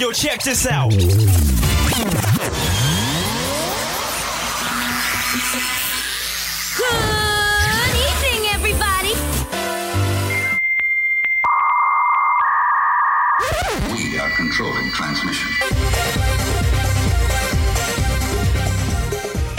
Yo, check this out.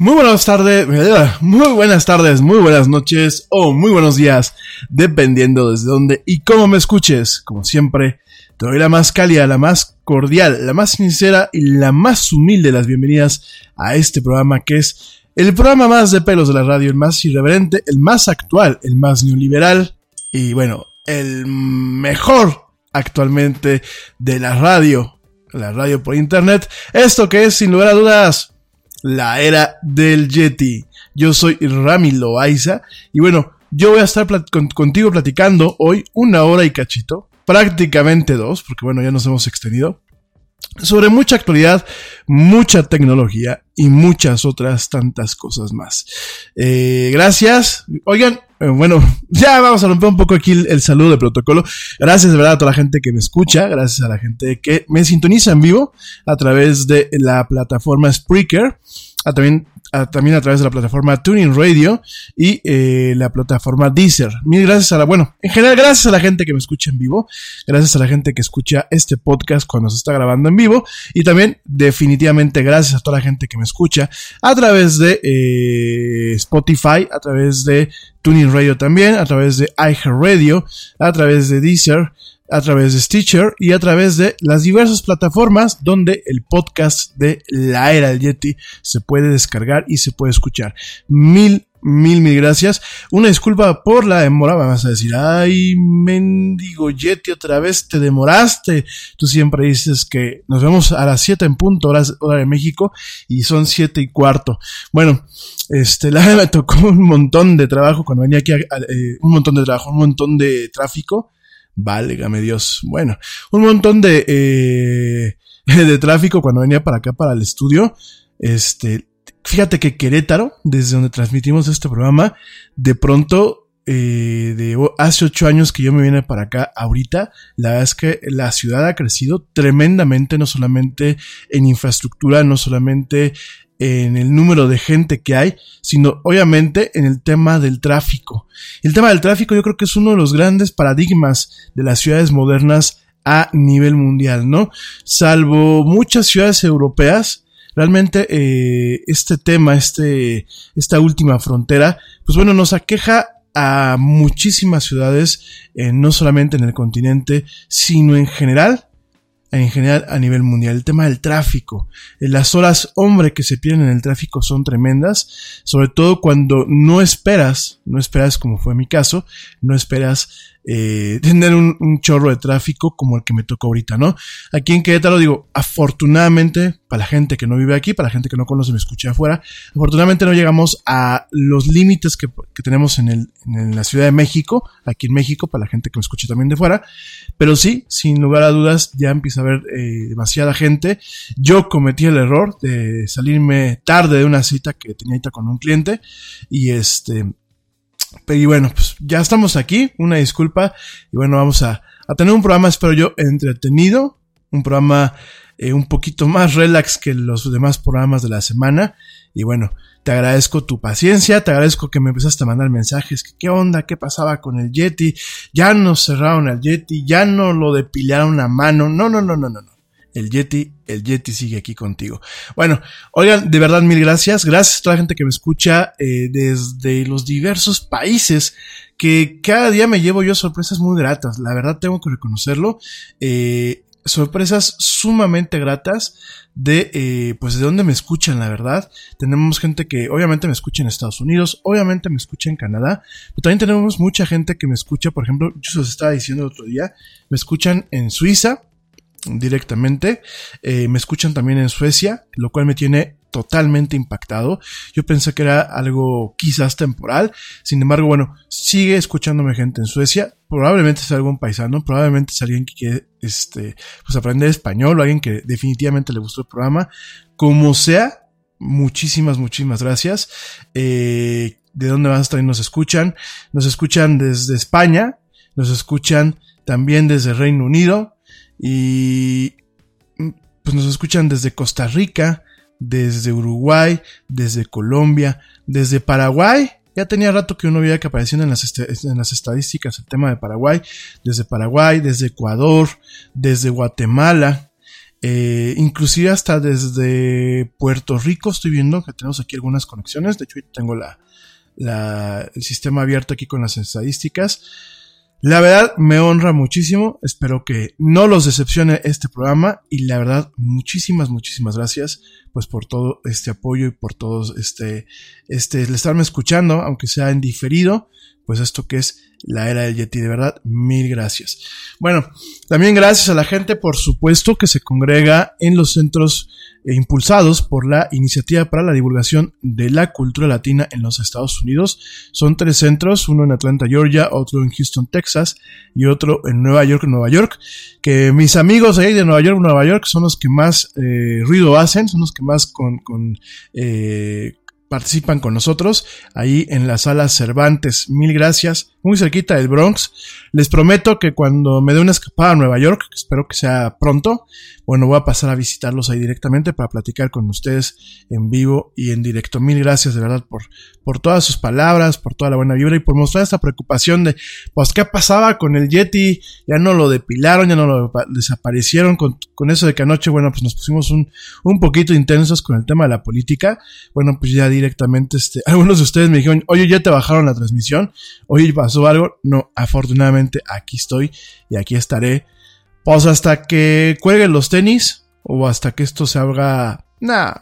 Muy buenas tardes, muy buenas tardes, muy buenas noches o muy buenos días, dependiendo desde dónde y cómo me escuches. Como siempre, te doy la más cálida, la más cordial, la más sincera y la más humilde de las bienvenidas a este programa que es el programa más de pelos de la radio, el más irreverente, el más actual, el más neoliberal y bueno, el mejor actualmente de la radio, la radio por internet. Esto que es sin lugar a dudas la era del Yeti. Yo soy Rami Loaiza y bueno, yo voy a estar contigo platicando hoy una hora y cachito, prácticamente dos, porque bueno, ya nos hemos extendido, sobre mucha actualidad, mucha tecnología y muchas otras tantas cosas más. Eh, gracias. Oigan, bueno, ya vamos a romper un poco aquí el, saludo de protocolo. Gracias de verdad a toda la gente que me escucha, gracias a la gente que me sintoniza en vivo a través de la plataforma Spreaker, a también también a través de la plataforma Tuning Radio y eh, la plataforma Deezer. Mil gracias a la, bueno, en general gracias a la gente que me escucha en vivo, gracias a la gente que escucha este podcast cuando se está grabando en vivo y también definitivamente gracias a toda la gente que me escucha a través de eh, Spotify, a través de Tuning Radio también, a través de iHeartRadio, a través de Deezer, a través de Stitcher y a través de las diversas plataformas donde el podcast de la era del Yeti se puede descargar y se puede escuchar. Mil, mil, mil gracias. Una disculpa por la demora. Vamos a decir, ay, mendigo Yeti, otra vez te demoraste. Tú siempre dices que nos vemos a las 7 en punto, hora, de México, y son siete y cuarto. Bueno, este, la me tocó un montón de trabajo cuando venía aquí, eh, un montón de trabajo, un montón de tráfico Válgame Dios. Bueno, un montón de, eh, de tráfico cuando venía para acá, para el estudio. Este, fíjate que Querétaro, desde donde transmitimos este programa, de pronto, eh, de hace ocho años que yo me vine para acá, ahorita, la verdad es que la ciudad ha crecido tremendamente, no solamente en infraestructura, no solamente en el número de gente que hay, sino obviamente en el tema del tráfico. El tema del tráfico yo creo que es uno de los grandes paradigmas de las ciudades modernas a nivel mundial, ¿no? Salvo muchas ciudades europeas, realmente eh, este tema, este, esta última frontera, pues bueno, nos aqueja a muchísimas ciudades, eh, no solamente en el continente, sino en general en general a nivel mundial. El tema del tráfico. Las horas hombre que se pierden en el tráfico son tremendas, sobre todo cuando no esperas, no esperas como fue mi caso, no esperas eh, tener un, chorro de tráfico como el que me tocó ahorita, ¿no? Aquí en Querétaro digo, afortunadamente, para la gente que no vive aquí, para la gente que no conoce, me escucha afuera, afortunadamente no llegamos a los límites que, tenemos en, el, en la Ciudad de México, aquí en México, para la gente que me escucha también de fuera, pero sí, sin lugar a dudas, ya empieza a haber eh, demasiada gente. Yo cometí el error de salirme tarde de una cita que tenía ahorita con un cliente y este y bueno, pues ya estamos aquí, una disculpa. Y bueno, vamos a, tener un programa, espero yo, entretenido, un programa eh, un poquito más relax que los demás programas de la semana. Y bueno, te agradezco tu paciencia, te agradezco que me empezaste a mandar mensajes, que qué onda, qué pasaba con el Yeti, ya nos cerraron el Yeti, ya no lo depilaron a mano, no, no, no, no, no, no el Yeti, el Yeti sigue aquí contigo. Bueno, oigan, de verdad mil gracias. Gracias a toda la gente que me escucha eh, desde los diversos países que cada día me llevo yo sorpresas muy gratas. La verdad tengo que reconocerlo. Eh, sorpresas sumamente gratas de eh, pues de dónde me escuchan la verdad tenemos gente que obviamente me escucha en Estados Unidos obviamente me escucha en Canadá pero también tenemos mucha gente que me escucha por ejemplo yo se los estaba diciendo el otro día me escuchan en Suiza directamente. Eh, me escuchan también en Suecia, lo cual me tiene totalmente impactado. Yo pensé que era algo quizás temporal. Sin embargo, bueno, sigue escuchándome gente en Suecia. Probablemente es algún paisano, probablemente es alguien que quiere este, pues aprender español o alguien que definitivamente le gustó el programa. Como sea, muchísimas, muchísimas gracias. Eh, ¿De dónde estar y nos escuchan? Nos escuchan desde España, nos escuchan también desde Reino Unido, y pues nos escuchan desde Costa Rica, desde Uruguay, desde Colombia, desde Paraguay. Ya tenía rato que uno veía que aparecían en las, en las estadísticas el tema de Paraguay, desde Paraguay, desde Ecuador, desde Guatemala, eh, inclusive hasta desde Puerto Rico estoy viendo que tenemos aquí algunas conexiones. De hecho, tengo la, la, el sistema abierto aquí con las estadísticas. La verdad me honra muchísimo. Espero que no los decepcione este programa. Y la verdad, muchísimas, muchísimas gracias. Pues por todo este apoyo y por todos este, este, el estarme escuchando, aunque sea en diferido. Pues esto que es la era del Yeti, de verdad, mil gracias. Bueno, también gracias a la gente, por supuesto, que se congrega en los centros eh, impulsados por la Iniciativa para la Divulgación de la Cultura Latina en los Estados Unidos. Son tres centros, uno en Atlanta, Georgia, otro en Houston, Texas y otro en Nueva York, Nueva York, que mis amigos ahí de Nueva York, Nueva York son los que más eh, ruido hacen, son los que más con, con eh, participan con nosotros ahí en la sala Cervantes. Mil gracias. Muy cerquita del Bronx. Les prometo que cuando me dé una escapada a Nueva York, espero que sea pronto, bueno, voy a pasar a visitarlos ahí directamente para platicar con ustedes en vivo y en directo. Mil gracias de verdad por, por todas sus palabras, por toda la buena vibra y por mostrar esta preocupación de, pues, ¿qué pasaba con el Yeti? Ya no lo depilaron, ya no lo desaparecieron con, con eso de que anoche, bueno, pues nos pusimos un, un poquito intensos con el tema de la política. Bueno, pues ya directamente, este, algunos de ustedes me dijeron, oye, ya te bajaron la transmisión, oye, pasó algo. No, afortunadamente aquí estoy y aquí estaré pues hasta que cuelguen los tenis o hasta que esto se haga... Nah,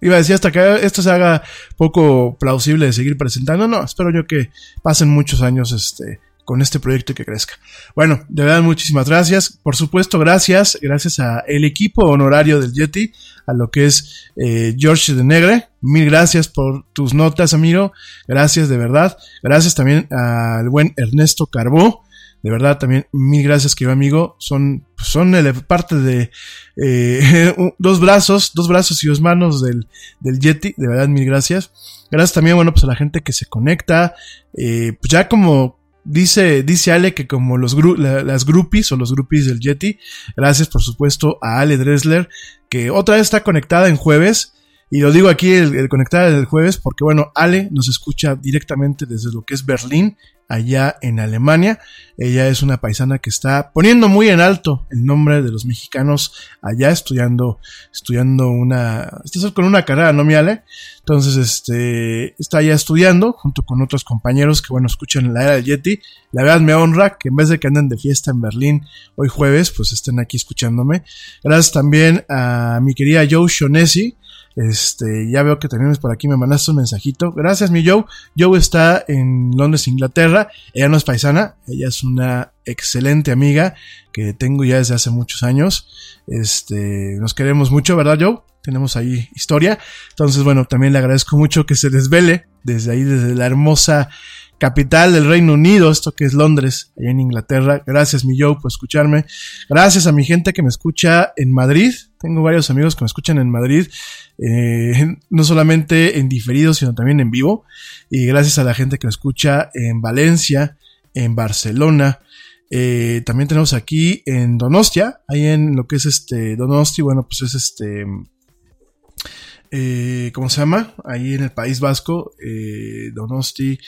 iba a decir hasta que esto se haga poco plausible de seguir presentando. No, espero yo que pasen muchos años este, con este proyecto y que crezca. Bueno, de verdad muchísimas gracias. Por supuesto, gracias, gracias a el equipo honorario del Yeti, a lo que es eh, George de Negre. Mil gracias por tus notas, amigo. Gracias de verdad. Gracias también al buen Ernesto Carbó de verdad, también mil gracias, querido amigo. Son, son parte de eh, dos brazos, dos brazos y dos manos del, del Yeti. De verdad, mil gracias. Gracias también, bueno, pues a la gente que se conecta. Eh, pues ya como dice, dice Ale que como los las groupies o los groupies del Yeti. Gracias, por supuesto, a Ale Dressler, que otra vez está conectada en jueves. Y lo digo aquí el, el conectar el jueves porque, bueno, Ale nos escucha directamente desde lo que es Berlín, allá en Alemania. Ella es una paisana que está poniendo muy en alto el nombre de los mexicanos allá estudiando, estudiando una, está con una carrera, ¿no, mi Ale? Entonces, este, está allá estudiando junto con otros compañeros que, bueno, escuchan la era del Yeti. La verdad me honra que en vez de que anden de fiesta en Berlín hoy jueves, pues estén aquí escuchándome. Gracias también a mi querida Joe Shonesi, este, ya veo que también por aquí me mandaste un mensajito. Gracias, mi Joe. Joe está en Londres, Inglaterra. Ella no es paisana, ella es una excelente amiga que tengo ya desde hace muchos años. Este, nos queremos mucho, ¿verdad, Joe? Tenemos ahí historia. Entonces, bueno, también le agradezco mucho que se desvele desde ahí, desde la hermosa capital del Reino Unido, esto que es Londres, allá en Inglaterra. Gracias, mi Joe, por escucharme. Gracias a mi gente que me escucha en Madrid. Tengo varios amigos que me escuchan en Madrid, eh, no solamente en diferido, sino también en vivo. Y gracias a la gente que me escucha en Valencia, en Barcelona. Eh, también tenemos aquí en Donostia, ahí en lo que es este Donosti, bueno, pues es este eh, ¿cómo se llama? Ahí en el País Vasco, eh, Donosti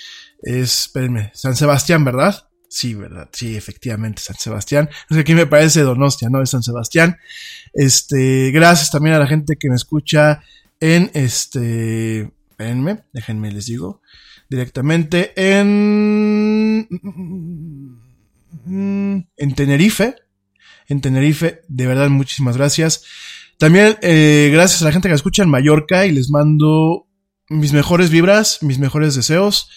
es, espérenme, San Sebastián, ¿verdad? Sí, ¿verdad? Sí, efectivamente, San Sebastián. Es que aquí me parece Donostia, ¿no? Es San Sebastián. Este, gracias también a la gente que me escucha en este, espérenme, déjenme les digo, directamente en, en Tenerife. En Tenerife, de verdad, muchísimas gracias. También eh, gracias a la gente que me escucha en Mallorca y les mando mis mejores vibras, mis mejores deseos,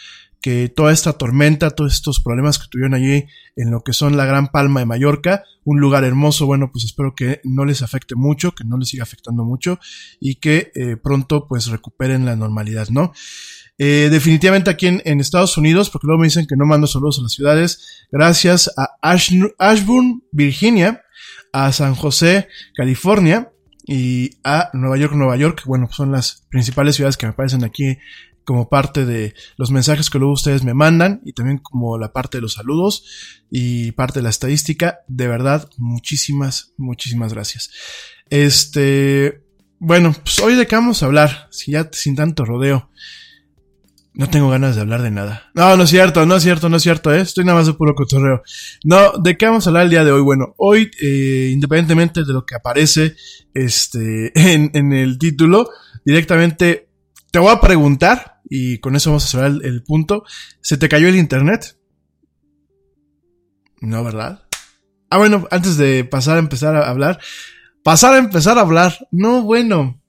que toda esta tormenta, todos estos problemas que tuvieron allí en lo que son la Gran Palma de Mallorca, un lugar hermoso, bueno, pues espero que no les afecte mucho, que no les siga afectando mucho y que eh, pronto pues recuperen la normalidad, ¿no? Eh, definitivamente aquí en, Estados Unidos, porque luego me dicen que no mando saludos a las ciudades, gracias a Ashburn, Virginia, a San José, California, y a Nueva York, Nueva York, bueno, son las principales ciudades que me aparecen aquí como parte de los mensajes que luego ustedes me mandan y también como la parte de los saludos y parte de la estadística. De verdad, muchísimas, muchísimas gracias. Este, bueno, pues hoy de qué vamos a hablar, si ya sin tanto rodeo. No tengo ganas de hablar de nada. No, no es cierto, no es cierto, no es cierto, ¿eh? Estoy nada más de puro cotorreo. No, ¿de qué vamos a hablar el día de hoy? Bueno, hoy, eh, independientemente de lo que aparece este, en, en el título, directamente te voy a preguntar, y con eso vamos a cerrar el, punto. ¿Se te cayó el internet? No, ¿verdad? Ah, bueno, antes de pasar a empezar a hablar. Pasar a empezar a hablar. No, bueno.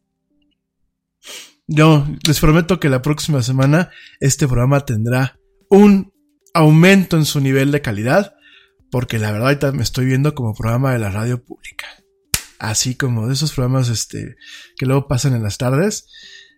Yo les prometo que la próxima semana este programa tendrá un aumento en su nivel de calidad, porque la verdad ahorita me estoy viendo como programa de la radio pública. Así como de esos programas este que luego pasan en las tardes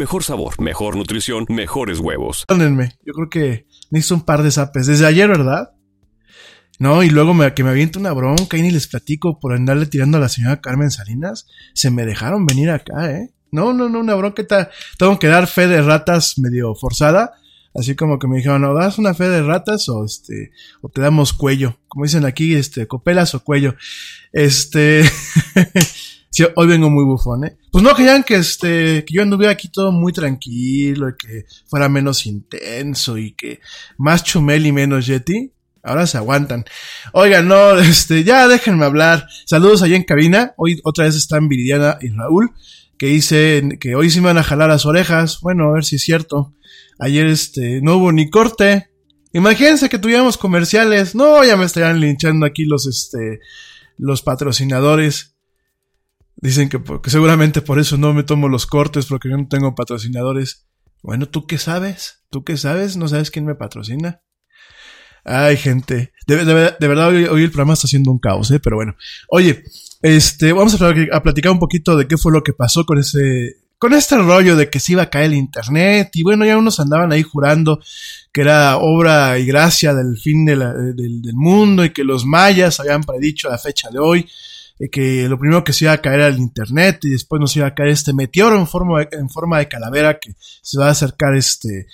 Mejor sabor, mejor nutrición, mejores huevos. Perdónenme, yo creo que necesito un par de zapes. Desde ayer, ¿verdad? No, y luego me, que me avienta una bronca y ni les platico por andarle tirando a la señora Carmen Salinas. Se me dejaron venir acá, ¿eh? No, no, no, una bronca. Tengo que dar fe de ratas medio forzada. Así como que me dijeron, ¿no das una fe de ratas o este, o te damos cuello? Como dicen aquí, este, copelas o cuello. Este, Sí, hoy vengo muy bufón, ¿eh? Pues no querían que este, que yo anduviera aquí todo muy tranquilo y que fuera menos intenso y que más chumel y menos yeti. Ahora se aguantan. Oigan, no, este, ya déjenme hablar. Saludos allá en cabina. Hoy otra vez están Viridiana y Raúl, que dicen que hoy sí me van a jalar las orejas. Bueno, a ver si es cierto. Ayer este, no hubo ni corte. Imagínense que tuviéramos comerciales. No, ya me estarían linchando aquí los, este, los patrocinadores. Dicen que, que, seguramente por eso no me tomo los cortes porque yo no tengo patrocinadores. Bueno, ¿tú qué sabes? ¿Tú qué sabes? ¿No sabes quién me patrocina? Ay, gente. De, verdad, hoy, el programa está haciendo un caos, ¿eh? Pero bueno. Oye, este, vamos a, a, platicar un poquito de qué fue lo que pasó con ese, con este rollo de que se iba a caer el internet. Y bueno, ya unos andaban ahí jurando que era obra y gracia del fin del, del mundo y que los mayas habían predicho la fecha de hoy que lo primero que se iba a caer era el internet y después nos iba a caer este meteoro en forma de, en forma de calavera que se va a acercar este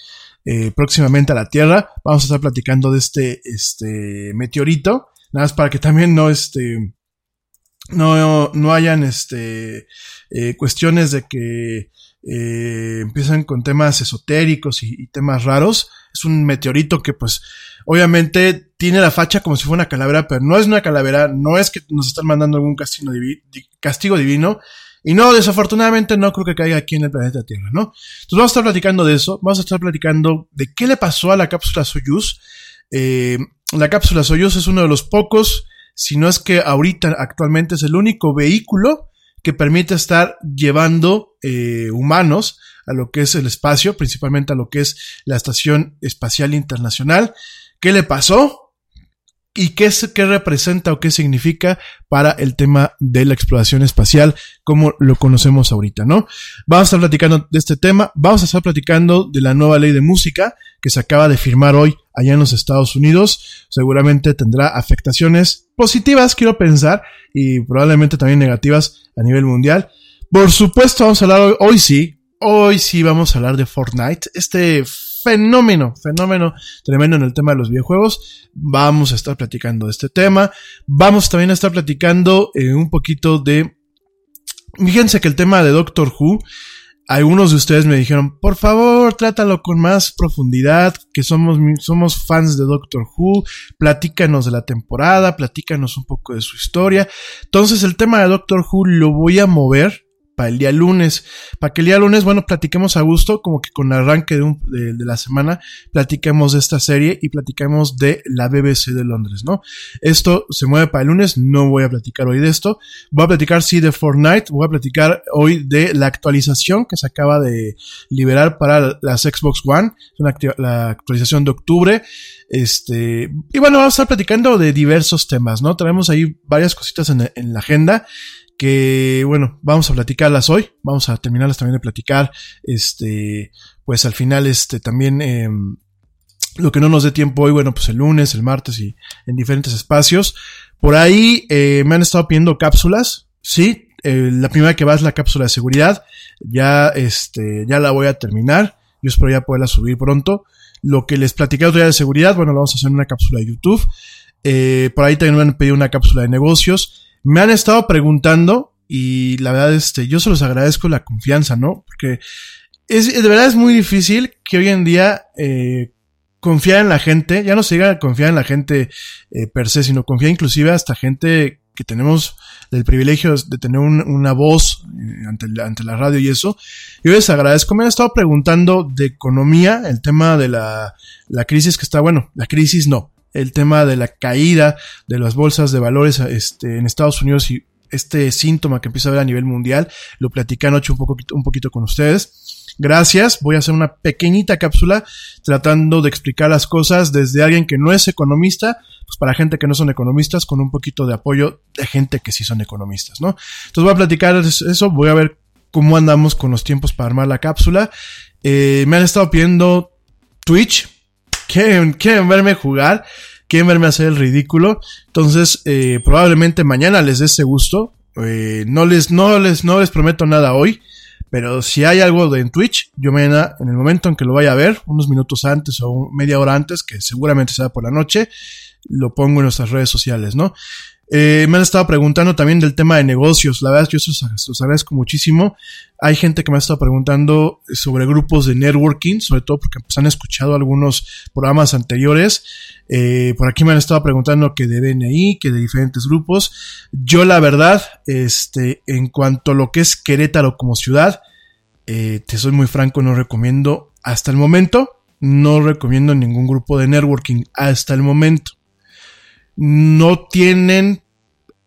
eh, próximamente a la Tierra. Vamos a estar platicando de este, este meteorito, nada más para que también no este no, no hayan este eh, cuestiones de que eh, empiezan con temas esotéricos y temas raros. Es un meteorito que pues obviamente tiene la facha como si fuera una calavera, pero no es una calavera, no es que nos están mandando algún castigo, divi castigo divino. Y no, desafortunadamente no creo que caiga aquí en el planeta Tierra, ¿no? Entonces vamos a estar platicando de eso, vamos a estar platicando de qué le pasó a la cápsula Soyuz. Eh, la cápsula Soyuz es uno de los pocos, si no es que ahorita actualmente es el único vehículo que permite estar llevando eh, humanos a lo que es el espacio, principalmente a lo que es la Estación Espacial Internacional. ¿Qué le pasó? ¿Y qué, es, qué representa o qué significa para el tema de la exploración espacial como lo conocemos ahorita, ¿no? Vamos a estar platicando de este tema, vamos a estar platicando de la nueva ley de música que se acaba de firmar hoy allá en los Estados Unidos. Seguramente tendrá afectaciones positivas, quiero pensar, y probablemente también negativas a nivel mundial. Por supuesto, vamos a hablar hoy, hoy sí, hoy sí vamos a hablar de Fortnite, este fenómeno, fenómeno tremendo en el tema de los videojuegos. Vamos a estar platicando de este tema. Vamos también a estar platicando eh, un poquito de... Fíjense que el tema de Doctor Who, algunos de ustedes me dijeron, por favor, trátalo con más profundidad, que somos, somos fans de Doctor Who, platícanos de la temporada, platícanos un poco de su historia. Entonces el tema de Doctor Who lo voy a mover para el día lunes. Para que el día lunes, bueno, platiquemos a gusto, como que con el arranque de, la semana, platiquemos de esta serie y platiquemos de la BBC de Londres, ¿no? Esto se mueve para el lunes, no voy a platicar hoy de esto. Voy a platicar, sí, de Fortnite, voy a platicar hoy de la actualización que se acaba de liberar para las Xbox One, una, la actualización de octubre. Este, y bueno, vamos a estar platicando de diversos temas, ¿no? Tenemos ahí varias cositas en la agenda que bueno, vamos a platicarlas hoy, vamos a terminarlas también de platicar, este, pues al final, este, también, eh, lo que no nos dé tiempo hoy, bueno, pues el lunes, el martes y en diferentes espacios. Por ahí eh, me han estado pidiendo cápsulas, sí, eh, la primera que va es la cápsula de seguridad, ya, este, ya la voy a terminar, yo espero ya poderla subir pronto. Lo que les platicé otro día de seguridad, bueno, lo vamos a hacer en una cápsula de YouTube. Eh, por ahí también me han pedido una cápsula de negocios. Me han estado preguntando y la verdad, este, yo se los agradezco la confianza, ¿no? Porque es, de verdad es muy difícil que hoy en día eh, confiar en la gente, ya no se diga confiar en la gente eh, per se, sino confiar inclusive hasta gente que tenemos el privilegio de tener un, una voz eh, ante, ante, la radio y eso. Yo les agradezco. Me han estado preguntando de economía, el tema de la, la crisis que está, bueno, la crisis no, el tema de la caída de las bolsas de valores este, en Estados Unidos y este síntoma que empieza a ver a nivel mundial. Lo platicé anoche un, poco, un poquito con ustedes. Gracias. Voy a hacer una pequeñita cápsula tratando de explicar las cosas desde alguien que no es economista, pues para gente que no son economistas, con un poquito de apoyo de gente que sí son economistas, ¿no? Entonces voy a platicar eso, voy a ver cómo andamos con los tiempos para armar la cápsula. Eh, me han estado pidiendo Twitch. ¿Quieren, quieren verme jugar? quieren verme hacer el ridículo. Entonces, eh, probablemente mañana les dé ese gusto. Eh, no les, no les, no les prometo nada hoy. Pero si hay algo de en Twitch, yo mañana, en el momento en que lo vaya a ver, unos minutos antes o media hora antes, que seguramente será por la noche, lo pongo en nuestras redes sociales, ¿no? Eh, me han estado preguntando también del tema de negocios. La verdad, yo se los agradezco muchísimo. Hay gente que me ha estado preguntando sobre grupos de networking, sobre todo porque pues, han escuchado algunos programas anteriores. Eh, por aquí me han estado preguntando que de BNI, que de diferentes grupos. Yo, la verdad, este, en cuanto a lo que es Querétaro como ciudad, eh, te soy muy franco, no recomiendo hasta el momento. No recomiendo ningún grupo de networking hasta el momento no tienen,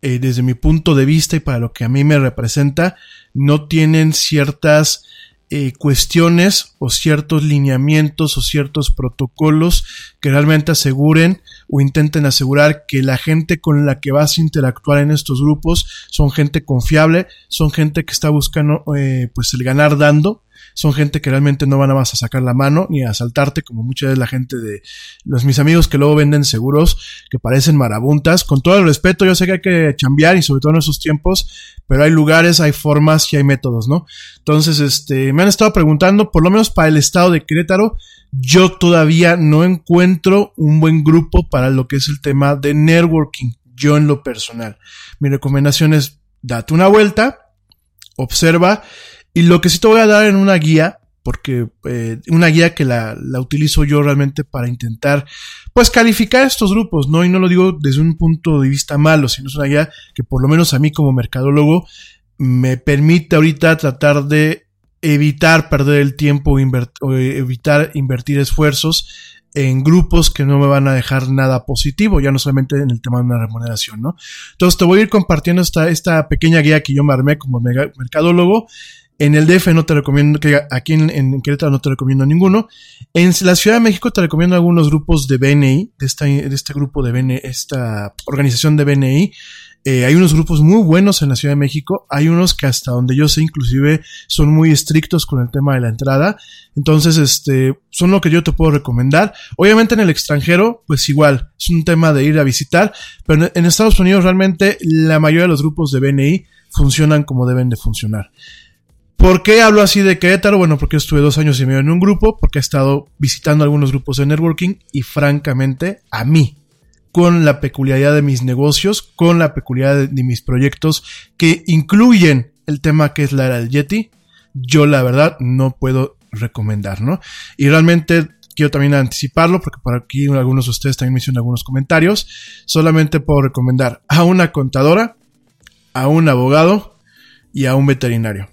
eh, desde mi punto de vista y para lo que a mí me representa, no tienen ciertas eh, cuestiones o ciertos lineamientos o ciertos protocolos que realmente aseguren o intenten asegurar que la gente con la que vas a interactuar en estos grupos son gente confiable, son gente que está buscando eh, pues el ganar dando, son gente que realmente no van a vas a sacar la mano ni a asaltarte como mucha de la gente de los mis amigos que luego venden seguros que parecen marabuntas. Con todo el respeto, yo sé que hay que chambear y sobre todo en esos tiempos, pero hay lugares, hay formas y hay métodos, ¿no? Entonces, este, me han estado preguntando, por lo menos para el estado de Querétaro, yo todavía no encuentro un buen grupo para lo que es el tema de networking, yo en lo personal. Mi recomendación es date una vuelta, observa y lo que sí te voy a dar en una guía, porque eh, una guía que la, utilizo yo realmente para intentar, pues, calificar estos grupos, ¿no? Y no lo digo desde un punto de vista malo, sino es una guía que por lo menos a mí como mercadólogo me permite ahorita tratar de evitar perder el tiempo o evitar invertir esfuerzos en grupos que no me van a dejar nada positivo, ya no solamente en el tema de una remuneración, ¿no? Entonces te voy a ir compartiendo esta, esta pequeña guía que yo me armé como mercadólogo en el DF no te recomiendo, que aquí en, en, Querétaro no te recomiendo ninguno. En la Ciudad de México te recomiendo algunos grupos de BNI, de, esta, de este grupo de BNI, esta organización de BNI. Eh, hay unos grupos muy buenos en la Ciudad de México. Hay unos que hasta donde yo sé inclusive son muy estrictos con el tema de la entrada. Entonces, este, son lo que yo te puedo recomendar. Obviamente en el extranjero, pues igual, es un tema de ir a visitar. Pero en Estados Unidos realmente la mayoría de los grupos de BNI funcionan como deben de funcionar. ¿Por qué hablo así de Querétaro? Bueno, porque estuve dos años y medio en un grupo, porque he estado visitando algunos grupos de networking y francamente a mí, con la peculiaridad de mis negocios, con la peculiaridad de, mis proyectos que incluyen el tema que es la era del Yeti, yo la verdad no puedo recomendar, ¿no? Y realmente quiero también anticiparlo, porque por aquí algunos de ustedes también me hicieron algunos comentarios, solamente puedo recomendar a una contadora, a un abogado y a un veterinario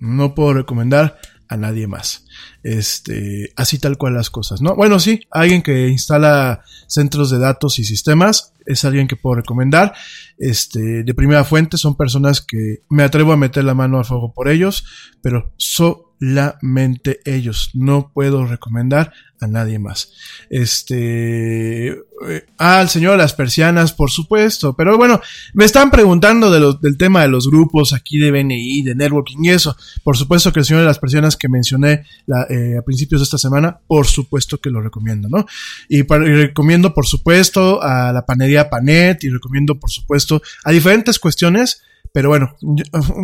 No puedo recomendar a nadie más. Este, así tal cual las cosas, ¿no? Bueno, sí, alguien que instala centros de datos y sistemas es alguien que puedo recomendar. Este, de primera fuente son personas que me atrevo a meter la mano al fuego por ellos, pero solamente ellos. No puedo recomendar a nadie más. Este, eh, al señor de las persianas, por supuesto, pero bueno, me están preguntando de del tema de los grupos aquí de BNI, de networking y eso. Por supuesto que el señor de las persianas que mencioné eh, a principios de esta semana, por supuesto que lo recomiendo, ¿no? Y, recomiendo, por supuesto, a la panería Panet y recomiendo, por supuesto, a diferentes cuestiones. Pero bueno,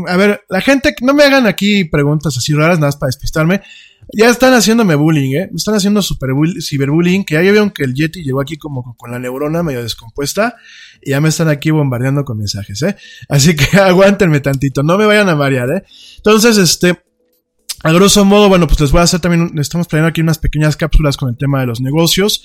a ver, la gente, no me hagan aquí preguntas así raras, nada más para despistarme. Ya están haciéndome bullying, ¿eh? Me están haciendo super ciberbullying, que ya vieron que el Yeti llegó aquí como con la neurona medio descompuesta y ya me están aquí bombardeando con mensajes, ¿eh? Así que aguántenme tantito, no me vayan a marear, ¿eh? Entonces, este, a grosso modo, bueno, pues les voy a hacer también, estamos planeando aquí unas pequeñas cápsulas con el tema de los negocios.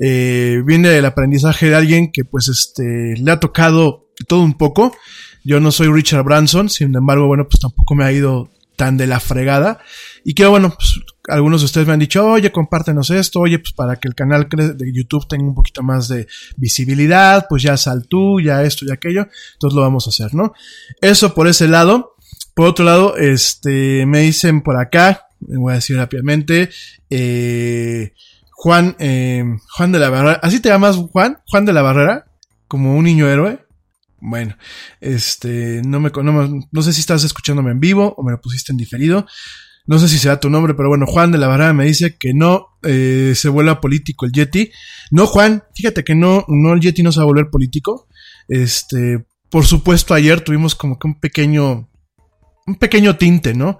Eh, viene el aprendizaje de alguien que pues este, le ha tocado todo un poco. Yo no soy Richard Branson, sin embargo, bueno, pues tampoco me ha ido tan de la fregada. Y que bueno, pues algunos de ustedes me han dicho, oye, compártenos esto, oye, pues para que el canal de YouTube tenga un poquito más de visibilidad, pues ya sal tú, ya esto y aquello. Entonces lo vamos a hacer, ¿no? Eso por ese lado. Por otro lado, este, me dicen por acá, voy a decir rápidamente, eh, Juan, eh, Juan de la Barrera, ¿así te llamas Juan? Juan de la Barrera, como un niño héroe. Bueno, este, no me, no, no sé si estás escuchándome en vivo o me lo pusiste en diferido. No sé si será tu nombre, pero bueno, Juan de la Barrera me dice que no eh, se vuelva político el Yeti. No, Juan, fíjate que no, no, el Yeti no se va a volver político. Este, por supuesto, ayer tuvimos como que un pequeño un pequeño tinte, ¿no?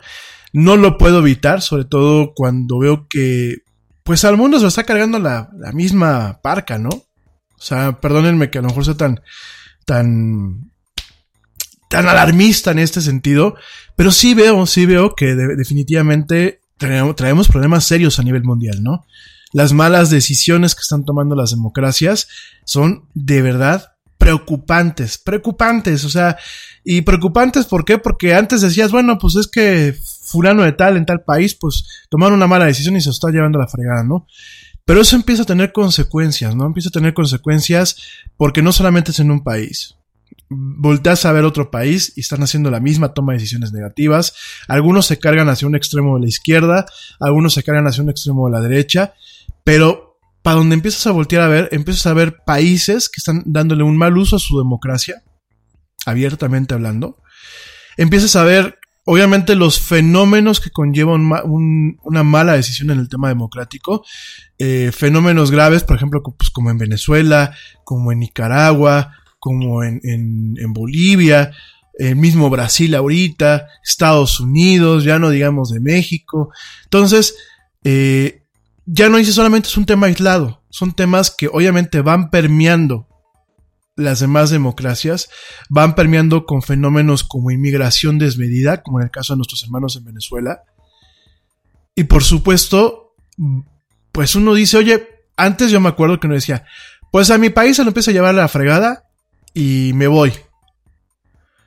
No lo puedo evitar, sobre todo cuando veo que, pues al mundo se lo está cargando la, la misma parca, ¿no? O sea, perdónenme que a lo mejor sea tan, tan, tan alarmista en este sentido, pero sí veo, sí veo que definitivamente traemos, traemos problemas serios a nivel mundial, ¿no? Las malas decisiones que están tomando las democracias son de verdad preocupantes, preocupantes, o sea, y preocupantes, ¿por qué? Porque antes decías, bueno, pues es que fulano de tal en tal país, pues tomaron una mala decisión y se está llevando la fregada, ¿no? Pero eso empieza a tener consecuencias, ¿no? Empieza a tener consecuencias porque no solamente es en un país. Volteas a ver otro país y están haciendo la misma toma de decisiones negativas. Algunos se cargan hacia un extremo de la izquierda, algunos se cargan hacia un extremo de la derecha, pero para donde empiezas a voltear a ver, empiezas a ver países que están dándole un mal uso a su democracia, abiertamente hablando. Empiezas a ver, obviamente, los fenómenos que conllevan una mala decisión en el tema democrático. Eh, fenómenos graves, por ejemplo, pues, como en Venezuela, como en Nicaragua, como en, en Bolivia, el mismo Brasil ahorita, Estados Unidos, ya no digamos de México. Entonces, eh, ya no dice solamente es un tema aislado, son temas que obviamente van permeando las demás democracias, van permeando con fenómenos como inmigración desmedida, como en el caso de nuestros hermanos en Venezuela. Y por supuesto, pues uno dice, oye, antes yo me acuerdo que uno decía, pues a mi país se lo empieza a llevar la fregada y me voy.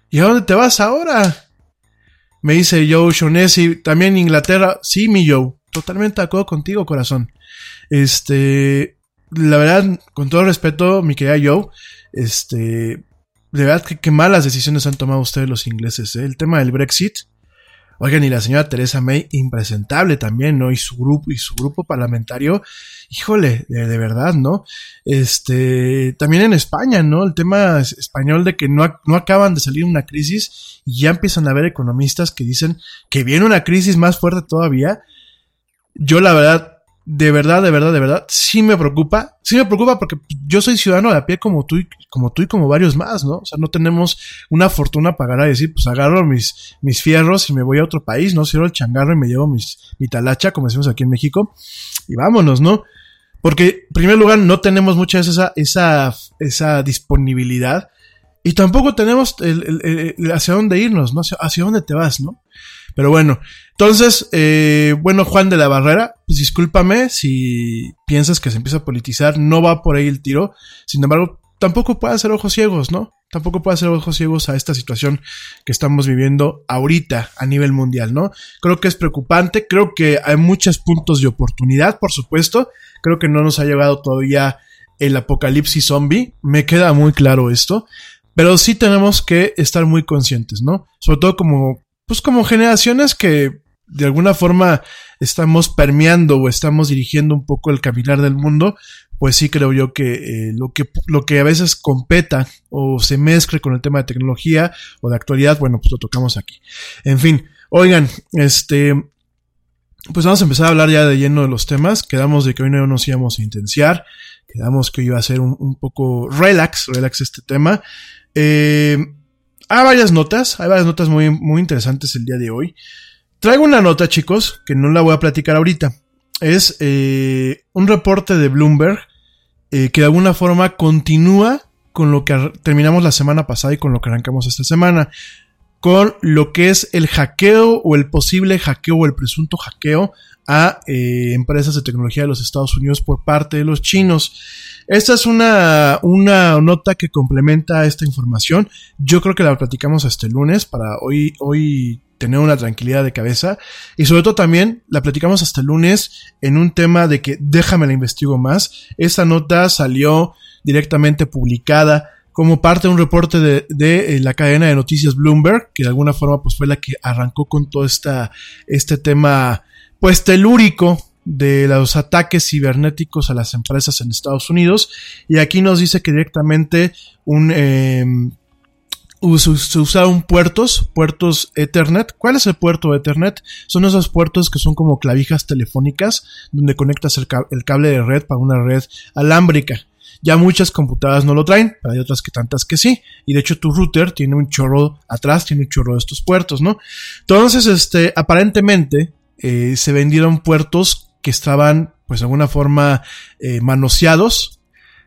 ¿Y a dónde te vas ahora? Me dice Joe Shonesi, también Inglaterra, sí, mi Joe. Totalmente de acuerdo contigo, corazón. Este, la verdad, con todo respeto, mi querida Joe, este, de verdad que qué malas decisiones han tomado ustedes los ingleses. ¿eh? El tema del Brexit. Oigan, y la señora Teresa May, impresentable también, ¿no? Y su grupo, y su grupo parlamentario, híjole, de, verdad, ¿no? Este, también en España, ¿no? El tema español de que no, no acaban de salir una crisis y ya empiezan a haber economistas que dicen que viene una crisis más fuerte todavía yo la verdad, de verdad, de verdad, de verdad, sí me preocupa. Sí me preocupa porque yo soy ciudadano de a pie como tú y como tú y como varios más, ¿no? O sea, no tenemos una fortuna para agarrar y decir, pues agarro mis, mis fierros y me voy a otro país, ¿no? Cierro el changarro y me llevo mis, mi talacha, como decimos aquí en México, y vámonos, ¿no? Porque, en primer lugar, no tenemos mucha esa, esa, esa disponibilidad. Y tampoco tenemos el, hacia dónde irnos, ¿no? hacia dónde te vas, ¿no? Pero bueno, entonces, eh, bueno, Juan de la Barrera, pues discúlpame si piensas que se empieza a politizar, no va por ahí el tiro. Sin embargo, tampoco puede hacer ojos ciegos, ¿no? Tampoco puede hacer ojos ciegos a esta situación que estamos viviendo ahorita a nivel mundial, ¿no? Creo que es preocupante, creo que hay muchos puntos de oportunidad, por supuesto. Creo que no nos ha llegado todavía el apocalipsis zombie, me queda muy claro esto, pero sí tenemos que estar muy conscientes, ¿no? Sobre todo como, pues como generaciones que de alguna forma estamos permeando o estamos dirigiendo un poco el caminar del mundo, pues sí creo yo que, eh, lo que lo que a veces competa o se mezcle con el tema de tecnología o de actualidad, bueno, pues lo tocamos aquí. En fin, oigan, este, pues vamos a empezar a hablar ya de lleno de los temas. Quedamos de que hoy no nos íbamos a intenciar. Quedamos que iba a ser un, un poco relax, relax este tema. Eh, hay varias notas, hay varias notas muy, muy interesantes el día de hoy. Traigo una nota, chicos, que no la voy a platicar ahorita. Es eh, un reporte de Bloomberg eh, que de alguna forma continúa con lo que terminamos la semana pasada y con lo que arrancamos esta semana. Con lo que es el hackeo o el posible hackeo o el presunto hackeo a eh, empresas de tecnología de los Estados Unidos por parte de los chinos. Esta es una, una nota que complementa esta información. Yo creo que la platicamos hasta el lunes para hoy, hoy tener una tranquilidad de cabeza. Y sobre todo también la platicamos hasta el lunes en un tema de que déjame la investigo más. Esta nota salió directamente publicada como parte de un reporte de, de, la cadena de noticias Bloomberg, que de alguna forma pues fue la que arrancó con todo esta, este tema pues telúrico de los ataques cibernéticos a las empresas en Estados Unidos. Y aquí nos dice que directamente un, eh, se usaron puertos, puertos Ethernet. ¿Cuál es el puerto Ethernet? Son esos puertos que son como clavijas telefónicas donde conectas el cable de red para una red alámbrica. Ya muchas computadoras no lo traen, pero hay otras que tantas que sí. Y de hecho tu router tiene un chorro atrás, tiene un chorro de estos puertos, ¿no? Entonces, este, aparentemente eh, se vendieron puertos que estaban, pues de alguna forma, eh, manoseados,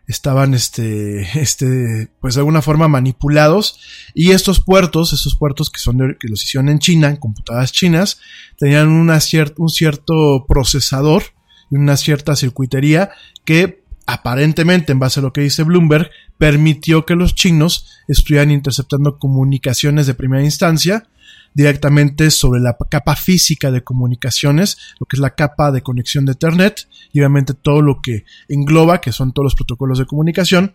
estaban, este, este, pues de alguna forma manipulados. Y estos puertos, estos puertos que son de, que los hicieron en China, en computadoras chinas, tenían una cier un cierto procesador y una cierta circuitería que aparentemente, en base a lo que dice Bloomberg, permitió que los chinos estuvieran interceptando comunicaciones de primera instancia directamente sobre la capa física de comunicaciones, lo que es la capa de conexión de Ethernet y obviamente todo lo que engloba, que son todos los protocolos de comunicación,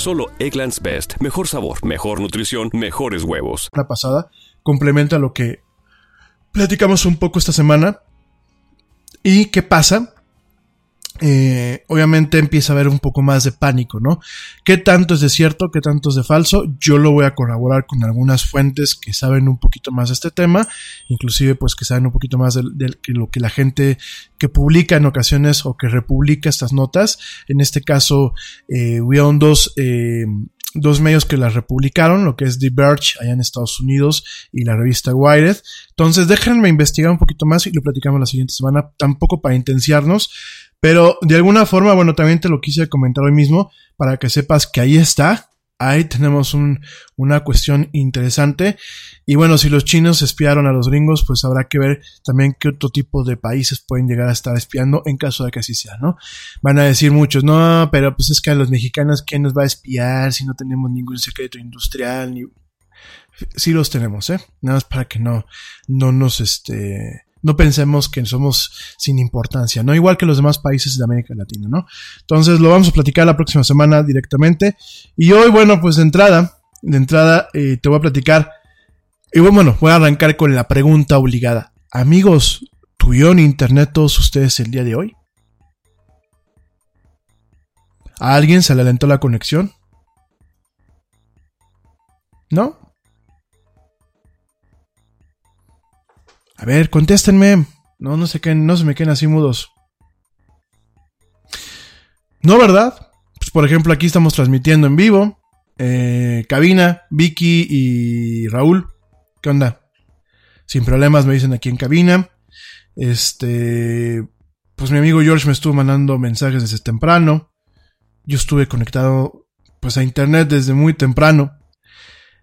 Solo Egglands Best. Mejor sabor, mejor nutrición, mejores huevos. La pasada complementa lo que platicamos un poco esta semana. ¿Y qué pasa? Eh, obviamente empieza a haber un poco más de pánico, ¿no? ¿Qué tanto es de cierto? ¿Qué tanto es de falso? Yo lo voy a corroborar con algunas fuentes que saben un poquito más de este tema, inclusive pues que saben un poquito más de, lo que la gente que publica en ocasiones o que republica estas notas. En este caso, eh, hubieron dos, eh, dos medios que las republicaron, lo que es The Verge allá en Estados Unidos y la revista Wired. Entonces déjenme investigar un poquito más y lo platicamos la siguiente semana, tampoco para intenciarnos, pero de alguna forma, bueno, también te lo quise comentar hoy mismo para que sepas que ahí está. Ahí tenemos un, una cuestión interesante. Y bueno, si los chinos espiaron a los gringos, pues habrá que ver también qué otro tipo de países pueden llegar a estar espiando en caso de que así sea, ¿no? Van a decir muchos, no, pero pues es que a los mexicanos, ¿quién nos va a espiar si no tenemos ningún secreto industrial? Ni... Sí los tenemos, ¿eh? Nada más para que no, no nos, este, no pensemos que somos sin importancia, ¿no? Igual que los demás países de América Latina, ¿no? Entonces lo vamos a platicar la próxima semana directamente. Y hoy, bueno, pues de entrada, de entrada eh, te voy a platicar. Y bueno, voy a arrancar con la pregunta obligada. Amigos, ¿tuvieron internet todos ustedes el día de hoy? ¿A alguien se le alentó la conexión? ¿No? A ver, contéstenme. No, no se no se me queden así mudos. No, ¿verdad? Pues por ejemplo, aquí estamos transmitiendo en vivo. Eh, cabina, Vicky y Raúl. ¿Qué onda? Sin problemas me dicen aquí en cabina. Este, pues mi amigo George me estuvo mandando mensajes desde temprano. Yo estuve conectado pues a internet desde muy temprano.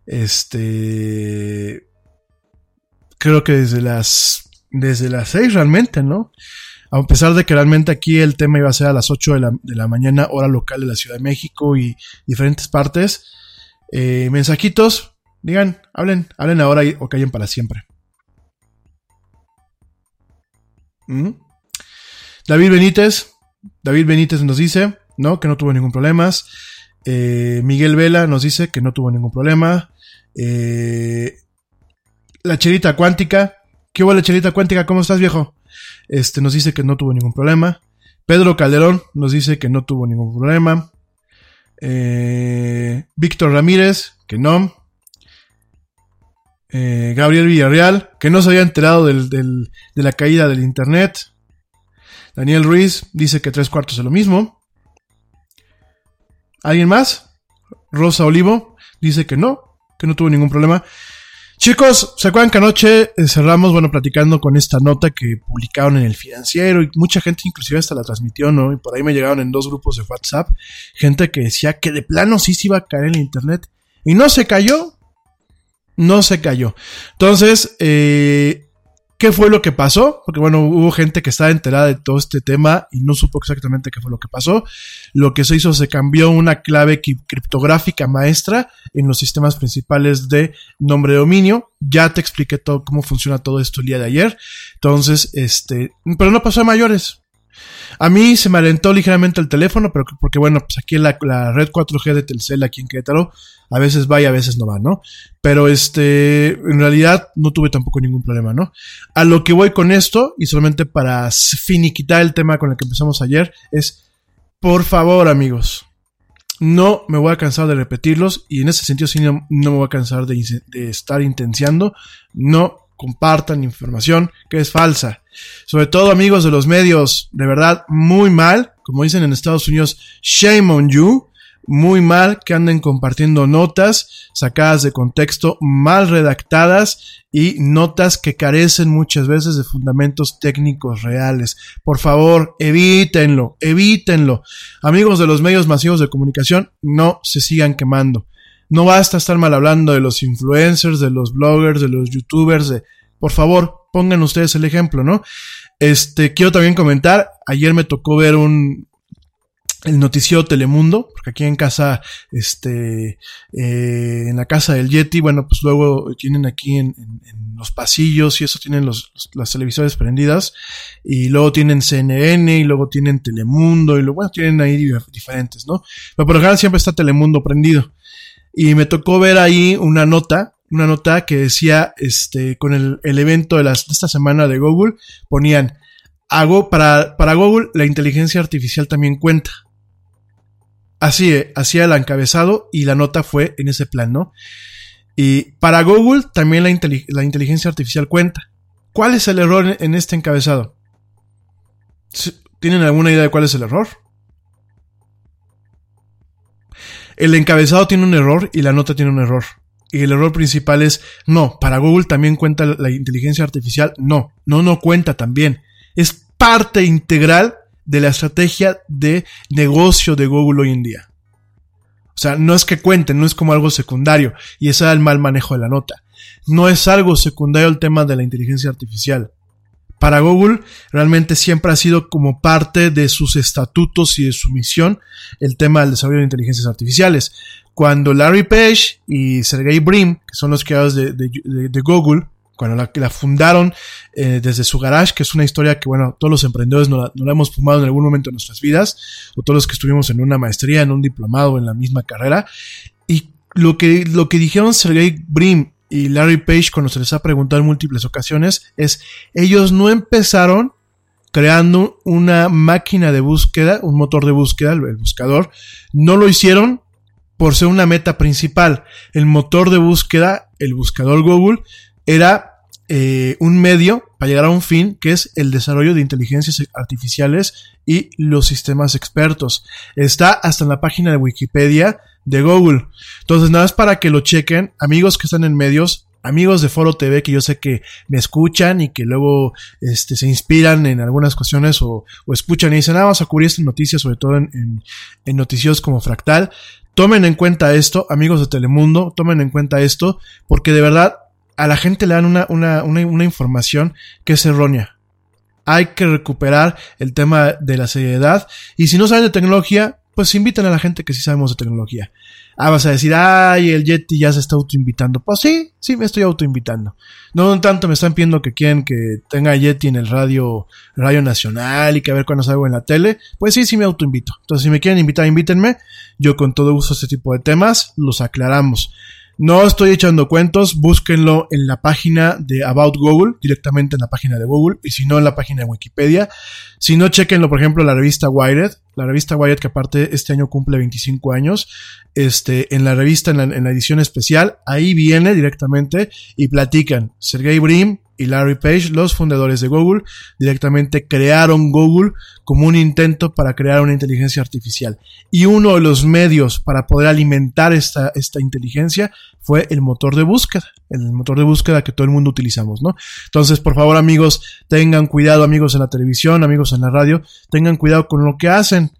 Este, creo que desde las, desde las 6 realmente, ¿no? A pesar de que realmente aquí el tema iba a ser a las 8 de la, de la mañana, hora local de la Ciudad de México y diferentes partes. Eh, mensajitos, digan, hablen, hablen ahora o callen para siempre. David Benítez, David Benítez nos dice, ¿no? Que no tuvo ningún problema. Eh, Miguel Vela nos dice que no tuvo ningún problema. Eh, la Cherita Cuántica. ¿Qué hubo la Cherita Cuántica? ¿Cómo estás, viejo? Este nos dice que no tuvo ningún problema. Pedro Calderón nos dice que no tuvo ningún problema. Eh, Víctor Ramírez, que no. Eh, Gabriel Villarreal, que no se había enterado del, de la caída del internet. Daniel Ruiz dice que tres cuartos es lo mismo. ¿Alguien más? Rosa Olivo dice que no, que no tuvo ningún problema. Chicos, ¿se acuerdan que anoche eh, cerramos, bueno, platicando con esta nota que publicaron en el financiero y mucha gente inclusive hasta la transmitió, ¿no? Y por ahí me llegaron en dos grupos de WhatsApp gente que decía que de plano sí se iba a caer el internet y no se cayó, no se cayó. Entonces, eh, ¿Qué fue lo que pasó? Porque bueno, hubo gente que estaba enterada de todo este tema y no supo exactamente qué fue lo que pasó. Lo que se hizo, se cambió una clave criptográfica maestra en los sistemas principales de nombre de dominio. Ya te expliqué todo cómo funciona todo esto el día de ayer. Entonces, este, pero no pasó a mayores. A mí se me alentó ligeramente el teléfono, pero porque bueno, pues aquí la, la red 4G de Telcel aquí en Querétaro, a veces va y a veces no va, ¿no? Pero este, en realidad no tuve tampoco ningún problema, ¿no? A lo que voy con esto, y solamente para finiquitar el tema con el que empezamos ayer, es, por favor amigos, no me voy a cansar de repetirlos y en ese sentido sí no, no me voy a cansar de, de estar intenciando, no compartan información que es falsa. Sobre todo amigos de los medios, de verdad, muy mal, como dicen en Estados Unidos, shame on you, muy mal que anden compartiendo notas sacadas de contexto, mal redactadas y notas que carecen muchas veces de fundamentos técnicos reales. Por favor, evítenlo, evítenlo. Amigos de los medios masivos de comunicación, no se sigan quemando. No basta estar mal hablando de los influencers, de los bloggers, de los youtubers, de, por favor, pongan ustedes el ejemplo, ¿no? Este, quiero también comentar, ayer me tocó ver un, el noticiero Telemundo, porque aquí en casa, este, eh, en la casa del Yeti, bueno, pues luego tienen aquí en, los pasillos y eso tienen los, las televisores prendidas, y luego tienen CNN, y luego tienen Telemundo, y luego, tienen ahí diferentes, ¿no? Pero por lo general siempre está Telemundo prendido. Y me tocó ver ahí una nota, una nota que decía, este, con el, el evento de, las, esta semana de Google, ponían, hago, para, para Google la inteligencia artificial también cuenta. Así, hacía el encabezado y la nota fue en ese plan, ¿no? Y para Google también la, la inteligencia artificial cuenta. ¿Cuál es el error en este encabezado? ¿Tienen alguna idea de cuál es el error? El encabezado tiene un error y la nota tiene un error. Y el error principal es, no, para Google también cuenta la inteligencia artificial. No, no, no cuenta también. Es parte integral de la estrategia de negocio de Google hoy en día. O sea, no es que cuenten, no es como algo secundario, y ese es el mal manejo de la nota. No es algo secundario el tema de la inteligencia artificial. Para Google realmente siempre ha sido como parte de sus estatutos y de su misión el tema del desarrollo de inteligencias artificiales. Cuando Larry Page y Sergey Brin, que son los creadores de, Google, cuando la, la fundaron eh, desde su garage, que es una historia que, bueno, todos los emprendedores no la, hemos fumado en algún momento de nuestras vidas, o todos los que estuvimos en una maestría, en un diplomado, en la misma carrera. Y lo que, lo que dijeron Sergey Brim y Larry Page cuando se les ha preguntado en múltiples ocasiones es, ellos no empezaron creando una máquina de búsqueda, un motor de búsqueda, el buscador, no lo hicieron por ser una meta principal. El motor de búsqueda, el buscador Google, era eh, un medio para llegar a un fin que es el desarrollo de inteligencias artificiales y los sistemas expertos. Está hasta en la página de Wikipedia de Google. Entonces, nada más para que lo chequen, amigos que están en medios, amigos de Foro TV que yo sé que me escuchan y que luego este, se inspiran en algunas cuestiones o, o escuchan y dicen, ah, vamos a cubrir esta noticia, sobre todo en, en, en noticios como Fractal. Tomen en cuenta esto, amigos de Telemundo, tomen en cuenta esto, porque de verdad a la gente le dan una, una, una, una información que es errónea. Hay que recuperar el tema de la seriedad. Y si no saben de tecnología, pues inviten a la gente que sí sabemos de tecnología. Ah, vas a decir, ay, el Yeti ya se está autoinvitando. Pues sí, sí me estoy autoinvitando. No tanto me están pidiendo que quieren que tenga Yeti en el radio, radio nacional y que a ver cuándo salgo en la tele. Pues sí, sí me autoinvito. Entonces, si me quieren invitar, invítenme. Yo con todo gusto este tipo de temas los aclaramos. No estoy echando cuentos, búsquenlo en la página de About Google, directamente en la página de Google, y si no en la página de Wikipedia. Si no, chequenlo, por ejemplo, la revista Wired, la revista Wired que aparte este año cumple 25 años, este, en la revista, en la, en la edición especial, ahí viene directamente y platican. Sergey Brim y Larry Page, los fundadores de Google, directamente crearon Google como un intento para crear una inteligencia artificial. Y uno de los medios para poder alimentar esta, esta inteligencia fue el motor de búsqueda, el motor de búsqueda que todo el mundo utilizamos, ¿no? Entonces, por favor, amigos, tengan cuidado, amigos en la televisión, amigos en la radio, tengan cuidado con lo que hacen,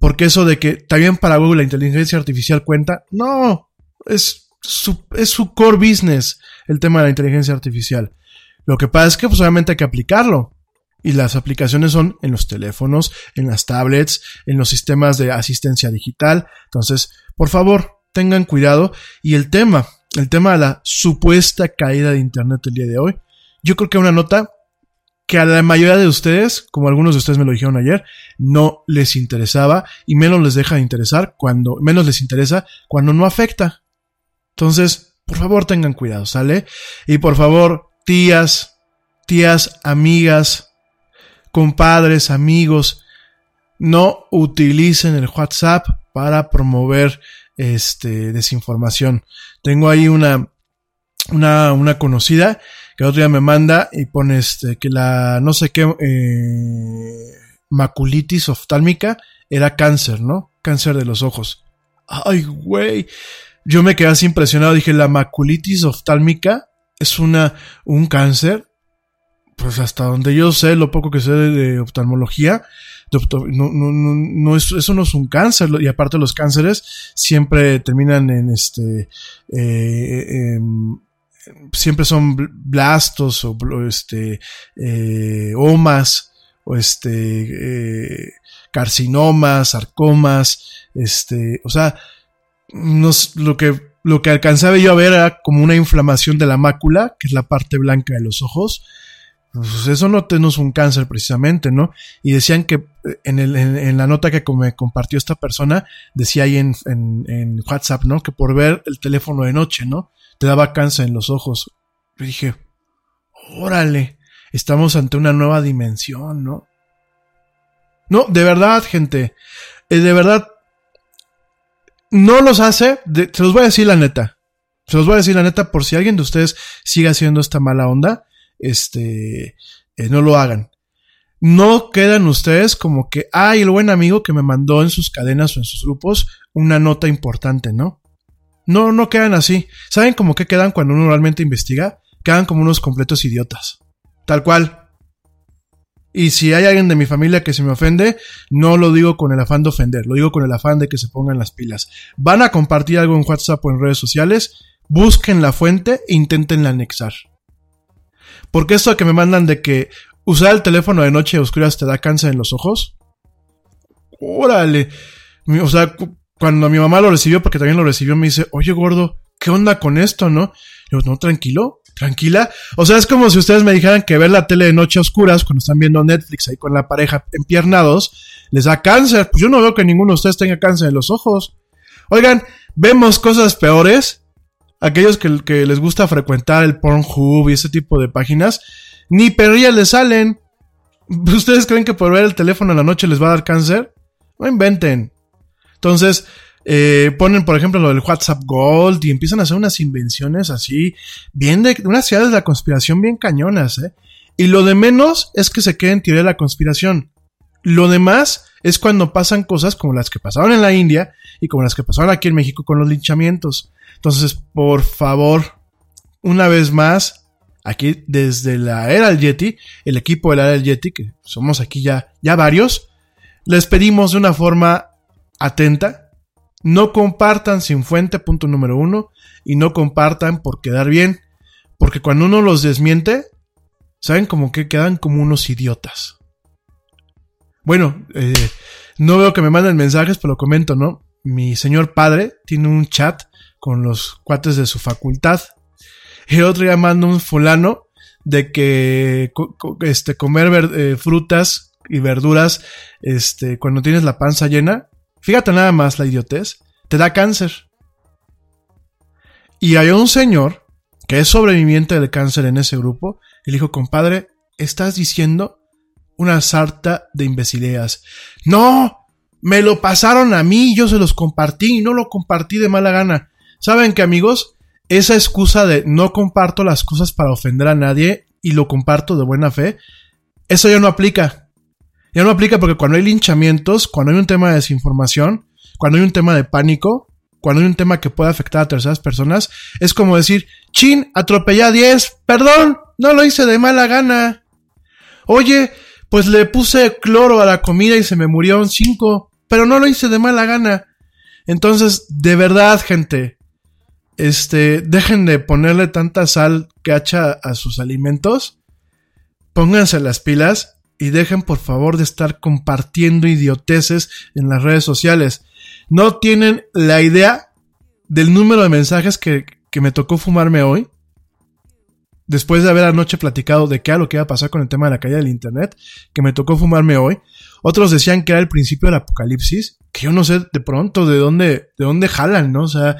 porque eso de que también para Google la inteligencia artificial cuenta, no, es su, es su core business el tema de la inteligencia artificial. Lo que pasa es que pues obviamente hay que aplicarlo. Y las aplicaciones son en los teléfonos, en las tablets, en los sistemas de asistencia digital. Entonces, por favor, tengan cuidado. Y el tema, el tema de la supuesta caída de Internet el día de hoy, yo creo que una nota que a la mayoría de ustedes, como algunos de ustedes me lo dijeron ayer, no les interesaba y menos les deja de interesar cuando, menos les interesa cuando no afecta. Entonces, por favor tengan cuidado, ¿sale? Y por favor, tías, tías, amigas, compadres, amigos, no utilicen el WhatsApp para promover este desinformación. Tengo ahí una una, una conocida que otro día me manda y pone este que la no sé qué eh, maculitis oftálmica era cáncer, ¿no? Cáncer de los ojos. Ay, güey. Yo me quedé así impresionado. Dije, la maculitis oftálmica es una, un cáncer. Pues hasta donde yo sé, lo poco que sé de, de oftalmología, de no, no, no, no es, eso no es un cáncer. Y aparte los cánceres siempre terminan en este, eh, em, siempre son bl- blastos o bl- este, eh, omas o este, eh, carcinomas, sarcomas, este, o sea, lo que lo que alcanzaba yo a ver era como una inflamación de la mácula, que es la parte blanca de los ojos. Pues eso no, no es un cáncer precisamente, ¿no? Y decían que eh, en, el, en, la nota que me compartió esta persona, decía ahí en, en, en WhatsApp, ¿no? Que por ver el teléfono de noche, ¿no? Te daba cáncer en los ojos. Yo dije, órale, estamos ante una nueva dimensión, ¿no? No, de verdad, gente, eh, de verdad, no los hace, se los voy a decir la neta. Se los voy a decir la neta por si alguien de ustedes sigue haciendo esta mala onda, este, eh, no lo hagan. No quedan ustedes como que, ay, el buen amigo que me mandó en sus cadenas o en sus grupos una nota importante, ¿no? No, no quedan así. ¿Saben cómo que quedan cuando uno realmente investiga? Quedan como unos completos idiotas. Tal cual. Y si hay alguien de mi familia que se me ofende, no lo digo con el afán de ofender, lo digo con el afán de que se pongan las pilas. Van a compartir algo en WhatsApp o en redes sociales, busquen la fuente e intenten anexar. Porque esto que me mandan de que usar el teléfono de noche a oscuras te da cáncer en los ojos. Órale. O sea, cu- cuando mi mamá lo recibió, porque también lo recibió, me dice, oye gordo, ¿qué onda con esto, no? Digo, no, tranquilo. Tranquila. O sea, es como si ustedes me dijeran que ver la tele de noche a oscuras, cuando están viendo Netflix ahí con la pareja empiernados, les da cáncer. Pues yo no veo que ninguno de ustedes tenga cáncer en los ojos. Oigan, vemos cosas peores. Aquellos que, que les gusta frecuentar el Pornhub y ese tipo de páginas, ni perrillas les salen. ¿Ustedes creen que por ver el teléfono en la noche les va a dar cáncer? No inventen. Entonces, eh, ponen, por ejemplo, lo del WhatsApp Gold y empiezan a hacer unas invenciones así, bien de unas ciudades de la conspiración bien cañonas, ¿eh? Y lo de menos es que se quede en teoría de la conspiración. Lo demás es cuando pasan cosas como las que pasaron en la India y como las que pasaron aquí en México con los linchamientos. Entonces, por favor, una vez más, aquí desde la era del Yeti, el equipo de la era del Yeti, que somos aquí ya, ya varios, les pedimos de una forma atenta, no compartan sin fuente, punto número uno, y no compartan por quedar bien, porque cuando uno los desmiente, saben como que quedan como unos idiotas. Bueno, eh, no veo que me manden mensajes, pero lo comento, ¿no? Mi señor padre tiene un chat con los cuates de su facultad. Y otro día manda un fulano de que este, comer eh, frutas y verduras este, cuando tienes la panza llena Fíjate nada más la idiotez. Te da cáncer. Y hay un señor que es sobreviviente del cáncer en ese grupo. Y le dijo, compadre, estás diciendo una sarta de imbecileas. No, me lo pasaron a mí, yo se los compartí y no lo compartí de mala gana. ¿Saben qué, amigos? Esa excusa de no comparto las cosas para ofender a nadie y lo comparto de buena fe, eso ya no aplica. Ya no aplica porque cuando hay linchamientos, cuando hay un tema de desinformación, cuando hay un tema de pánico, cuando hay un tema que puede afectar a terceras personas, es como decir, chin, atropellé a 10, perdón, no lo hice de mala gana. Oye, pues le puse cloro a la comida y se me murió un 5, pero no lo hice de mala gana. Entonces, de verdad, gente, este, dejen de ponerle tanta sal que hacha a sus alimentos, pónganse las pilas y dejen por favor de estar compartiendo idioteces en las redes sociales. No tienen la idea del número de mensajes que, me tocó fumarme hoy. Después de haber anoche platicado de qué era lo que iba a pasar con el tema de la caída del internet, que me tocó fumarme hoy. Otros decían que era el principio del apocalipsis, que yo no sé de pronto de dónde, de dónde jalan, ¿no? O sea,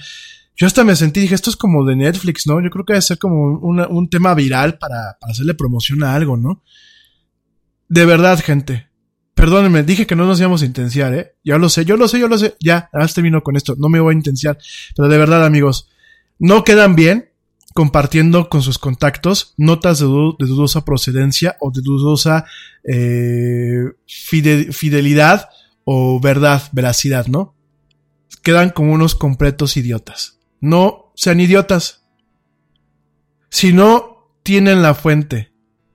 yo hasta me sentí, dije, esto es como de Netflix, ¿no? Yo creo que debe ser como un tema viral para, para hacerle promoción a algo, ¿no? De verdad, gente. Perdónenme, dije que no nos íbamos a intenciar, ¿eh? Ya lo sé, yo lo sé, yo lo sé. Ya, ahora termino con esto. No me voy a intenciar. Pero de verdad, amigos, no quedan bien compartiendo con sus contactos notas de, dudosa procedencia o de dudosa eh, fidelidad o verdad, veracidad, ¿no? Quedan como unos completos idiotas. No sean idiotas. Si no tienen la fuente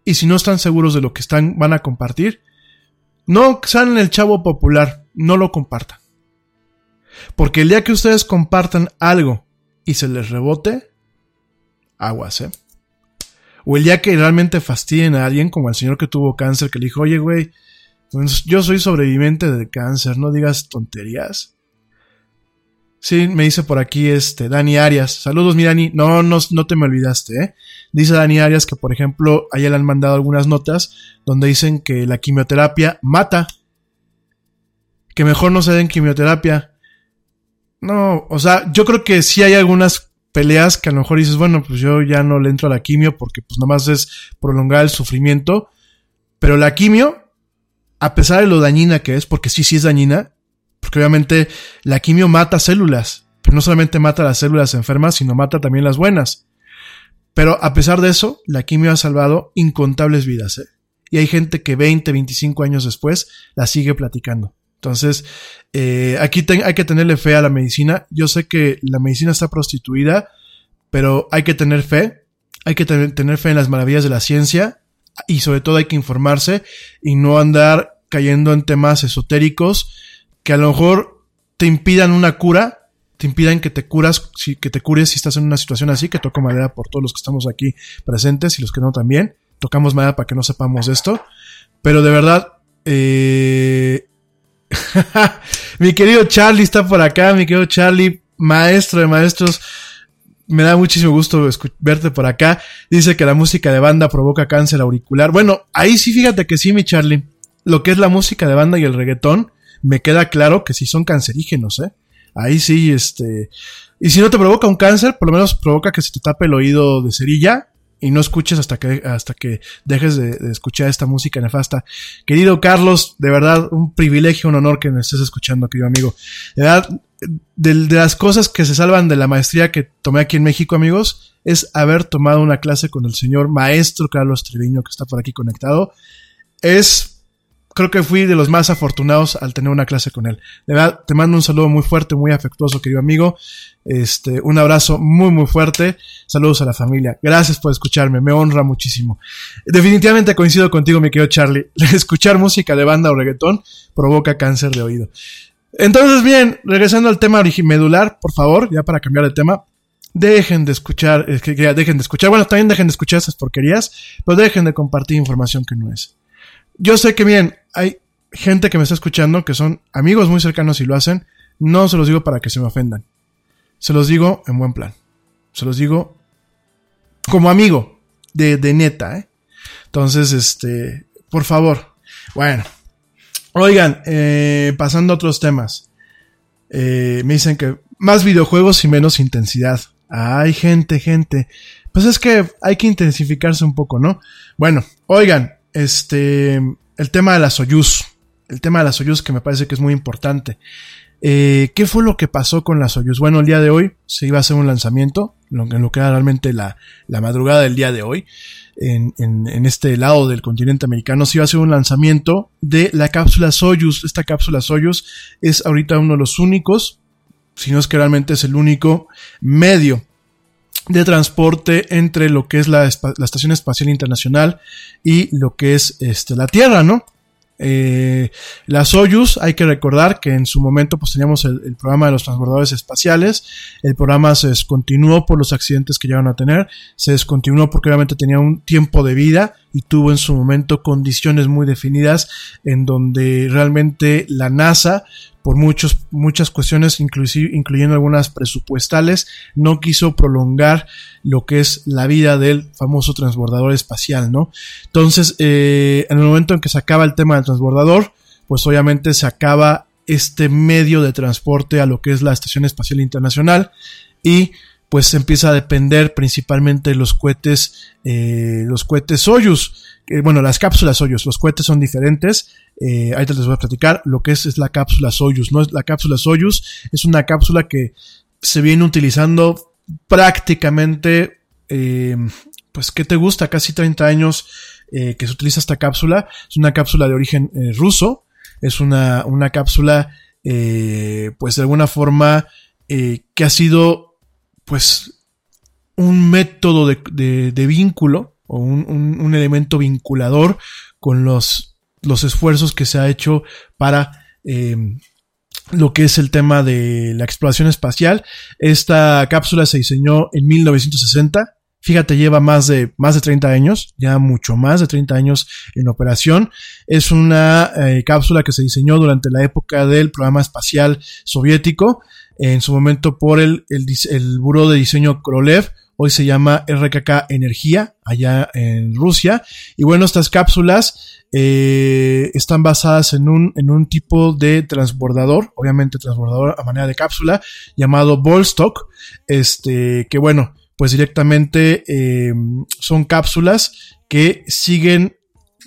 y si no están seguros de lo que están, van a compartir, no sean el chavo popular, no lo compartan. Porque el día que ustedes compartan algo y se les rebote, aguas, ¿eh? O el día que realmente fastidien a alguien, como el señor que tuvo cáncer, que le dijo, oye, güey, pues yo soy sobreviviente de cáncer, no digas tonterías. Sí, me dice por aquí este Dani Arias. Saludos, mi Dani. No, no, no te me olvidaste, ¿eh? Dice Dani Arias que, por ejemplo, a ella le han mandado algunas notas donde dicen que la quimioterapia mata. Que mejor no se den quimioterapia. No, o sea, yo creo que sí hay algunas peleas que a lo mejor dices, bueno, pues yo ya no le entro a la quimio porque pues nada más es prolongar el sufrimiento. Pero la quimio, a pesar de lo dañina que es, porque sí, sí es dañina, porque obviamente la quimio mata células, pero no solamente mata las células enfermas, sino mata también las buenas. Pero a pesar de eso, la quimio ha salvado incontables vidas. ¿eh? Y hay gente que 20, 25 años después la sigue platicando. Entonces, eh, aquí hay que tenerle fe a la medicina. Yo sé que la medicina está prostituida, pero hay que tener fe. Hay que tener fe en las maravillas de la ciencia y sobre todo hay que informarse y no andar cayendo en temas esotéricos que a lo mejor te impidan una cura, te impidan que te curas, que te cures si estás en una situación así, que toco madera por todos los que estamos aquí presentes y los que no también. Tocamos madera para que no sepamos esto. Pero de verdad, eh... mi querido Charlie está por acá, mi querido Charlie, maestro de maestros. me da muchísimo gusto verte por acá. Dice que la música de banda provoca cáncer auricular. Bueno, ahí sí fíjate que sí, mi Charlie. Lo que es la música de banda y el reggaetón, me queda claro que sí son cancerígenos, ¿eh? Ahí sí, este... Y si no te provoca un cáncer, por lo menos provoca que se te tape el oído de cerilla y no escuches hasta que, hasta que dejes de, escuchar esta música nefasta. Querido Carlos, de verdad, un privilegio, un honor que me estés escuchando, querido amigo. De verdad, de las cosas que se salvan de la maestría que tomé aquí en México, amigos, es haber tomado una clase con el señor maestro Carlos Treviño, que está por aquí conectado. Es, creo que fui de los más afortunados al tener una clase con él. De verdad, te mando un saludo muy fuerte, muy afectuoso, querido amigo. Este, un abrazo muy, muy fuerte. Saludos a la familia. Gracias por escucharme, me honra muchísimo. Definitivamente coincido contigo, mi querido Charlie. Escuchar música de banda o reggaetón provoca cáncer de oído. Entonces, bien, regresando al tema medular, por favor, ya para cambiar de tema. Dejen de escuchar, dejen de escuchar, bueno, también dejen de escuchar esas porquerías, pero dejen de compartir información que no es. Yo sé que, bien, hay gente que me está escuchando que son amigos muy cercanos y lo hacen. No se los digo para que se me ofendan. Se los digo en buen plan. Se los digo como amigo, de, de neta, ¿eh? Entonces, este, por favor. Bueno. Oigan, eh, pasando a otros temas. Eh, me dicen que más videojuegos y menos intensidad. Ay, gente, gente. Pues es que hay que intensificarse un poco, ¿no? Bueno, oigan, este, el tema de la Soyuz. El tema de la Soyuz que me parece que es muy importante. Eh, ¿Qué fue lo que pasó con la Soyuz? Bueno, el día de hoy se iba a hacer un lanzamiento, en lo que era realmente la, la madrugada del día de hoy, en, en, en, este lado del continente americano, se iba a hacer un lanzamiento de la cápsula Soyuz. Esta cápsula Soyuz es ahorita uno de los únicos, si no es que realmente es el único medio de transporte entre lo que es la, Estación Espacial Internacional y lo que es este, la Tierra, ¿no? Eh, la Soyuz, hay que recordar que en su momento pues teníamos el, el, programa de los transbordadores espaciales, el programa se descontinuó por los accidentes que llegaron a tener, se descontinuó porque obviamente tenía un tiempo de vida y tuvo en su momento condiciones muy definidas en donde realmente la NASA por muchos, muchas cuestiones, incluyendo algunas presupuestales, no quiso prolongar lo que es la vida del famoso transbordador espacial, ¿no? Entonces, eh, en el momento en que se acaba el tema del transbordador, pues obviamente se acaba este medio de transporte a lo que es la Estación Espacial Internacional y pues empieza a depender principalmente de los cohetes, eh, los cohetes Soyuz, eh, bueno, las cápsulas Soyuz, los cohetes son diferentes, eh, ahorita les voy a platicar, lo que es es la cápsula Soyuz, ¿no? La cápsula Soyuz es una cápsula que se viene utilizando prácticamente, eh, pues, ¿qué te gusta? Casi 30 años eh, que se utiliza esta cápsula, es una cápsula de origen ruso, es una, una cápsula, pues, de alguna forma, que ha sido pues un método de, de, vínculo o un, un, elemento vinculador con los, los esfuerzos que se ha hecho para eh, lo que es el tema de la exploración espacial. Esta cápsula se diseñó en 1960. Fíjate, lleva más de, más de 30 años, ya mucho más de 30 años en operación. Es una eh, cápsula que se diseñó durante la época del programa espacial soviético en su momento por el, el, el Buró de Diseño Krolev, hoy se llama RKK Energía, allá en Rusia. Y bueno, estas cápsulas eh, están basadas en un, en un tipo de transbordador, obviamente transbordador a manera de cápsula, llamado Volstock, este, que bueno, pues directamente eh, son cápsulas que siguen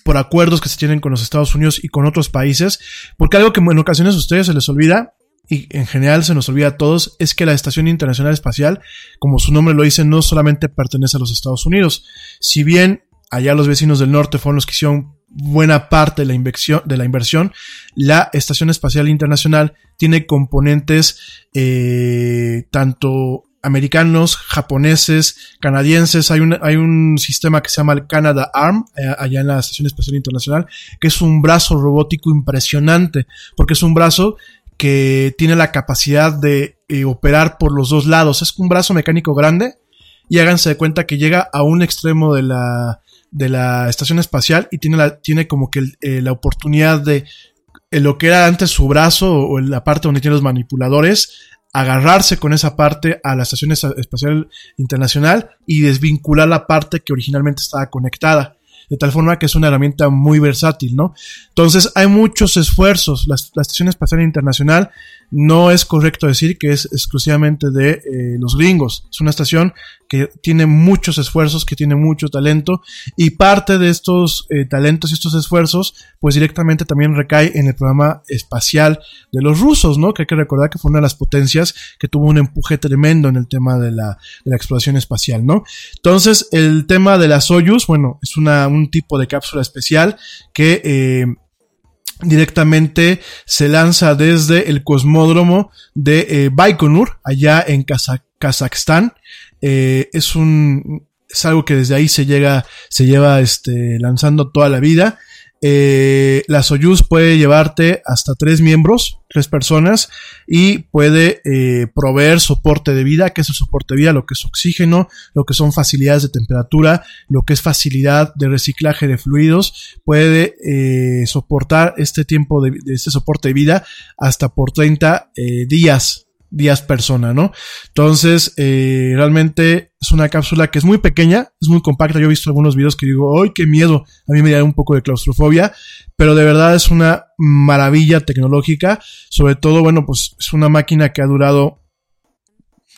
por acuerdos que se tienen con los Estados Unidos y con otros países, porque algo que en ocasiones a ustedes se les olvida, y en general se nos olvida a todos, es que la Estación Internacional Espacial, como su nombre lo dice, no solamente pertenece a los Estados Unidos. Si bien allá los vecinos del norte fueron los que hicieron buena parte de la inversión, de la, inversión, la Estación Espacial Internacional tiene componentes eh, tanto americanos, japoneses, canadienses. Hay un, hay un sistema que se llama el Canada Arm, eh, allá en la Estación Espacial Internacional, que es un brazo robótico impresionante, porque es un brazo que tiene la capacidad de eh, operar por los dos lados. Es un brazo mecánico grande y háganse de cuenta que llega a un extremo de la, de la estación espacial y tiene, la, tiene como que eh, la oportunidad de eh, lo que era antes su brazo o la parte donde tiene los manipuladores, agarrarse con esa parte a la Estación Espacial Internacional y desvincular la parte que originalmente estaba conectada de tal forma que es una herramienta muy versátil, ¿no? Entonces hay muchos esfuerzos. La, Estación Espacial Internacional no es correcto decir que es exclusivamente de eh, los gringos. Es una estación que tiene muchos esfuerzos, que tiene mucho talento y parte de estos eh, talentos y estos esfuerzos pues directamente también recae en el programa espacial de los rusos, ¿no? Que hay que recordar que fue una de las potencias que tuvo un empuje tremendo en el tema de la, exploración espacial, ¿no? Entonces el tema de la Soyuz, bueno, es una, un tipo de cápsula especial que... Eh, directamente se lanza desde el cosmódromo de eh, Baikonur, allá en Kazajstán. Eh, es un, es algo que desde ahí se llega, se lleva este, lanzando toda la vida. Eh, la Soyuz puede llevarte hasta tres miembros, tres personas, y puede eh, proveer soporte de vida, que es el soporte de vida, lo que es oxígeno, lo que son facilidades de temperatura, lo que es facilidad de reciclaje de fluidos, puede eh, soportar este tiempo de, este soporte de vida hasta por 30 eh, días días persona, ¿no? Entonces, realmente es una cápsula que es muy pequeña, es muy compacta. Yo he visto algunos videos que digo, ¡ay, qué miedo! A mí me da un poco de claustrofobia, pero de verdad es una maravilla tecnológica. Sobre todo, bueno, pues es una máquina que ha durado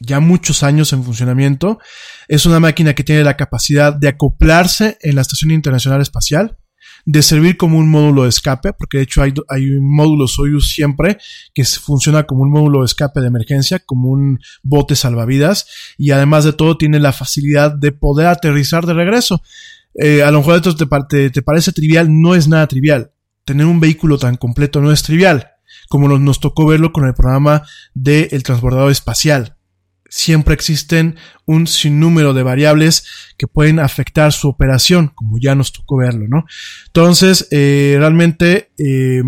ya muchos años en funcionamiento. Es una máquina que tiene la capacidad de acoplarse en la Estación Internacional Espacial de servir como un módulo de escape, porque de hecho hay, hay un módulo Soyuz siempre que funciona como un módulo de escape de emergencia, como un bote salvavidas, y además de todo tiene la facilidad de poder aterrizar de regreso. Eh, a lo mejor esto te, parece trivial, no es nada trivial. Tener un vehículo tan completo no es trivial, como nos, tocó verlo con el programa del transbordador espacial siempre existen un sinnúmero de variables que pueden afectar su operación, como ya nos tocó verlo, ¿no? Entonces, eh, realmente eh,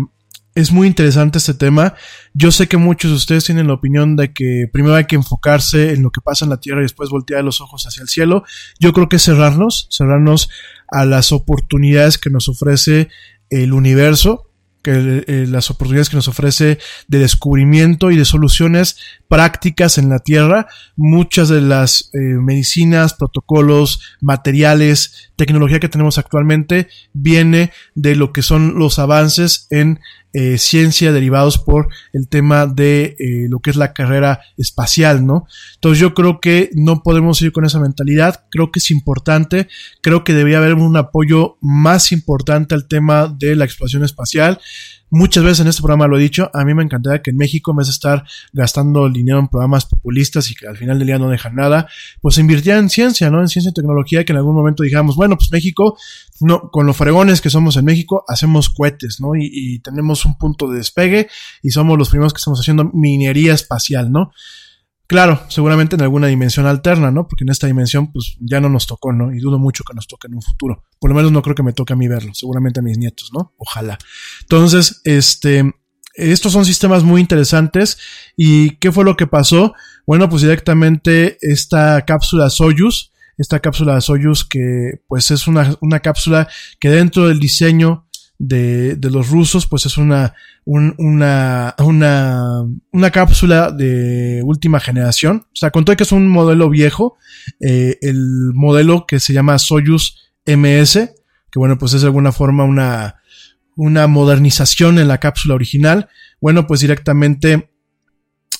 es muy interesante este tema. Yo sé que muchos de ustedes tienen la opinión de que primero hay que enfocarse en lo que pasa en la Tierra y después voltear los ojos hacia el cielo. Yo creo que cerrarnos, cerrarnos a las oportunidades que nos ofrece el universo, eh, las oportunidades que nos ofrece de descubrimiento y de soluciones prácticas en la Tierra. Muchas de las eh, medicinas, protocolos, materiales, tecnología que tenemos actualmente viene de lo que son los avances en eh, ciencia derivados por el tema de lo que es la carrera espacial, ¿no? Entonces yo creo que no podemos ir con esa mentalidad, creo que es importante, creo que debería haber un apoyo más importante al tema de la exploración espacial. Muchas veces en este programa lo he dicho, a mí me encantaría que en México, en vez de estar gastando dinero en programas populistas y que al final del día no dejan nada, pues invirtiera en ciencia, ¿no? En ciencia y tecnología, que en algún momento digamos, bueno, pues México, no, con los fregones que somos en México, hacemos cohetes, ¿no? Y, y tenemos un punto de despegue y somos los primeros que estamos haciendo minería espacial, ¿no? Claro, seguramente en alguna dimensión alterna, ¿no? Porque en esta dimensión, pues ya no nos tocó, ¿no? Y dudo mucho que nos toque en un futuro. Por lo menos no creo que me toque a mí verlo, seguramente a mis nietos, ¿no? Ojalá. Entonces, este, estos son sistemas muy interesantes. ¿Y qué fue lo que pasó? Bueno, pues directamente esta cápsula Soyuz, esta cápsula Soyuz que pues es una, una cápsula que dentro del diseño de, de los rusos, pues es una, una, una, una cápsula de última generación. O sea, contó que es un modelo viejo, eh, el modelo que se llama Soyuz MS, que bueno, pues es de alguna forma una, una modernización en la cápsula original. Bueno, pues directamente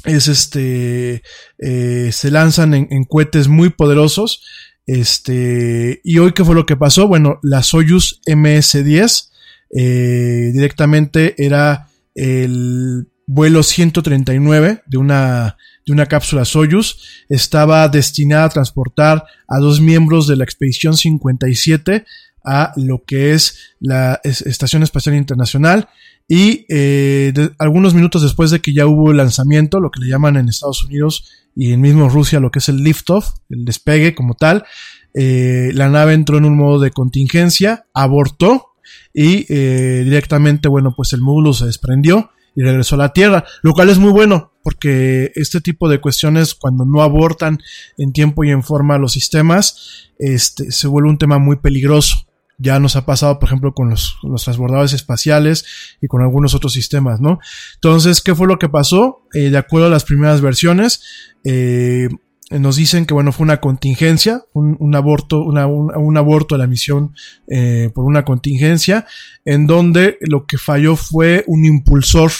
es este, eh, se lanzan en, en cohetes muy poderosos. Este, y hoy, ¿qué fue lo que pasó? Bueno, la Soyuz MS-10 eh, directamente era el vuelo 139 de una, de una cápsula Soyuz. Estaba destinada a transportar a dos miembros de la expedición 57 a lo que es la Estación Espacial Internacional. Y eh, algunos minutos después de que ya hubo el lanzamiento, lo que le llaman en Estados Unidos y en mismo Rusia lo que es el liftoff, el despegue como tal, eh, la nave entró en un modo de contingencia, abortó y eh, directamente, bueno, pues el módulo se desprendió y regresó a la Tierra, lo cual es muy bueno porque este tipo de cuestiones cuando no abortan en tiempo y en forma los sistemas, este, se vuelve un tema muy peligroso. Ya nos ha pasado, por ejemplo, con los, los transbordadores espaciales y con algunos otros sistemas, ¿no? Entonces, ¿qué fue lo que pasó? Eh, de acuerdo a las primeras versiones, eh, nos dicen que bueno fue una contingencia, un, aborto, una, un, aborto de la misión eh, por una contingencia, en donde lo que falló fue un impulsor.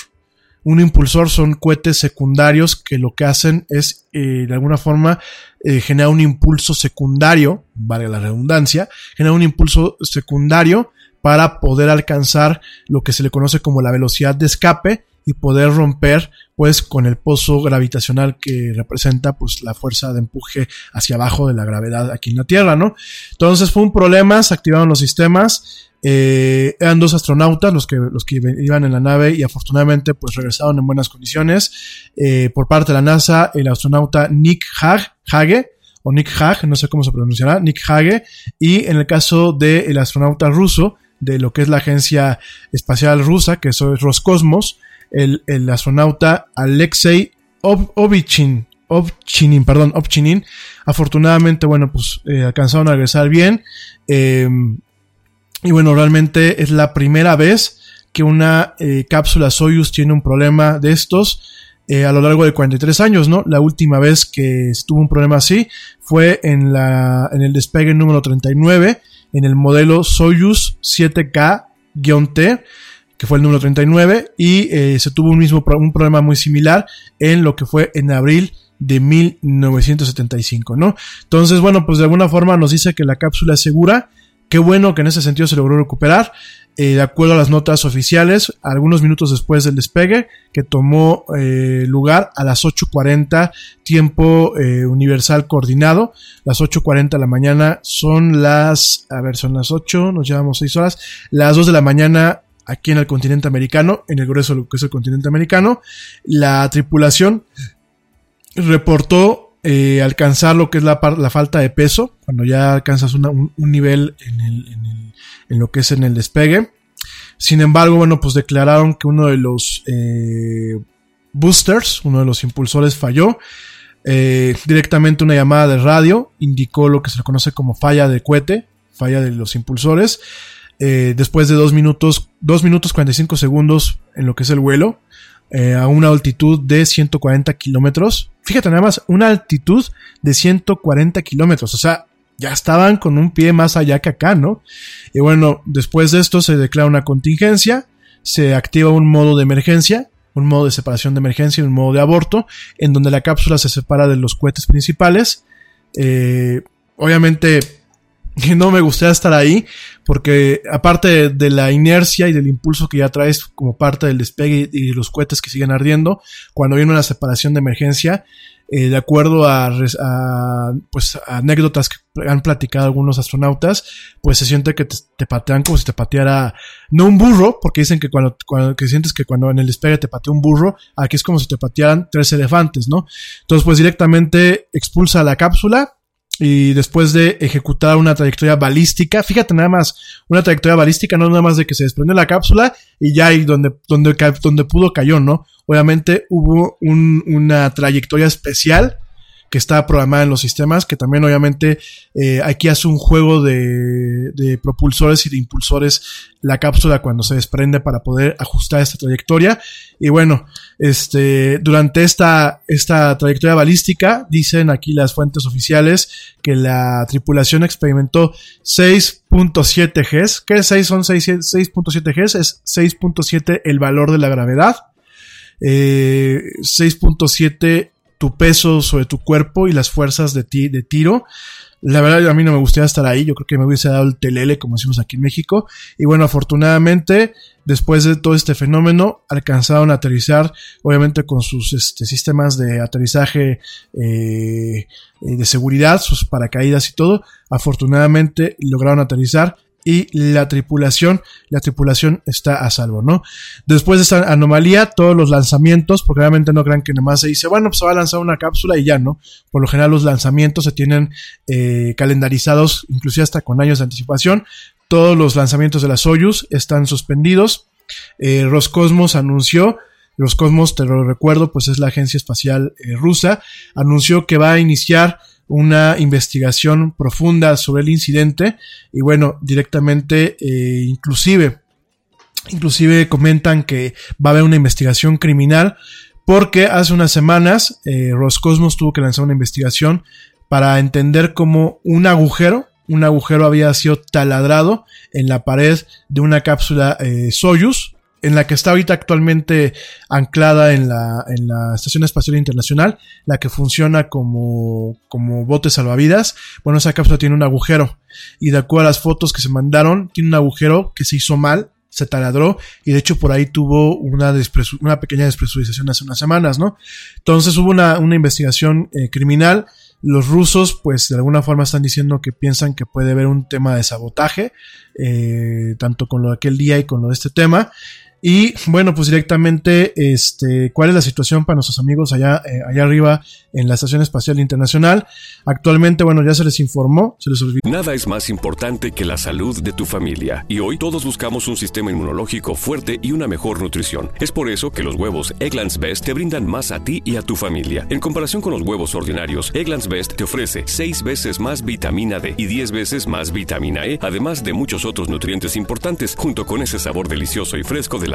Un impulsor son cohetes secundarios que lo que hacen es eh, de alguna forma eh, generar un impulso secundario, vale la redundancia, generar un impulso secundario para poder alcanzar lo que se le conoce como la velocidad de escape y poder romper pues con el pozo gravitacional que representa pues la fuerza de empuje hacia abajo de la gravedad aquí en la Tierra, ¿no? Entonces fue un problema, se activaron los sistemas, eh, eran dos astronautas los que, los que iban en la nave y afortunadamente pues regresaron en buenas condiciones. Eh, por parte de la NASA, el astronauta Nick Hage, o Nick Hage, no sé cómo se pronunciará, Nick Hage, y en el caso del astronauta ruso, de lo que es la agencia espacial rusa, que eso es Roscosmos, el, el astronauta Alexei Ob Obchinin, perdón, Obchinin, afortunadamente, bueno, pues eh, alcanzaron a regresar bien. Eh, y bueno, realmente es la primera vez que una eh, cápsula Soyuz tiene un problema de estos eh, a lo largo de 43 años, ¿no? La última vez que estuvo un problema así fue en, la, en el despegue número 39, en el modelo Soyuz 7K-T, que fue el número 39, y eh, se tuvo un mismo un problema muy similar en lo que fue en abril de 1975, ¿no? Entonces, bueno, pues de alguna forma nos dice que la cápsula es segura. Qué bueno que en ese sentido se logró recuperar. Eh, de acuerdo a las notas oficiales, algunos minutos después del despegue, que tomó eh, lugar a las 8.40 tiempo universal coordinado. Las 8.40 de la mañana son las, a ver, son las 8, nos llevamos 6 horas, las 2 de la mañana aquí en el continente americano, en el grueso de lo que es el continente americano. La tripulación reportó eh, alcanzar lo que es la, falta de peso, cuando ya alcanzas un, nivel en, el, en, el, en, lo que es en el despegue. Sin embargo, bueno, pues declararon que uno de los eh, boosters, uno de los impulsores falló. Eh, directamente una llamada de radio indicó lo que se le conoce como falla de cohete, falla de los impulsores. Eh, después de dos minutos, dos minutos 45 segundos en lo que es el vuelo, eh, a una altitud de 140 kilómetros. Fíjate nada más, una altitud de 140 kilómetros. O sea, ya estaban con un pie más allá que acá, ¿no? Y bueno, después de esto se declara una contingencia, se activa un modo de emergencia, un modo de separación de emergencia y un modo de aborto, en donde la cápsula se separa de los cohetes principales. Eh, obviamente no me gustaría estar ahí, porque aparte de, la inercia y del impulso que ya traes como parte del despegue y, los cohetes que siguen ardiendo, cuando viene una separación de emergencia, eh, de acuerdo a, pues, a anécdotas que han platicado algunos astronautas, pues se siente que te, te, patean como si te pateara, no un burro, porque dicen que cuando, cuando que sientes que cuando en el despegue te patea un burro, aquí es como si te patearan tres elefantes, ¿no? Entonces, pues directamente expulsa la cápsula, y después de ejecutar una trayectoria balística, fíjate nada más, una trayectoria balística, no nada más de que se desprendió la cápsula y ya ahí donde, donde, donde pudo cayó, ¿no? Obviamente hubo un, una trayectoria especial que está programada en los sistemas, que también obviamente eh, aquí hace un juego de, de, propulsores y de impulsores la cápsula cuando se desprende para poder ajustar esta trayectoria. Y bueno, este, durante esta, esta trayectoria balística, dicen aquí las fuentes oficiales que la tripulación experimentó 6.7 Gs. ¿Qué es 6? Son 6.7 Gs, es 6.7 el valor de la gravedad. Eh, 6.7 tu peso sobre tu cuerpo y las fuerzas de ti de tiro. La verdad a mí no me gustaría estar ahí, yo creo que me hubiese dado el telele como decimos aquí en México. Y bueno, afortunadamente, después de todo este fenómeno, alcanzaron a aterrizar, obviamente con sus este, sistemas de aterrizaje eh, de seguridad, sus paracaídas y todo. Afortunadamente lograron aterrizar y la tripulación, la tripulación está a salvo, ¿no? Después de esta anomalía, todos los lanzamientos, porque realmente no crean que nomás se dice, bueno, pues se va a lanzar una cápsula y ya, ¿no? Por lo general los lanzamientos se tienen eh, calendarizados, inclusive hasta con años de anticipación. Todos los lanzamientos de la Soyuz están suspendidos. Eh, Roscosmos anunció Roscosmos, te lo recuerdo, pues es la agencia espacial eh, rusa, anunció que va a iniciar una investigación profunda sobre el incidente y bueno, directamente, eh, inclusive, inclusive comentan que va a haber una investigación criminal porque hace unas semanas eh, Roscosmos tuvo que lanzar una investigación para entender cómo un agujero, un agujero había sido taladrado en la pared de una cápsula eh, Soyuz, en la que está ahorita actualmente anclada en la, en la Estación Espacial Internacional, la que funciona como, como bote salvavidas. Bueno, esa cápsula tiene un agujero y de acuerdo a las fotos que se mandaron, tiene un agujero que se hizo mal, se taladró y de hecho por ahí tuvo una, una pequeña despresurización hace unas semanas, ¿no? Entonces hubo una, una investigación eh, criminal. Los rusos, pues de alguna forma están diciendo que piensan que puede haber un tema de sabotaje, eh, tanto con lo de aquel día y con lo de este tema. Y bueno, pues directamente, este, ¿cuál es la situación para nuestros amigos allá, eh, allá arriba en la Estación Espacial Internacional? Actualmente, bueno, ya se les informó, se les olvidó. Nada es más importante que la salud de tu familia. Y hoy todos buscamos un sistema inmunológico fuerte y una mejor nutrición. Es por eso que los huevos Egglands Best te brindan más a ti y a tu familia. En comparación con los huevos ordinarios, Egglands Best te ofrece 6 veces más vitamina D y 10 veces más vitamina E, además de muchos otros nutrientes importantes, junto con ese sabor delicioso y fresco de la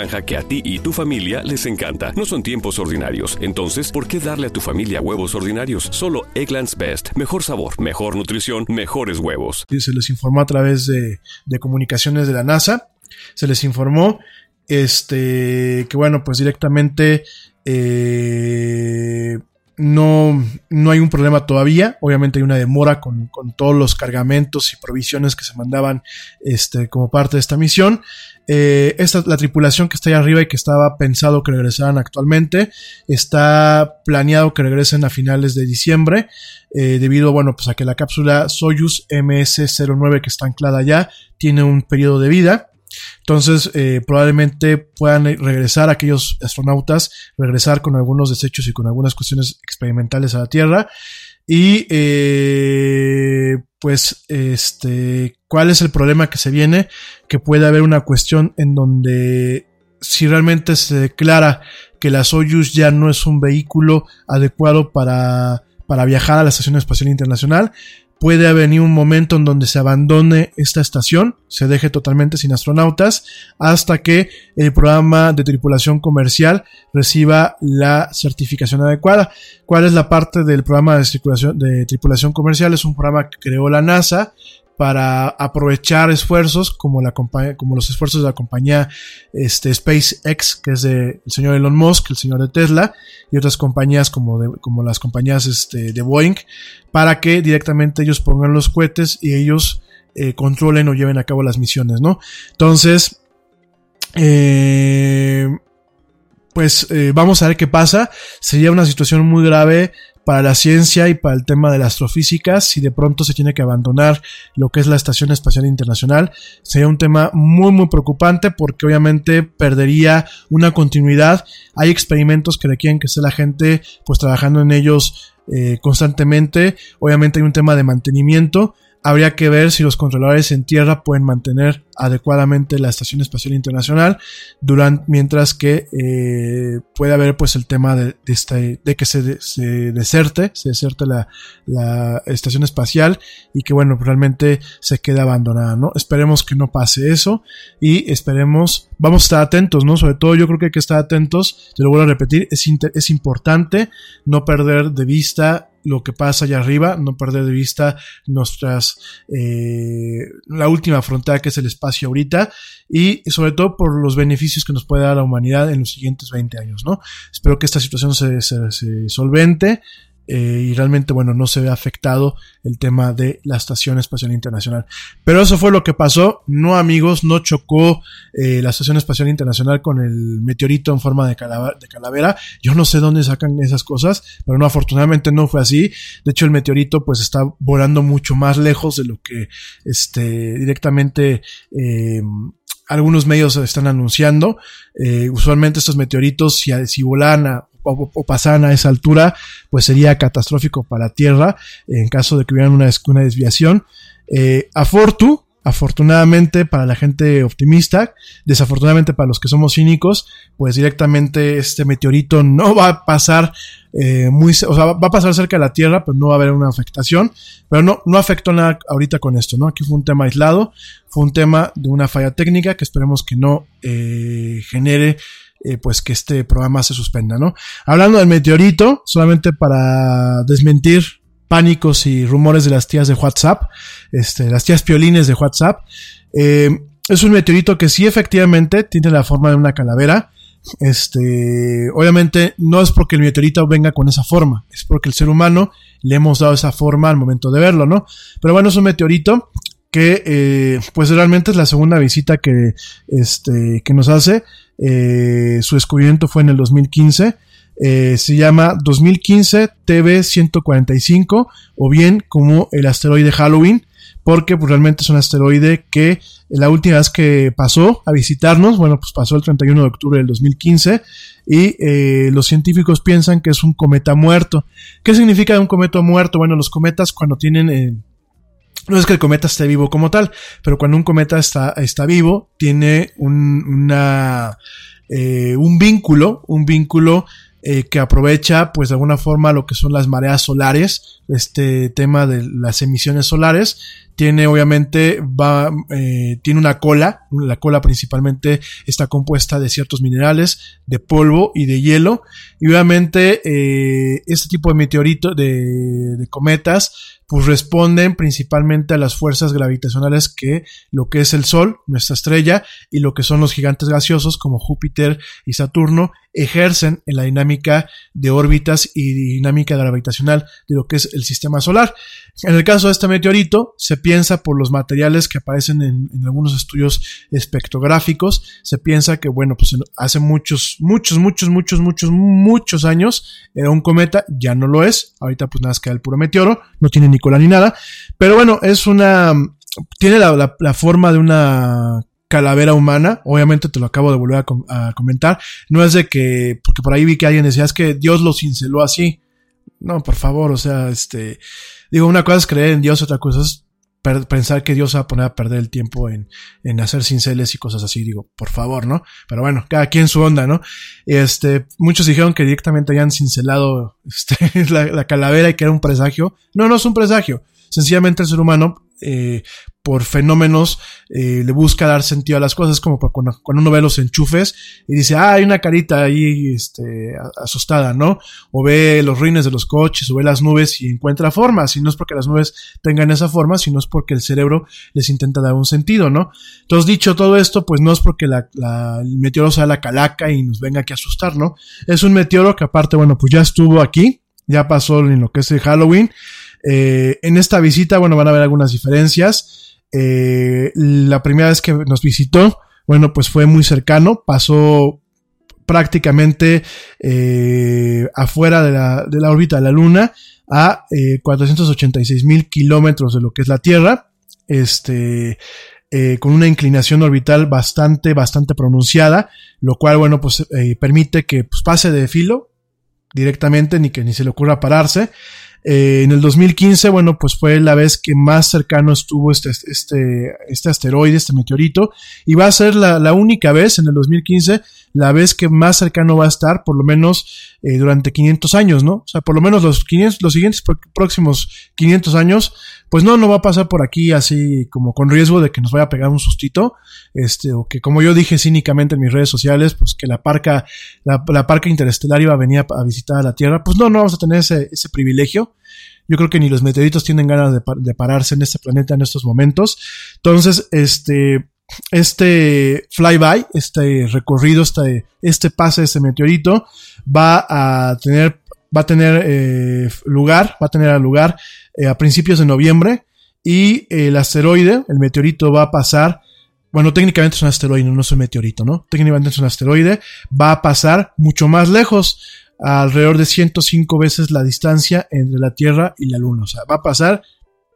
que a ti y tu familia les encanta. No son tiempos ordinarios, entonces, ¿por qué darle a tu familia huevos ordinarios? Solo Egglands Best. Mejor sabor, mejor nutrición, mejores huevos. Se les informó a través de, comunicaciones de la NASA. Se les informó este que bueno, pues directamente eh, no, no hay un problema todavía. Obviamente hay una demora con, con, todos los cargamentos y provisiones que se mandaban este, como parte de esta misión. Eh, esta, la tripulación que está ahí arriba y que estaba pensado que regresaran actualmente, está planeado que regresen a finales de diciembre, eh, debido, bueno, pues a que la cápsula Soyuz MS-09 que está anclada allá tiene un periodo de vida. Entonces, eh, probablemente puedan regresar aquellos astronautas, regresar con algunos desechos y con algunas cuestiones experimentales a la Tierra. Y eh, pues, este, ¿cuál es el problema que se viene? Que puede haber una cuestión en donde si realmente se declara que la Soyuz ya no es un vehículo adecuado para, para viajar a la Estación Espacial Internacional, puede venir un momento en donde se abandone esta estación, se deje totalmente sin astronautas, hasta que el programa de tripulación comercial reciba la certificación adecuada. ¿Cuál es la parte del programa de tripulación, de tripulación comercial? Es un programa que creó la NASA para aprovechar esfuerzos como, la como los esfuerzos de la compañía este, SpaceX, que es de el señor Elon Musk, el señor de Tesla, y otras compañías como, de, como las compañías este, de Boeing, para que directamente ellos pongan los cohetes y ellos eh, controlen o lleven a cabo las misiones, ¿no? Entonces, eh, pues eh, vamos a ver qué pasa. Sería una situación muy grave para la ciencia y para el tema de la astrofísica, si de pronto se tiene que abandonar lo que es la Estación Espacial Internacional, sería un tema muy muy preocupante porque obviamente perdería una continuidad. Hay experimentos que requieren que esté la gente pues trabajando en ellos eh, constantemente. Obviamente hay un tema de mantenimiento. Habría que ver si los controladores en tierra pueden mantener adecuadamente la Estación Espacial Internacional, durante, mientras que eh, puede haber pues el tema de, de, que se, se, deserte, se deserte la, Estación Espacial y que bueno, realmente se quede abandonada, ¿no? Esperemos que no pase eso y esperemos, vamos a estar atentos, ¿no? Sobre todo yo creo que hay que estar atentos, te lo vuelvo a repetir, es importante no perder de vista lo que pasa allá arriba, no perder de vista nuestras, eh, la última frontera que es el espacio ahorita y sobre todo por los beneficios que nos puede dar la humanidad en los siguientes 20 años, ¿no? Espero que esta situación se, se, se solvente. Eh, y realmente, bueno, no se ve afectado el tema de la Estación Espacial Internacional. Pero eso fue lo que pasó. No, amigos, no chocó eh, la Estación Espacial Internacional con el meteorito en forma de, de calavera. Yo no sé dónde sacan esas cosas, pero no, afortunadamente no fue así. De hecho, el meteorito pues está volando mucho más lejos de lo que este, directamente eh, algunos medios están anunciando. Usualmente estos meteoritos, si, si volan a, o, pasan a esa altura, pues sería catastrófico para Tierra en caso de que hubiera una, una desviación. Eh, a Fortu, afortunadamente para la gente optimista, desafortunadamente para los que somos cínicos, pues directamente este meteorito no va a pasar eh, muy, o sea, va a pasar cerca de la Tierra, pero no va a haber una afectación. Pero no, no afectó nada ahorita con esto, ¿no? Aquí fue un tema aislado, fue un tema de una falla técnica que esperemos que no eh, genere eh, pues que este programa se suspenda, ¿no? Hablando del meteorito, solamente para desmentir pánicos y rumores de las tías de WhatsApp, este, las tías piolines de WhatsApp, eh, es un meteorito que sí efectivamente tiene la forma de una calavera, este, obviamente no es porque el meteorito venga con esa forma, es porque el ser humano le hemos dado esa forma al momento de verlo, ¿no? Pero bueno, es un meteorito que eh, pues realmente es la segunda visita que, este, que nos hace. Eh, su descubrimiento fue en el 2015. Eh, se llama 2015 TV 145 o bien como el asteroide Halloween porque pues, realmente es un asteroide que la última vez que pasó a visitarnos, bueno, pues pasó el 31 de octubre del 2015 y eh, los científicos piensan que es un cometa muerto. ¿Qué significa un cometa muerto? Bueno, los cometas cuando tienen... No es que el cometa esté vivo como tal, pero cuando un cometa está, está vivo, tiene un, una, eh, un vínculo, un vínculo eh, que aprovecha pues de alguna forma lo que son las mareas solares, este tema de las emisiones solares, tiene obviamente, va, eh, tiene una cola, la cola principalmente está compuesta de ciertos minerales, de polvo y de hielo, y obviamente este tipo de meteoritos, de, de cometas, pues responden principalmente a las fuerzas gravitacionales que lo que es el Sol, nuestra estrella, y lo que son los gigantes gaseosos como Júpiter y Saturno, ejercen en la dinámica de órbitas y dinámica gravitacional de lo que es el sistema solar. En el caso de este meteorito, se piensa por los materiales que aparecen en, algunos estudios espectrográficos, se piensa que, bueno, pues hace muchos, muchos, muchos, muchos, muchos, muchos años era un cometa, ya no lo es, ahorita pues nada, queda el puro meteoro, no tiene ni cola ni nada, pero bueno, es una, tiene la, forma de una calavera humana. Obviamente te lo acabo de volver a, comentar. No es de que, porque por ahí vi que alguien decía, es que Dios lo cinceló así. No, por favor, o sea, este, digo, una cosa es creer en Dios, otra cosa es pensar que Dios va a poner a perder el tiempo en, en hacer cinceles y cosas así, digo, por favor, ¿no? Pero bueno, cada quien su onda, ¿no? Este, muchos dijeron que directamente habían cincelado este, la, la calavera y que era un presagio. No, no es un presagio. Sencillamente el ser humano eh, por fenómenos eh, le busca dar sentido a las cosas, como cuando, uno ve los enchufes y dice, ah, hay una carita ahí este, asustada, ¿no? O ve los ruines de los coches, o ve las nubes y encuentra formas, y no es porque las nubes tengan esa forma, sino es porque el cerebro les intenta dar un sentido, ¿no? Entonces, dicho todo esto, pues no es porque la, el meteoro sea la calaca y nos venga aquí a asustar, ¿no? Es un meteoro que aparte, bueno, pues ya estuvo aquí, ya pasó en lo que es el Halloween, eh, en esta visita, bueno, van a haber algunas diferencias. Eh, la primera vez que nos visitó, bueno, pues fue muy cercano, pasó prácticamente eh, afuera de la, órbita de la Luna a 486 mil kilómetros de lo que es la Tierra, este, con una inclinación orbital bastante, bastante pronunciada, lo cual, bueno, pues permite que pues, pase de filo directamente, ni que ni se le ocurra pararse. Eh, en el 2015, bueno, pues fue la vez que más cercano estuvo este, este, este asteroide, este meteorito, y va a ser la, la, única vez en el 2015, la vez que más cercano va a estar, por lo menos eh, durante 500 años, ¿no? O sea, por lo menos los, 500, los siguientes próximos 500 años, pues no, no va a pasar por aquí así como con riesgo de que nos vaya a pegar un sustito, este, o que como yo dije cínicamente en mis redes sociales, pues que la parca, la, la parca interestelar iba a venir a, visitar a la Tierra, pues no, no vamos a tener ese, ese privilegio. Yo creo que ni los meteoritos tienen ganas de, de pararse en este planeta en estos momentos. Entonces, este, este flyby, este recorrido, este, este pase de este meteorito, va a tener va a tener eh, lugar, va a tener lugar eh, a principios de noviembre y el asteroide, el meteorito va a pasar, bueno, técnicamente es un asteroide, no es un meteorito, ¿no? Técnicamente es un asteroide, va a pasar mucho más lejos, alrededor de 105 veces la distancia entre la Tierra y la Luna, o sea, va a pasar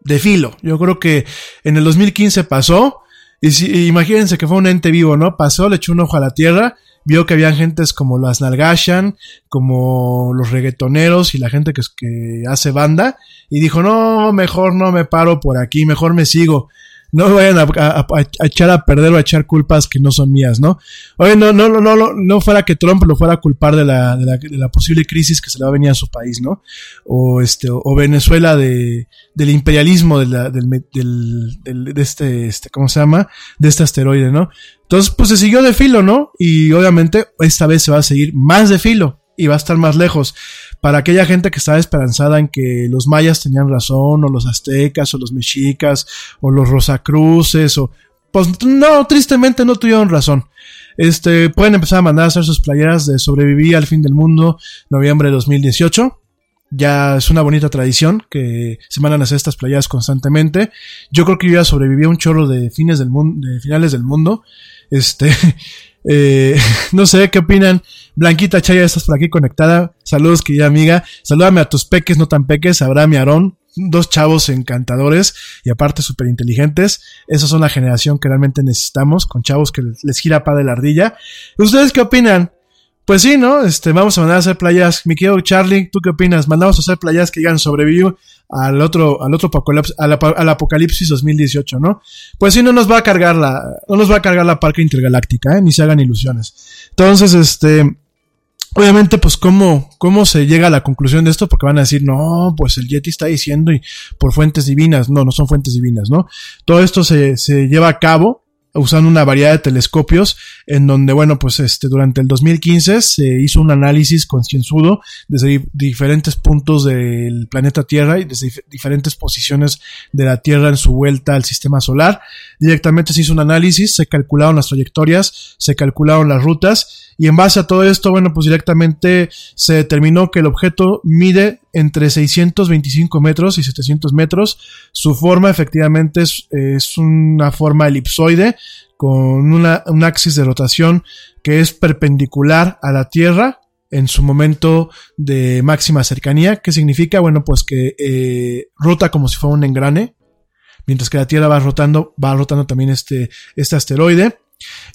de filo. Yo creo que en el 2015 pasó, y si, imagínense que fue un ente vivo, ¿no? Pasó, le echó un ojo a la Tierra, vio que había gentes como las Nalgashan, como los reggaetoneros y la gente que, que hace banda, y dijo, no, mejor no me paro por aquí, mejor me sigo no vayan a, echar a perder o a echar culpas que no son mías, ¿no? Oye, no, no, no, no, no fuera que Trump lo fuera a culpar de la, de la, de la posible crisis que se le va a venir a su país, ¿no? O este, o Venezuela de, del imperialismo del, del, de este, este, ¿cómo se llama? De este asteroide, ¿no? Entonces, pues se siguió de filo, ¿no? Y obviamente esta vez se va a seguir más de filo y va a estar más lejos para aquella gente que estaba esperanzada en que los mayas tenían razón, o los aztecas, o los mexicas, o los rosacruces, o pues no, tristemente no tuvieron razón. Este, pueden empezar a mandar a hacer sus playeras de sobrevivir al fin del mundo, noviembre de 2018. Ya es una bonita tradición que se mandan a hacer estas playeras constantemente. Yo creo que yo ya sobreviví a un chorro de fines del mundo, de finales del mundo. Este, Eh, no sé, ¿qué opinan? Blanquita Chaya, estás por aquí conectada. Saludos, querida amiga. Salúdame a tus peques, no tan peques, Abraham y Aarón. Dos chavos encantadores y aparte súper inteligentes. Esos son la generación que realmente necesitamos, con chavos que les gira pa de la ardilla. ¿Ustedes qué opinan? Pues sí, ¿no? Este, vamos a mandar a hacer playas. Mi querido Charlie, ¿tú qué opinas? Mandamos a hacer playas que digan sobrevivió al otro, al otro apocalipsis, al, al, apocalipsis 2018, ¿no? Pues sí, no nos va a cargar la, no nos va a cargar la parca intergaláctica, ¿eh? Ni se hagan ilusiones. Entonces, este, obviamente, pues, ¿cómo, cómo se llega a la conclusión de esto? Porque van a decir, no, pues el Yeti está diciendo y por fuentes divinas. No, no son fuentes divinas, ¿no? Todo esto se, se lleva a cabo usando una variedad de telescopios en donde, bueno, pues este, durante el 2015 se hizo un análisis concienzudo desde diferentes puntos del planeta Tierra y desde diferentes posiciones de la Tierra en su vuelta al sistema solar. Directamente se hizo un análisis, se calcularon las trayectorias, se calcularon las rutas y en base a todo esto, bueno, pues directamente se determinó que el objeto mide entre 625 metros y 700 metros. Su forma efectivamente es, es una forma elipsoide con una, un axis de rotación que es perpendicular a la Tierra en su momento de máxima cercanía. ¿Qué significa? Bueno, pues que eh, rota como si fuera un engrane. Mientras que la Tierra va rotando, va rotando también este, este asteroide.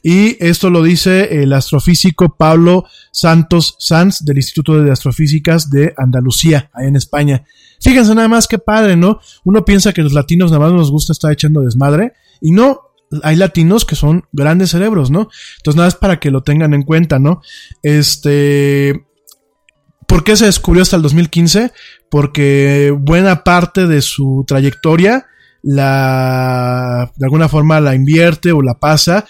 Y esto lo dice el astrofísico Pablo Santos Sanz del Instituto de Astrofísicas de Andalucía, ahí en España. Fíjense nada más qué padre, ¿no? Uno piensa que los latinos nada más nos gusta estar echando desmadre y no, hay latinos que son grandes cerebros, ¿no? Entonces nada es para que lo tengan en cuenta, ¿no? Este, ¿por qué se descubrió hasta el 2015? Porque buena parte de su trayectoria la, de alguna forma la invierte o la pasa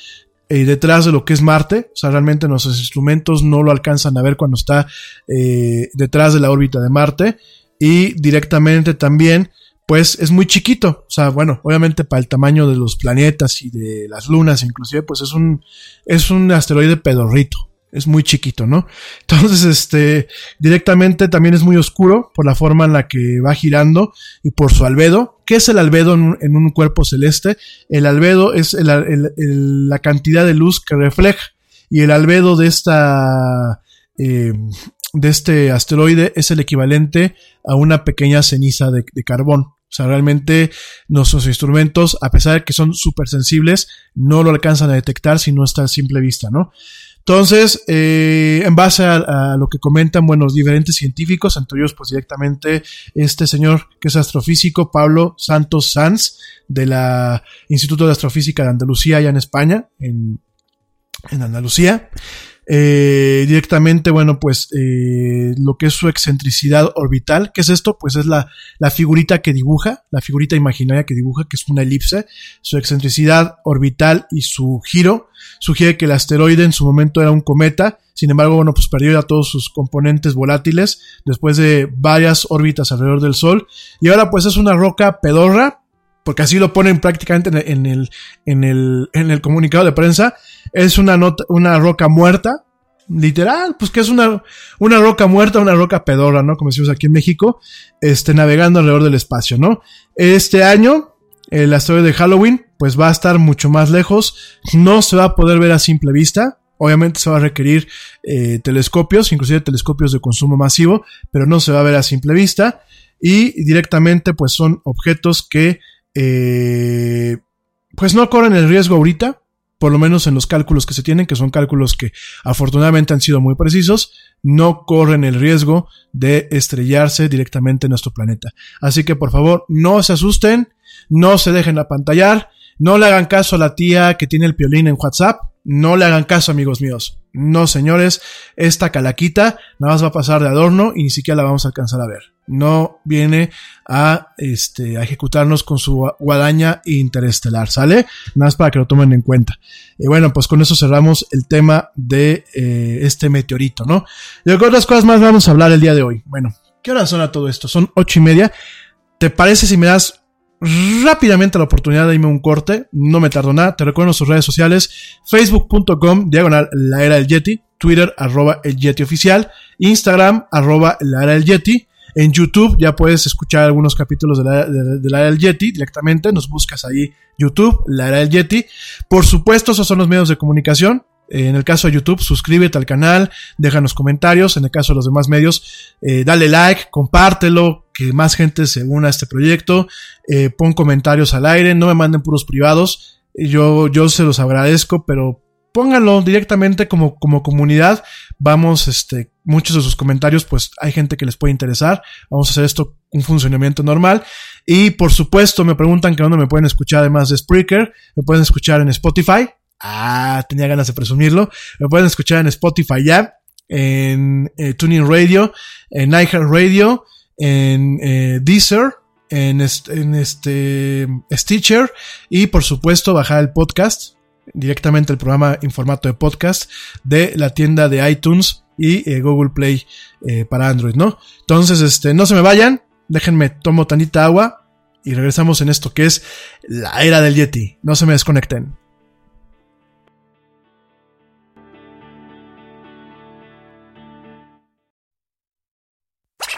eh, detrás de lo que es Marte. O sea, realmente nuestros instrumentos no lo alcanzan a ver cuando está eh, detrás de la órbita de Marte. Y directamente también, pues es muy chiquito. O sea, bueno, obviamente para el tamaño de los planetas y de las lunas, inclusive, pues es un, es un asteroide pedorrito es muy chiquito, ¿no? Entonces, este, directamente también es muy oscuro por la forma en la que va girando y por su albedo. ¿Qué es el albedo en un, cuerpo celeste? El albedo es la cantidad de luz que refleja y el albedo de esta, eh, de este asteroide es el equivalente a una pequeña ceniza de, de carbón. O sea, realmente nuestros instrumentos, a pesar de que son súper sensibles, no lo alcanzan a detectar si no está a simple vista, ¿no? Entonces, eh, en base a, lo que comentan, bueno, los diferentes científicos, entre ellos, pues directamente este señor que es astrofísico, Pablo Santos Sanz, de la Instituto de Astrofísica de Andalucía, allá en España, en, en Andalucía, eh, directamente, bueno, pues eh, lo que es su excentricidad orbital. ¿Qué es esto? Pues es la, la figurita que dibuja, la figurita imaginaria que dibuja, que es una elipse. Su excentricidad orbital y su giro sugiere que el asteroide en su momento era un cometa. Sin embargo, bueno, pues perdió ya todos sus componentes volátiles después de varias órbitas alrededor del Sol. Y ahora pues es una roca pedorra, porque así lo ponen prácticamente en el, en el, en el, comunicado de prensa, es una, nota, una roca muerta, literal, pues que es una, una roca muerta, una roca pedora, ¿no? Como decimos aquí en México, este, navegando alrededor del espacio, ¿no? Este año, el asteroide de Halloween, pues va a estar mucho más lejos, no se va a poder ver a simple vista, Obviamente se va a requerir eh, telescopios, inclusive telescopios de consumo masivo, pero no se va a ver a simple vista. Y directamente pues son objetos que eh, pues no corren el riesgo ahorita, por lo menos en los cálculos que se tienen, que son cálculos que afortunadamente han sido muy precisos, no corren el riesgo de estrellarse directamente en nuestro planeta. Así que por favor, no se asusten, no se dejen apantallar, no le hagan caso a la tía que tiene el piolín en WhatsApp, no le hagan caso, amigos míos. No, señores, esta calaquita nada más va a pasar de adorno y ni siquiera la vamos a alcanzar a ver. No viene a, este, a ejecutarnos con su guadaña interestelar, ¿sale? Nada más para que lo tomen en cuenta. Y bueno, pues con eso cerramos el tema de eh, este meteorito, ¿no? De otras cosas más vamos a hablar el día de hoy. Bueno, ¿qué hora son a todo esto? Son ocho y media. ¿Te parece si me das rápidamente la oportunidad de irme un corte, no me tardo nada, te recuerdo sus redes sociales, facebook.com, diagonal la era del Yeti, Twitter, arroba el Yeti oficial, Instagram, arroba la era del Yeti, en YouTube ya puedes escuchar algunos capítulos de la, de, era del Yeti directamente, nos buscas ahí YouTube, la era del Yeti, por supuesto esos son los medios de comunicación, en el caso de YouTube, suscríbete al canal, déjanos comentarios. En el caso de los demás medios, eh, dale like, compártelo, que más gente se una a este proyecto. Eh, pon comentarios al aire, no me manden puros privados. Yo, yo se los agradezco, pero pónganlo directamente como, como comunidad. Vamos, este, muchos de sus comentarios, pues hay gente que les puede interesar. Vamos a hacer esto un funcionamiento normal. Y por supuesto, me preguntan que dónde me pueden escuchar además de Spreaker. Me pueden escuchar en Spotify. Ah, tenía ganas de presumirlo. Me pueden escuchar en Spotify ya, en eh, Tuning Radio, en iHeart Radio, en eh, Deezer, en en este Stitcher y por supuesto bajar el podcast directamente el programa en formato de podcast de la tienda de iTunes y eh, Google Play para Android, ¿no? Entonces, este, no se me vayan, déjenme tomo tanita agua y regresamos en esto que es la era del Yeti. No se me desconecten.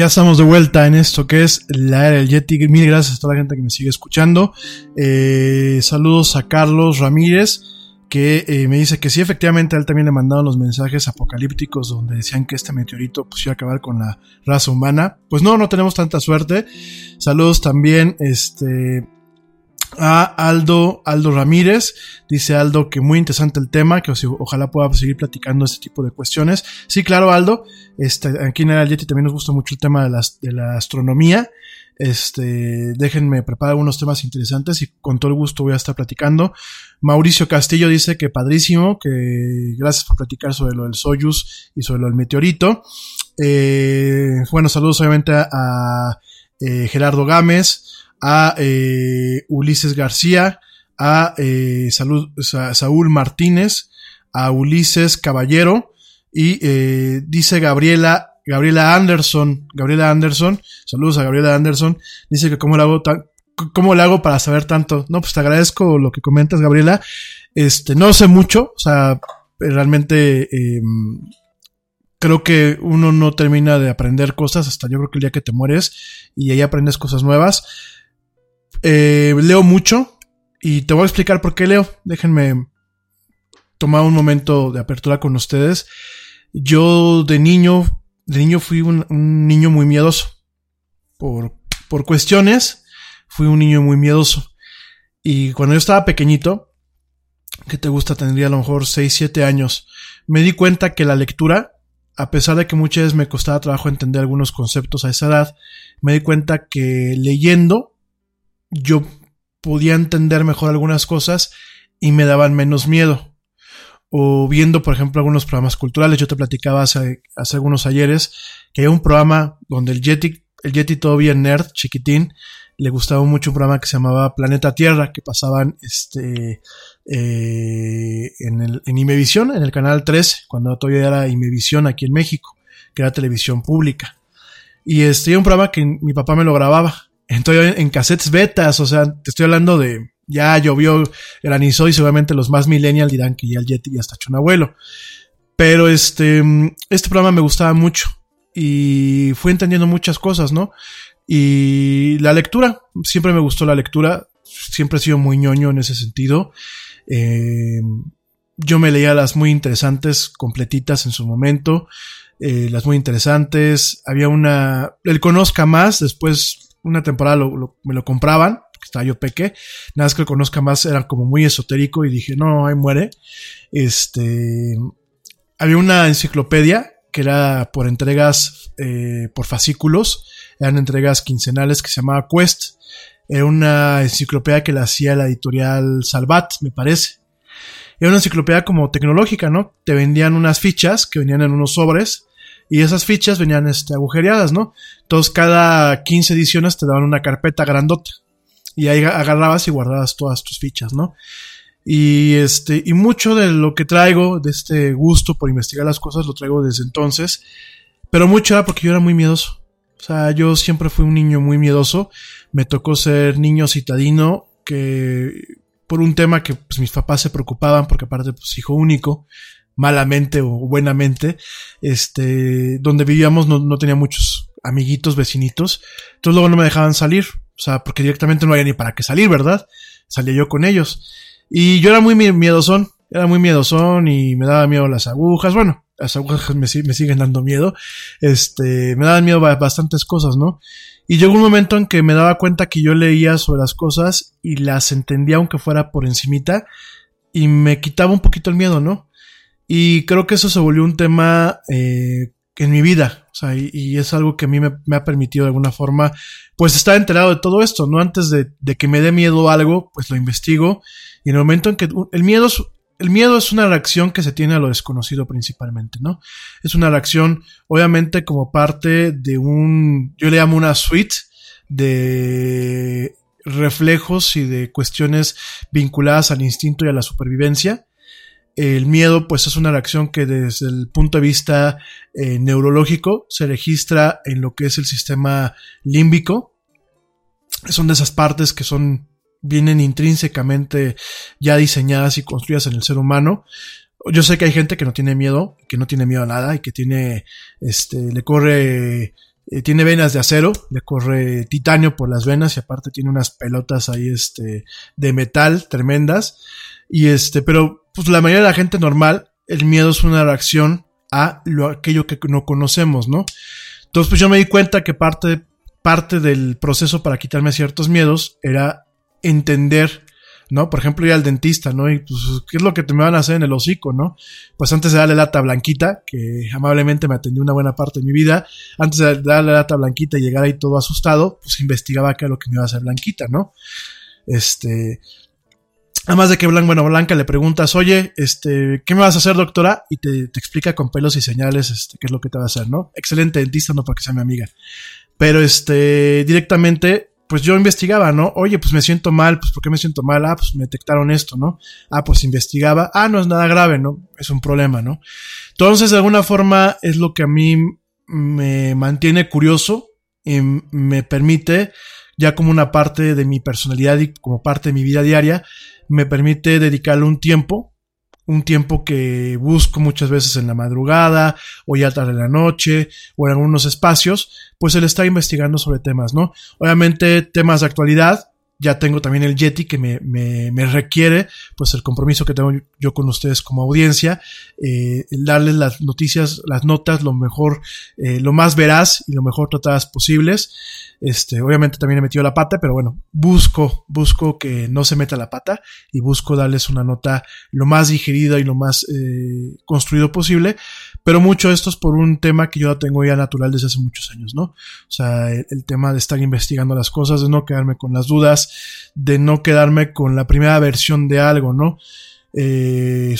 Ya estamos de vuelta en esto que es la era del Yeti. Mil gracias a toda la gente que me sigue escuchando. Eh, saludos a Carlos Ramírez, que eh, me dice que sí, efectivamente, a él también le mandaron los mensajes apocalípticos donde decían que este meteorito pues, iba a acabar con la raza humana. Pues no, no tenemos tanta suerte. Saludos también, este, a Aldo, Aldo Ramírez. Dice Aldo que muy interesante el tema, que ojalá pueda seguir platicando este tipo de cuestiones. Sí, claro, Aldo. Este, aquí en el Yeti también nos gusta mucho el tema de la astronomía. Este, déjenme preparar unos temas interesantes y con todo el gusto voy a estar platicando. Mauricio Castillo dice que padrísimo, que gracias por platicar sobre lo del Soyuz y sobre lo del meteorito. Eh, bueno, saludos obviamente a, a, eh, Gerardo Gámez, a eh, Ulises García, a eh, Salud- Sa- Saúl Martínez, a Ulises Caballero y eh, dice Gabriela Gabriela Anderson, Gabriela Anderson, saludos a Gabriela Anderson, dice que cómo le hago cómo le hago para saber tanto. No, pues te agradezco lo que comentas, Gabriela. Este, no sé mucho, o sea, realmente eh, creo que uno no termina de aprender cosas hasta yo creo que el día que te mueres y ahí aprendes cosas nuevas. Eh, leo mucho y te voy a explicar por qué leo. Déjenme tomar un momento de apertura con ustedes. Yo de niño, de niño fui un, un niño muy miedoso. Por, por cuestiones, fui un niño muy miedoso. Y cuando yo estaba pequeñito, que te gusta, tendría a lo mejor 6, 7 años, me di cuenta que la lectura, a pesar de que muchas veces me costaba trabajo entender algunos conceptos a esa edad, me di cuenta que leyendo yo podía entender mejor algunas cosas y me daban menos miedo. O viendo, por ejemplo, algunos programas culturales. Yo te platicaba hace, algunos ayeres que hay un programa donde el Yeti, el Yeti todavía nerd, chiquitín, le gustaba mucho un programa que se llamaba Planeta Tierra, que pasaban este, eh, en, el, en Imevisión, en el canal 3, cuando todavía era Imevisión aquí en México, que era televisión pública. Y este, un programa que mi papá me lo grababa. Entonces, en cassettes betas, o sea, te estoy hablando de, ya llovió, granizó y seguramente los más millennial dirán que ya el Yeti ya está hecho un abuelo. Pero este, este programa me gustaba mucho y fui entendiendo muchas cosas, ¿no? Y la lectura, siempre me gustó la lectura, siempre he sido muy ñoño en ese sentido. Eh, yo me leía las muy interesantes, completitas en su momento, eh, las muy interesantes. Había una, el Conozca Más, después una temporada lo, lo, me lo compraban, porque estaba yo peque. Nada más que el Conozca Más era como muy esotérico y dije, no, ahí muere. Este, había una enciclopedia que era por entregas, eh, por fascículos, eran entregas quincenales que se llamaba Quest. Era una enciclopedia que la hacía la editorial Salvat, me parece. Era una enciclopedia como tecnológica, ¿no? Te vendían unas fichas que venían en unos sobres y esas fichas venían este, agujereadas, ¿no? Entonces cada 15 ediciones te daban una carpeta grandota y ahí agarrabas y guardabas todas tus fichas, ¿no? Y este, y mucho de lo que traigo, de este gusto por investigar las cosas, lo traigo desde entonces. Pero mucho era porque yo era muy miedoso. O sea, yo siempre fui un niño muy miedoso. Me tocó ser niño citadino, que por un tema que pues, mis papás se preocupaban, porque aparte, pues hijo único, malamente o buenamente, este, donde vivíamos no, no tenía muchos amiguitos, vecinitos. Entonces luego no me dejaban salir. O sea, porque directamente no había ni para qué salir, ¿verdad? Salía yo con ellos. Y yo era muy miedosón, era muy miedosón y me daba miedo las agujas. Bueno, las agujas me, me siguen dando miedo. Este, me daban miedo bastantes cosas, ¿no? Y llegó un momento en que me daba cuenta que yo leía sobre las cosas y las entendía aunque fuera por encimita. y me quitaba un poquito el miedo, ¿no? Y creo que eso se volvió un tema eh, en mi vida, o sea, y, es algo que a mí me, me, ha permitido de alguna forma, pues estar enterado de todo esto, ¿no? Antes de, de, que me dé miedo algo, pues lo investigo, y en el momento en que el miedo es, el miedo es una reacción que se tiene a lo desconocido principalmente, ¿no? Es una reacción, obviamente, como parte de un, yo le llamo una suite de reflejos y de cuestiones vinculadas al instinto y a la supervivencia. El miedo, pues, es una reacción que desde el punto de vista eh, neurológico se registra en lo que es el sistema límbico. Son de esas partes que son, vienen intrínsecamente ya diseñadas y construidas en el ser humano. Yo sé que hay gente que no tiene miedo, que no tiene miedo a nada y que tiene, este, le corre eh, tiene venas de acero, le corre titanio por las venas y aparte tiene unas pelotas ahí este de metal tremendas y este, pero pues la mayoría de la gente normal el miedo es una reacción a lo aquello que no conocemos, ¿no? Entonces pues yo me di cuenta que parte parte del proceso para quitarme ciertos miedos era entender ¿no? Por ejemplo, ir al dentista, ¿no? Y pues, ¿qué es lo que te me van a hacer en el hocico, ¿no? Pues antes de darle lata blanquita, que amablemente me atendió una buena parte de mi vida, antes de darle lata blanquita y llegar ahí todo asustado, pues investigaba qué es lo que me iba a hacer blanquita, ¿no? Este, Además de que Blanca, bueno, Blanca le preguntas, oye, este, ¿qué me vas a hacer, doctora? Y te, te, explica con pelos y señales, este, qué es lo que te va a hacer, ¿no? Excelente dentista, no porque sea mi amiga. Pero este, directamente pues yo investigaba, ¿no? Oye, pues me siento mal, pues ¿por qué me siento mal? Ah, pues me detectaron esto, ¿no? Ah, pues investigaba. Ah, no es nada grave, ¿no? Es un problema, ¿no? Entonces, de alguna forma, es lo que a mí me mantiene curioso y me permite, ya como una parte de mi personalidad y como parte de mi vida diaria, me permite dedicarle un tiempo un tiempo que busco muchas veces en la madrugada o ya tarde en la noche o en algunos espacios, pues él está investigando sobre temas, ¿no? Obviamente temas de actualidad, ya tengo también el Yeti que me, me, me, requiere, pues el compromiso que tengo yo con ustedes como audiencia, eh, darles las noticias, las notas, lo mejor, eh, lo más veraz y lo mejor tratadas posibles. Este, obviamente también he metido la pata, pero bueno, busco, busco que no se meta la pata y busco darles una nota lo más digerida y lo más eh, construido posible. Pero mucho esto es por un tema que yo tengo ya natural desde hace muchos años, ¿no? O sea, el, tema de estar investigando las cosas, de no quedarme con las dudas, de no quedarme con la primera versión de algo, ¿no? Eh,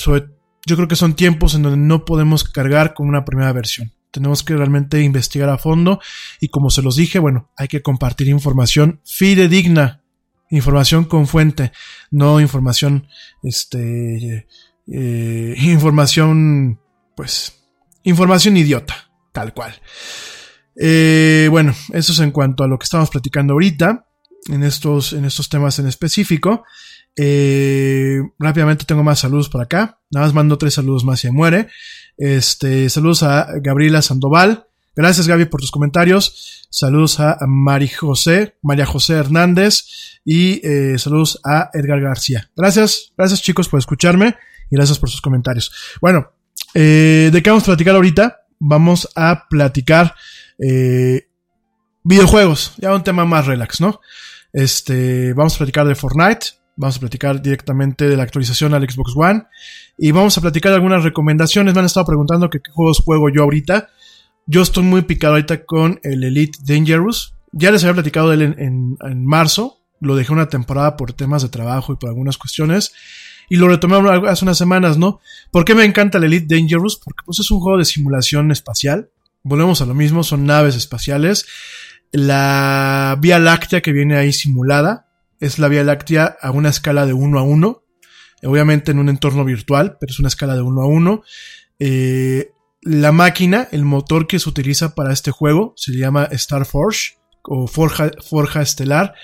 yo creo que son tiempos en donde no podemos cargar con una primera versión. Tenemos que realmente investigar a fondo y como se los dije, bueno, hay que compartir información fidedigna, información con fuente, no información, este, eh, información, pues, información idiota, tal cual. Eh, bueno, eso es en cuanto a lo que estamos platicando ahorita, en estos, en estos temas en específico. Eh, rápidamente tengo más saludos por acá. Nada más mando tres saludos más y se muere. Este, saludos a Gabriela Sandoval. Gracias Gaby por tus comentarios. Saludos a María José, María José Hernández y eh, saludos a Edgar García. Gracias, gracias chicos por escucharme y gracias por sus comentarios. Bueno, eh, ¿de qué vamos a platicar ahorita? Vamos a platicar eh, videojuegos, ya un tema más relax, ¿no? Este, vamos a platicar de Fortnite, Vamos a platicar directamente de la actualización al Xbox One. Y vamos a platicar de algunas recomendaciones. Me han estado preguntando que qué juegos juego yo ahorita. Yo estoy muy picado ahorita con el Elite Dangerous. Ya les había platicado de él en, en, marzo. Lo dejé una temporada por temas de trabajo y por algunas cuestiones. Y lo retomé hace unas semanas, ¿no? ¿Por qué me encanta el Elite Dangerous? Porque pues es un juego de simulación espacial. Volvemos a lo mismo, son naves espaciales. La Vía Láctea que viene ahí simulada es la Vía Láctea a una escala de 1 a 1, obviamente en un entorno virtual, pero es una escala de 1 a 1. Eh, la máquina, el motor que se utiliza para este juego, se llama Starforge o Forja, Forja Estelar.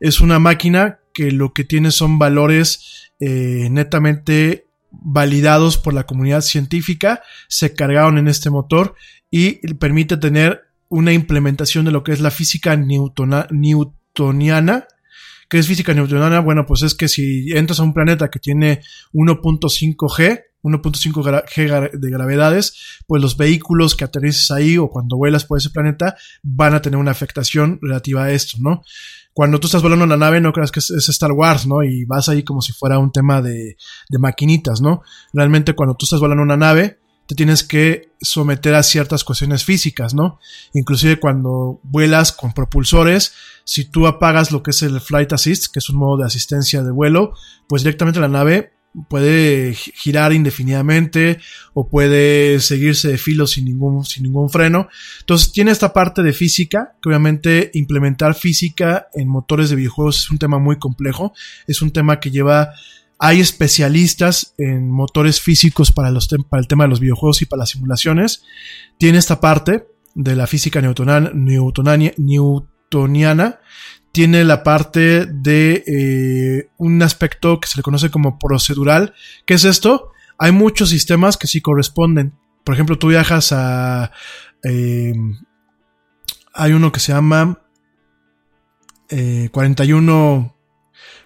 Es una máquina que lo que tiene son valores eh, netamente validados por la comunidad científica, se cargaron en este motor y permite tener una implementación de lo que es la física newtona, newtoniana ¿Qué es física newtoniana? Bueno, pues es que si entras a un planeta que tiene 1.5 G, 1.5 G de gravedades, pues los vehículos que aterrices ahí o cuando vuelas por ese planeta van a tener una afectación relativa a esto, ¿no? Cuando tú estás volando una nave, no creas que es, Star Wars, ¿no? Y vas ahí como si fuera un tema de, de maquinitas, ¿no? Realmente cuando tú estás volando una nave, te tienes que someter a ciertas cuestiones físicas, ¿no? Inclusive cuando vuelas con propulsores, si tú apagas lo que es el Flight Assist, que es un modo de asistencia de vuelo, pues directamente la nave puede gi- girar indefinidamente o puede seguirse de filo sin ningún, sin ningún freno. Entonces tiene esta parte de física, que obviamente implementar física en motores de videojuegos es un tema muy complejo, es un tema que lleva hay especialistas en motores físicos para, los para el tema de los videojuegos y para las simulaciones. Tiene esta parte de la física newtonan- newtonania- newtoniana. Tiene la parte de eh, un aspecto que se le conoce como procedural. ¿Qué es esto? Hay muchos sistemas que sí corresponden. Por ejemplo, tú viajas a... eh, hay uno que se llama eh, 41...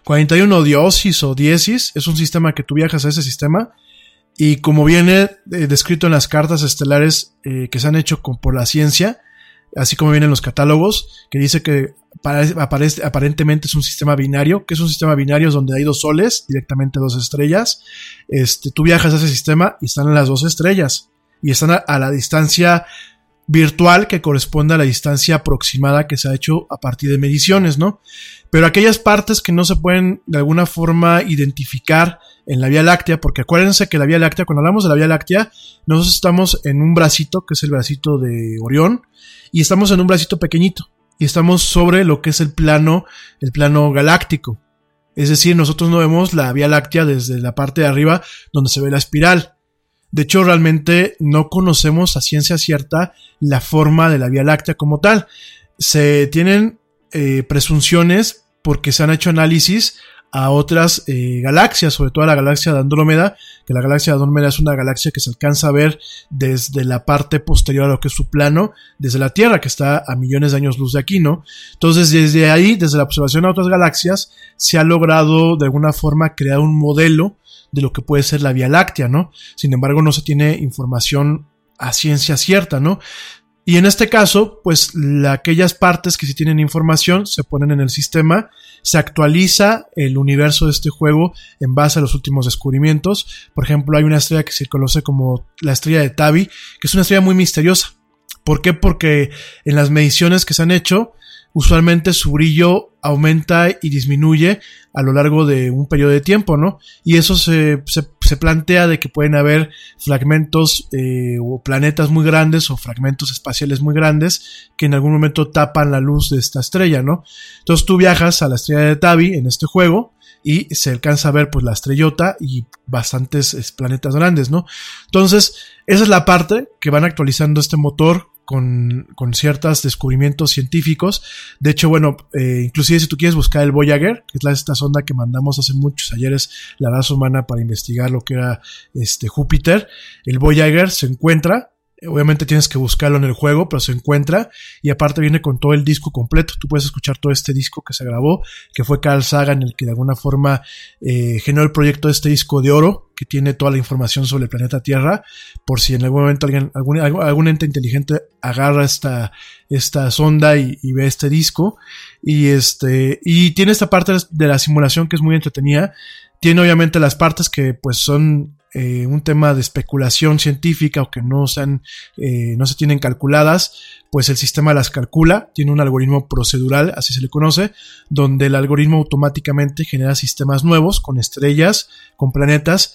41 diosis o diesis es un sistema que tú viajas a ese sistema y como viene eh, descrito en las cartas estelares eh, que se han hecho por la ciencia, así como vienen los catálogos, que dice que pare- aparece- aparentemente es un sistema binario, que es un sistema binario donde hay dos soles, directamente dos estrellas, este, tú viajas a ese sistema y están las dos estrellas y están a, a la distancia virtual que corresponde a la distancia aproximada que se ha hecho a partir de mediciones, ¿no? Pero aquellas partes que no se pueden de alguna forma identificar en la Vía Láctea, porque acuérdense que la Vía Láctea, cuando hablamos de la Vía Láctea, nosotros estamos en un bracito, que es el bracito de Orión, y estamos en un bracito pequeñito, y estamos sobre lo que es el plano, el plano galáctico. Es decir, nosotros no vemos la Vía Láctea desde la parte de arriba donde se ve la espiral. De hecho, realmente no conocemos a ciencia cierta la forma de la Vía Láctea como tal. Se tienen eh, presunciones porque se han hecho análisis a otras eh, galaxias, sobre todo a la galaxia de Andrómeda, que la galaxia de Andrómeda es una galaxia que se alcanza a ver desde la parte posterior a lo que es su plano, desde la Tierra, que está a millones de años luz de aquí, ¿no? Entonces, desde ahí, desde la observación a otras galaxias, se ha logrado de alguna forma crear un modelo de lo que puede ser la Vía Láctea, ¿no? Sin embargo, no se tiene información a ciencia cierta, ¿no? Y en este caso, pues la- aquellas partes que sí tienen información se ponen en el sistema, se actualiza el universo de este juego en base a los últimos descubrimientos. Por ejemplo, hay una estrella que se conoce como la estrella de Tabi, que es una estrella muy misteriosa. ¿Por qué? Porque en las mediciones que se han hecho, usualmente su brillo aumenta y disminuye a lo largo de un periodo de tiempo, ¿no? Y eso se, se, plantea de que pueden haber fragmentos eh, o planetas muy grandes o fragmentos espaciales muy grandes que en algún momento tapan la luz de esta estrella, ¿no? Entonces tú viajas a la estrella de Tabi en este juego y se alcanza a ver pues la estrellota y bastantes es, planetas grandes, ¿no? Entonces, esa es la parte que van actualizando este motor con, con ciertos descubrimientos científicos. De hecho, bueno, eh, inclusive si tú quieres buscar el Voyager, que es la, esta sonda que mandamos hace muchos ayeres la raza humana para investigar lo que era este Júpiter, el Voyager se encuentra. Obviamente tienes que buscarlo en el juego, pero se encuentra y aparte viene con todo el disco completo. Tú puedes escuchar todo este disco que se grabó, que fue Carl Sagan el que de alguna forma eh, generó el proyecto de este disco de oro, que tiene toda la información sobre el planeta Tierra, por si en algún momento alguien, algún, ente inteligente agarra esta, esta sonda y, y, ve este disco. Y este, y tiene esta parte de la simulación que es muy entretenida. Tiene obviamente las partes que pues son eh, un tema de especulación científica o que no, sean, eh, no se tienen calculadas, pues el sistema las calcula, tiene un algoritmo procedural, así se le conoce, donde el algoritmo automáticamente genera sistemas nuevos con estrellas, con planetas,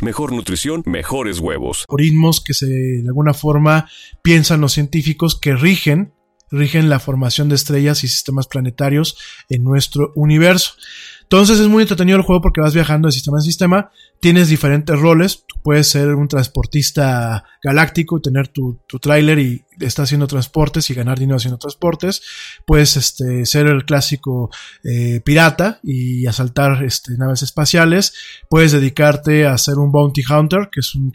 mejor nutrición, mejores huevos. algoritmos que se de alguna forma piensan los científicos que rigen rigen la formación de estrellas y sistemas planetarios en nuestro universo. Entonces es muy entretenido el juego porque vas viajando de sistema en sistema, tienes diferentes roles, puedes ser un transportista galáctico, tener tu, tu y estar haciendo transportes y ganar dinero haciendo transportes, puedes este, ser el clásico eh, pirata y asaltar este, naves espaciales, puedes dedicarte a ser un bounty hunter, que es un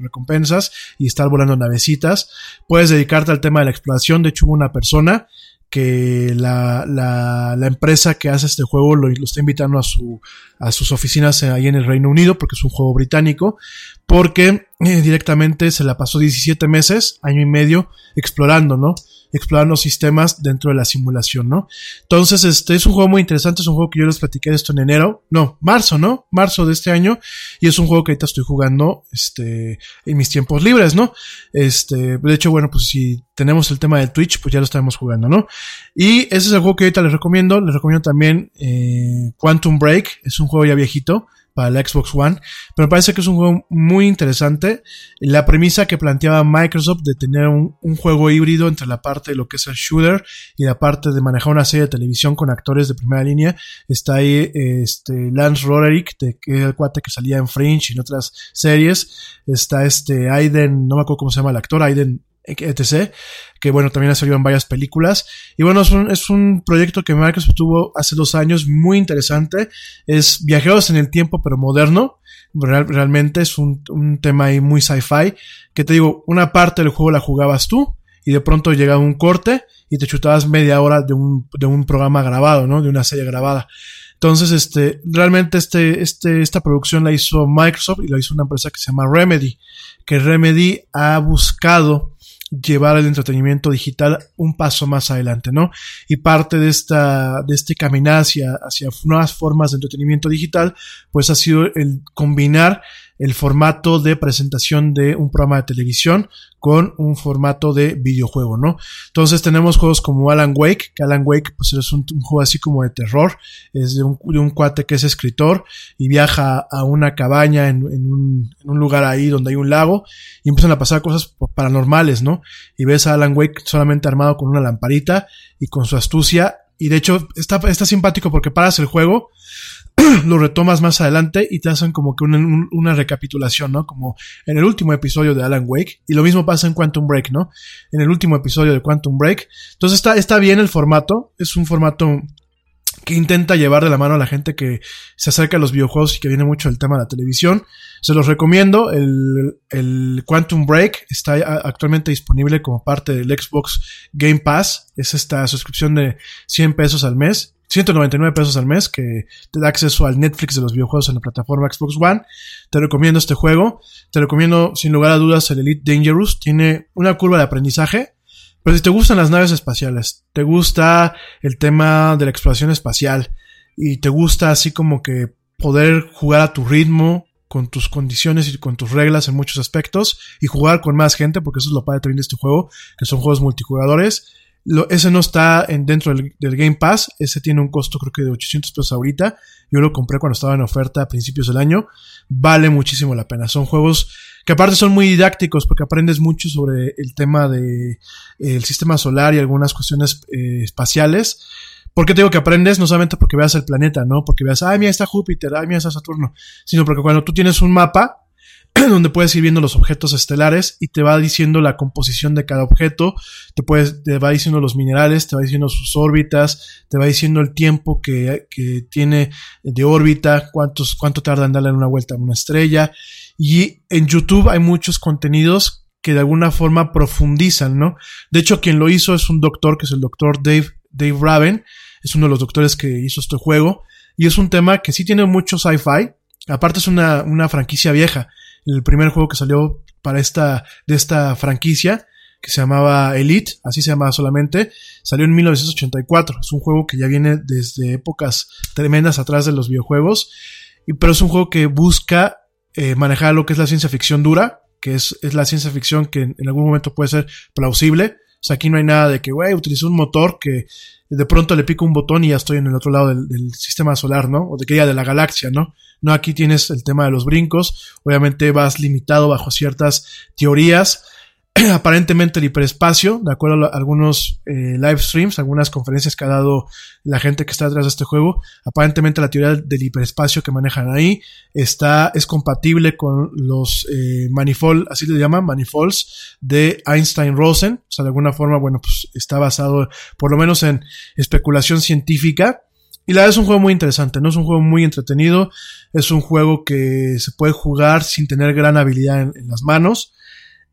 recompensas y estar volando navecitas, puedes dedicarte al tema de la exploración, de hecho una persona que la, la, empresa que hace este juego lo, lo, está invitando a, su, a sus oficinas ahí en el Reino Unido, porque es un juego británico, porque eh, directamente se la pasó 17 meses, año y medio, explorando, ¿no? Explorando sistemas dentro de la simulación, ¿no? Entonces, este es un juego muy interesante, es un juego que yo les platiqué de esto en enero, no, marzo, ¿no? Marzo de este año, y es un juego que ahorita estoy jugando, este, en mis tiempos libres, ¿no? Este, de hecho, bueno, pues si tenemos el tema de Twitch, pues ya lo estamos jugando, ¿no? Y ese es el juego que ahorita les recomiendo, les recomiendo también eh, Quantum Break, es un juego ya viejito, para la Xbox One, pero parece que es un juego muy interesante. La premisa que planteaba Microsoft de tener un, juego híbrido entre la parte de lo que es el shooter y la parte de manejar una serie de televisión con actores de primera línea. Está ahí este Lance Roderick, de, que es el cuate que salía en Fringe y en otras series. Está este Aiden, no me acuerdo cómo se llama el actor, Aiden etc. Que bueno, también ha salido en varias películas. Y bueno, es un, es un proyecto que Microsoft tuvo hace dos años muy interesante. Es viajeros en el tiempo, pero moderno. Real, realmente es un, un tema ahí muy sci-fi. Que te digo, una parte del juego la jugabas tú. Y de pronto llegaba un corte y te chutabas media hora de un, de un programa grabado, ¿no? De una serie grabada. Entonces, este, realmente este, este, esta producción la hizo Microsoft y la hizo una empresa que se llama Remedy, que Remedy ha buscado llevar el entretenimiento digital un paso más adelante, ¿no? Y parte de esta, de este caminar hacia, hacia nuevas formas de entretenimiento digital, pues ha sido el combinar el formato de presentación de un programa de televisión con un formato de videojuego, ¿no? Entonces tenemos juegos como Alan Wake, que Alan Wake pues es un, juego así como de terror, es de un, cuate que es escritor y viaja a una cabaña en, en, un, en, un, lugar ahí donde hay un lago y empiezan a pasar cosas paranormales, ¿no? Y ves a Alan Wake solamente armado con una lamparita y con su astucia y de hecho está, está simpático porque paras el juego lo retomas más adelante y te hacen como que una, recapitulación, ¿no? Como en el último episodio de Alan Wake. Y lo mismo pasa en Quantum Break, ¿no? En el último episodio de Quantum Break. Entonces está, está bien el formato. Es un formato que intenta llevar de la mano a la gente que se acerca a los videojuegos y que viene mucho del tema de la televisión. Se los recomiendo. El, el Quantum Break está actualmente disponible como parte del Xbox Game Pass. Es esta suscripción de 100 pesos al mes. 199 pesos al mes que te da acceso al Netflix de los videojuegos en la plataforma Xbox One. Te recomiendo este juego. Te recomiendo sin lugar a dudas el Elite Dangerous. Tiene una curva de aprendizaje. Pero si te gustan las naves espaciales, te gusta el tema de la exploración espacial y te gusta así como que poder jugar a tu ritmo, con tus condiciones y con tus reglas en muchos aspectos y jugar con más gente, porque eso es lo padre también de este juego, que son juegos multijugadores lo, ese no está en, dentro del, del, Game Pass. Ese tiene un costo creo que de 800 pesos ahorita. Yo lo compré cuando estaba en oferta a principios del año. Vale muchísimo la pena. Son juegos que aparte son muy didácticos porque aprendes mucho sobre el tema de eh, sistema solar y algunas cuestiones eh, espaciales. ¿Por qué te digo que aprendes? No solamente porque veas el planeta, ¿no? Porque veas, ay, mira, está Júpiter, ay, mira, está Saturno. Sino porque cuando tú tienes un mapa, donde puedes ir viendo los objetos estelares y te va diciendo la composición de cada objeto, te, puedes, te va diciendo los minerales, te va diciendo sus órbitas, te va diciendo el tiempo que, que tiene de órbita, cuántos, cuánto tarda en darle una vuelta a una estrella. Y en YouTube hay muchos contenidos que de alguna forma profundizan, ¿no? De hecho, quien lo hizo es un doctor, que es el doctor Dave, Dave Raven, es uno de los doctores que hizo este juego, y es un tema que sí tiene mucho sci-fi, Aparte es una, una franquicia vieja. El primer juego que salió para esta, de esta franquicia, que se llamaba Elite, así se llamaba solamente, salió en 1984. Es un juego que ya viene desde épocas tremendas atrás de los videojuegos, y, pero es un juego que busca eh, manejar lo que es la ciencia ficción dura, que es, es la ciencia ficción que en, en algún momento puede ser plausible. Sea, aquí no hay nada de que, güey, utilicé un motor que de pronto le pico un botón y ya estoy en el otro lado del, del sistema solar, ¿no? O de que ya de la galaxia, ¿no? No, aquí tienes el tema de los brincos. Obviamente vas limitado bajo ciertas teorías. Aparentemente el hiperespacio, de acuerdo a algunos eh, live streams, algunas conferencias que ha dado la gente que está detrás de este juego, aparentemente la teoría del hiperespacio que manejan ahí está, es compatible con los eh, manifold, así le llaman, manifolds de Einstein-Rosen. O sea, de alguna forma, bueno, pues está basado por lo menos en especulación científica. Y la verdad es un juego muy interesante, ¿no? Es un juego muy entretenido, es un juego que se puede jugar sin tener gran habilidad en, en las manos.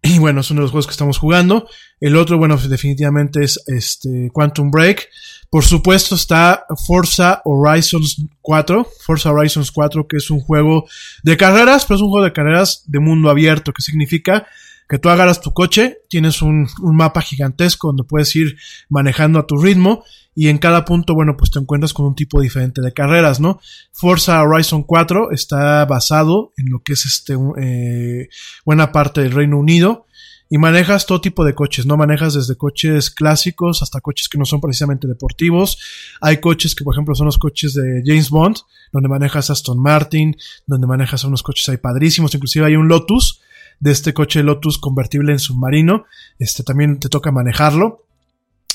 Y bueno, es uno de los juegos que estamos jugando. El otro, bueno, definitivamente es este Quantum Break. Por supuesto está Forza Horizons 4. Forza Horizons 4, que es un juego de carreras, pero es un juego de carreras de mundo abierto, que significa que tú agarras tu coche, tienes un, un, mapa gigantesco donde puedes ir manejando a tu ritmo y en cada punto, bueno, pues te encuentras con un tipo diferente de carreras, ¿no? Forza Horizon 4 está basado en lo que es este, eh, buena parte del Reino Unido y manejas todo tipo de coches, ¿no? Manejas desde coches clásicos hasta coches que no son precisamente deportivos. Hay coches que, por ejemplo, son los coches de James Bond, donde manejas Aston Martin, donde manejas unos coches ahí padrísimos, inclusive hay un Lotus, de este coche Lotus convertible en submarino. Este también te toca manejarlo.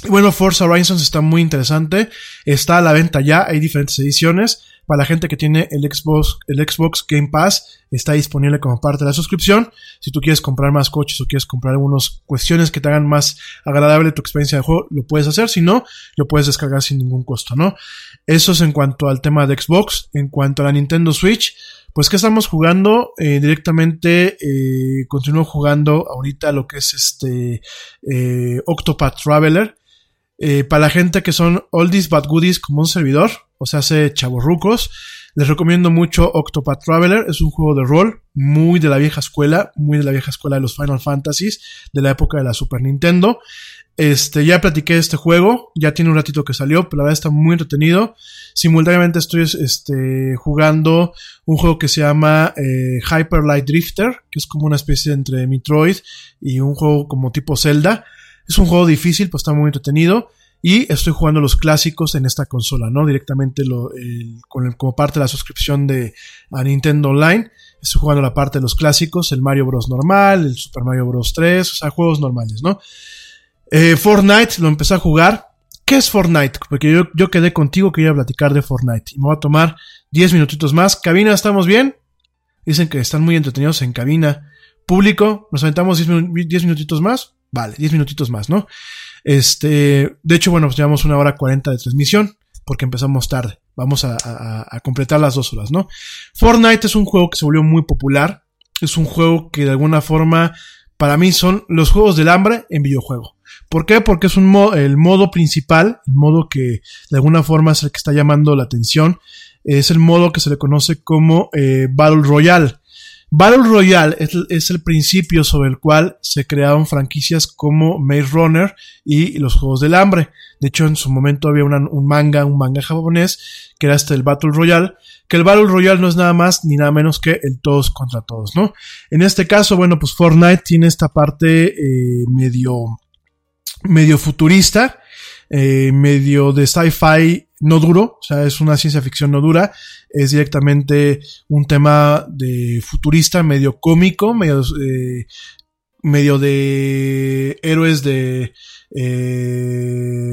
Y bueno, Forza Horizons está muy interesante. Está a la venta ya. Hay diferentes ediciones. Para la gente que tiene el Xbox, el Xbox Game Pass, está disponible como parte de la suscripción. Si tú quieres comprar más coches o quieres comprar algunas cuestiones que te hagan más agradable tu experiencia de juego, lo puedes hacer. Si no, lo puedes descargar sin ningún costo, ¿no? Eso es en cuanto al tema de Xbox. En cuanto a la Nintendo Switch, pues que estamos jugando eh, directamente, eh, continúo jugando ahorita lo que es este eh, Octopath Traveler. Eh, para la gente que son oldies but goodies como un servidor, o sea, hace chavorrucos, les recomiendo mucho Octopath Traveler. Es un juego de rol muy de la vieja escuela, muy de la vieja escuela de los Final Fantasies, de la época de la Super Nintendo. Este, ya platiqué este juego, ya tiene un ratito que salió, pero la verdad está muy entretenido. Simultáneamente estoy este, jugando un juego que se llama eh, Hyper Light Drifter, que es como una especie entre Metroid y un juego como tipo Zelda. Es un juego difícil, pues está muy entretenido. Y estoy jugando los clásicos en esta consola, ¿no? Directamente lo, con como parte de la suscripción de a Nintendo Online. Estoy jugando la parte de los clásicos, el Mario Bros. normal, el Super Mario Bros. 3, o sea, juegos normales, ¿no? Eh, Fortnite lo empecé a jugar. ¿Qué es Fortnite? Porque yo, quedé contigo que iba a platicar de Fortnite. Y me voy a tomar 10 minutitos más. Cabina, ¿estamos bien? Dicen que están muy entretenidos en cabina. Público, nos aventamos 10, minutitos más. Vale, 10 minutitos más, ¿no? Este, de hecho, bueno, pues llevamos una hora 40 de transmisión porque empezamos tarde. Vamos a, completar las dos horas, ¿no? Fortnite es un juego que se volvió muy popular. Es un juego que de alguna forma, para mí, son los juegos del hambre en videojuego. ¿Por qué? Porque es un modo, el modo principal, el modo que de alguna forma es el que está llamando la atención. Es el modo que se le conoce como eh, Battle Royale. Battle Royale es, el principio sobre el cual se crearon franquicias como Maze Runner y los Juegos del Hambre. De hecho, en su momento había un manga, un manga japonés, que era este el Battle Royale, que el Battle Royale no es nada más ni nada menos que el todos contra todos, ¿no? En este caso, bueno, pues Fortnite tiene esta parte eh, medio, medio futurista, eh, medio de sci-fi no duro, o sea, es una ciencia ficción no dura, es directamente un tema de futurista, medio cómico, medio, eh, medio de héroes de, eh,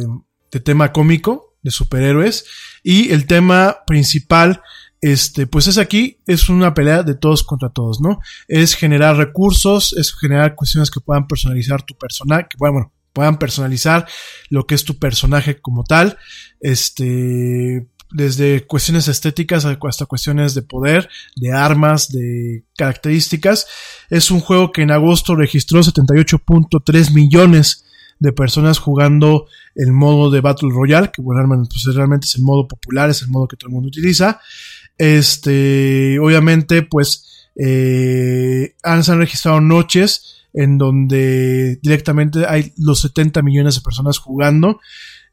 de tema cómico, de superhéroes, y el tema principal, este, pues es aquí, es una pelea de todos contra todos, ¿no? Es generar recursos, es generar cuestiones que puedan personalizar tu personaje, que bueno, puedan personalizar lo que es tu personaje como tal, este, desde cuestiones estéticas hasta cuestiones de poder, de armas, de características. Es un juego que en agosto registró 78.3 millones de personas jugando el modo de Battle Royale, que bueno, pues realmente es el modo popular, es el modo que todo el mundo utiliza. Este, obviamente, pues, eh, han, se han registrado noches en donde directamente hay los 70 millones de personas jugando.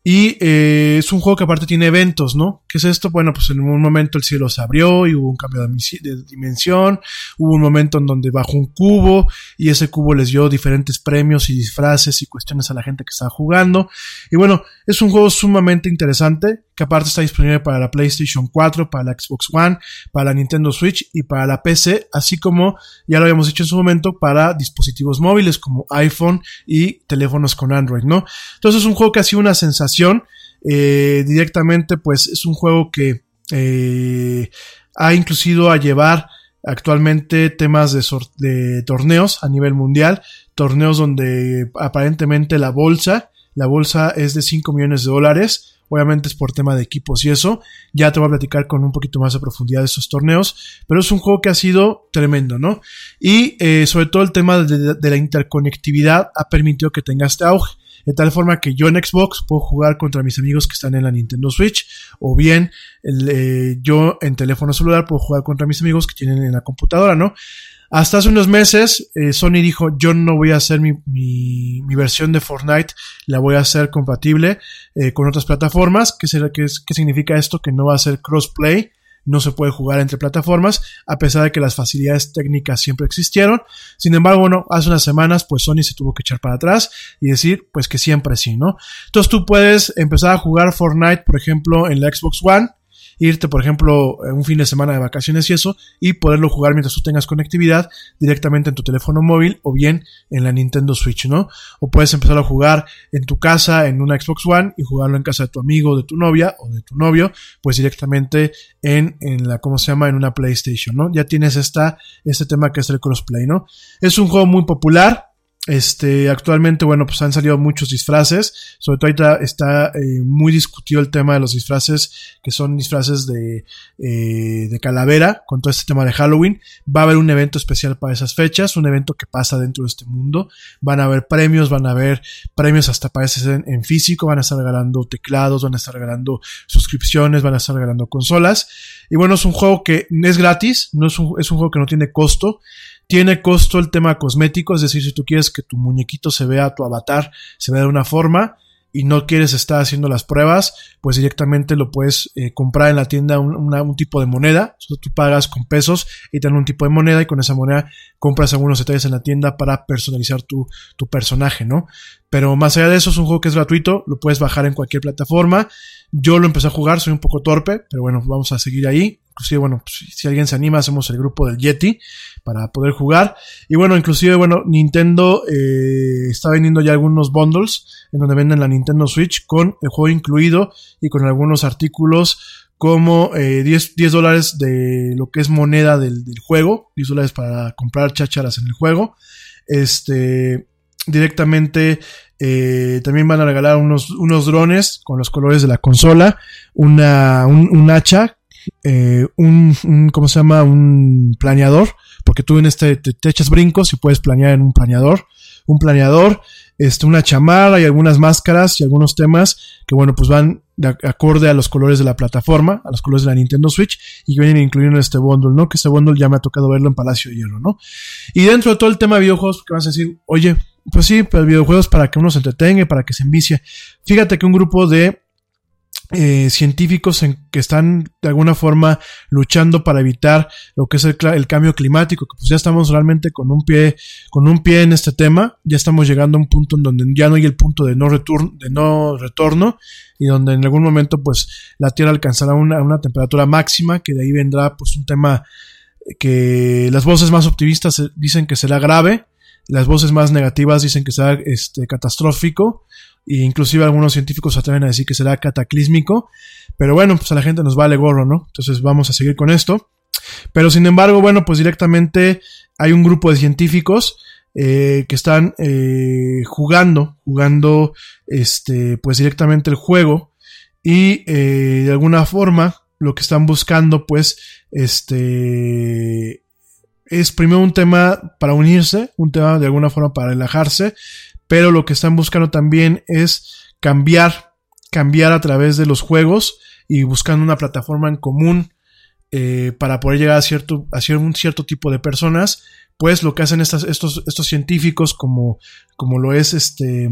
Y eh, es un juego que aparte tiene eventos, ¿no? ¿Qué es esto? Bueno, pues en un momento el cielo se abrió y hubo un cambio de, dimensión, hubo un momento en donde bajó un cubo y ese cubo les dio diferentes premios y disfraces y cuestiones a la gente que estaba jugando. Y bueno, es un juego sumamente interesante que aparte está disponible para la PlayStation 4, para la Xbox One, para la Nintendo Switch y para la PC, así como ya lo habíamos dicho en su momento para dispositivos móviles como iPhone y teléfonos con Android, ¿no? Entonces es un juego que ha sido una sensación. Eh, directamente, pues es un juego que eh, ha inclusive a llevar actualmente temas de, torneos a nivel mundial, torneos donde aparentemente la bolsa, la bolsa es de 5 millones de dólares, obviamente es por tema de equipos y eso, ya te voy a platicar con un poquito más de profundidad de esos torneos, pero es un juego que ha sido tremendo, ¿no? Y eh, sobre todo el tema de, de la interconectividad ha permitido que tenga este auge. De tal forma que yo en Xbox puedo jugar contra mis amigos que están en la Nintendo Switch. O bien el, eh, yo en teléfono celular puedo jugar contra mis amigos que tienen en la computadora, ¿no? Hasta hace unos meses eh, Sony dijo yo no voy a hacer mi, mi, versión de Fortnite, la voy a hacer compatible eh, con otras plataformas. ¿Qué, será, qué, ¿Qué significa esto? Que no va a ser crossplay no se puede jugar entre plataformas, a pesar de que las facilidades técnicas siempre existieron. Sin embargo, bueno, hace unas semanas, pues Sony se tuvo que echar para atrás y decir, pues que siempre sí, ¿no? Entonces tú puedes empezar a jugar Fortnite, por ejemplo, en la Xbox One, irte, por ejemplo, en un fin de semana de vacaciones y eso, y poderlo jugar mientras tú tengas conectividad directamente en tu teléfono móvil o bien en la Nintendo Switch, ¿no? O puedes empezar a jugar en tu casa en una Xbox One y jugarlo en casa de tu amigo, de tu novia o de tu novio, pues directamente en, en la, ¿cómo se llama? En una PlayStation, ¿no? Ya tienes esta, este tema que es el crossplay, ¿no? Es un juego muy popular, este, actualmente, bueno, pues han salido muchos disfraces. Sobre todo ahorita está eh, muy discutido el tema de los disfraces, que son disfraces de, eh, de calavera, con todo este tema de Halloween. Va a haber un evento especial para esas fechas, un evento que pasa dentro de este mundo. Van a haber premios, van a haber premios hasta parece en, en físico, van a estar regalando teclados, van a estar regalando suscripciones, van a estar regalando consolas. Y bueno, es un juego que es gratis, no es un, es un juego que no tiene costo. Tiene costo el tema cosmético, es decir, si tú quieres que tu muñequito se vea, tu avatar se vea de una forma y no quieres estar haciendo las pruebas, pues directamente lo puedes eh, comprar en la tienda un, una, un, tipo de moneda. O tú pagas con pesos y te dan un tipo de moneda y con esa moneda compras algunos detalles en la tienda para personalizar tu, tu personaje, ¿no? Pero más allá de eso, es un juego que es gratuito, lo puedes bajar en cualquier plataforma. Yo lo empecé a jugar, soy un poco torpe, pero bueno, vamos a seguir ahí. Inclusive, bueno, pues, si alguien se anima, hacemos el grupo del Yeti para poder jugar. Y bueno, inclusive, bueno, Nintendo eh, está vendiendo ya algunos bundles en donde venden la Nintendo Switch con el juego incluido y con algunos artículos como eh, 10, 10 dólares de lo que es moneda del, del, juego, 10 dólares para comprar chácharas en el juego. Este, directamente eh, también van a regalar unos, unos drones con los colores de la consola, una, un, hacha, eh, un, ¿cómo se llama? Un planeador, porque tú en este te, echas brincos y puedes planear en un planeador, un planeador, este, una chamarra y algunas máscaras y algunos temas que bueno, pues van de acorde a los colores de la plataforma, a los colores de la Nintendo Switch y que vienen incluyendo en este bundle, ¿no? Que este bundle ya me ha tocado verlo en Palacio de Hierro, ¿no? Y dentro de todo el tema de videojuegos, que vas a decir, oye, pues sí, pero videojuegos para que uno se entretenga, para que se envicie. Fíjate que un grupo de eh, científicos en, que están de alguna forma luchando para evitar lo que es el, el, cambio climático, que pues ya estamos realmente con un pie, con un pie en este tema, ya estamos llegando a un punto en donde ya no hay el punto de no retorno, de no retorno, y donde en algún momento pues la Tierra alcanzará una, una temperatura máxima, que de ahí vendrá pues un tema que las voces más optimistas dicen que será grave, las voces más negativas dicen que será este, catastrófico, e inclusive algunos científicos se atreven a decir que será cataclísmico, pero bueno, pues a la gente nos vale gorro, ¿no? Entonces vamos a seguir con esto. Pero sin embargo, bueno, pues directamente hay un grupo de científicos eh, que están eh, jugando, jugando, este, pues directamente el juego y eh, de alguna forma lo que están buscando, pues, este, es primero un tema para unirse, un tema de alguna forma para relajarse, pero lo que están buscando también es cambiar, cambiar a través de los juegos y buscando una plataforma en común eh, para poder llegar a cierto, a un cierto tipo de personas, pues lo que hacen estos, estos científicos, como, como lo es este,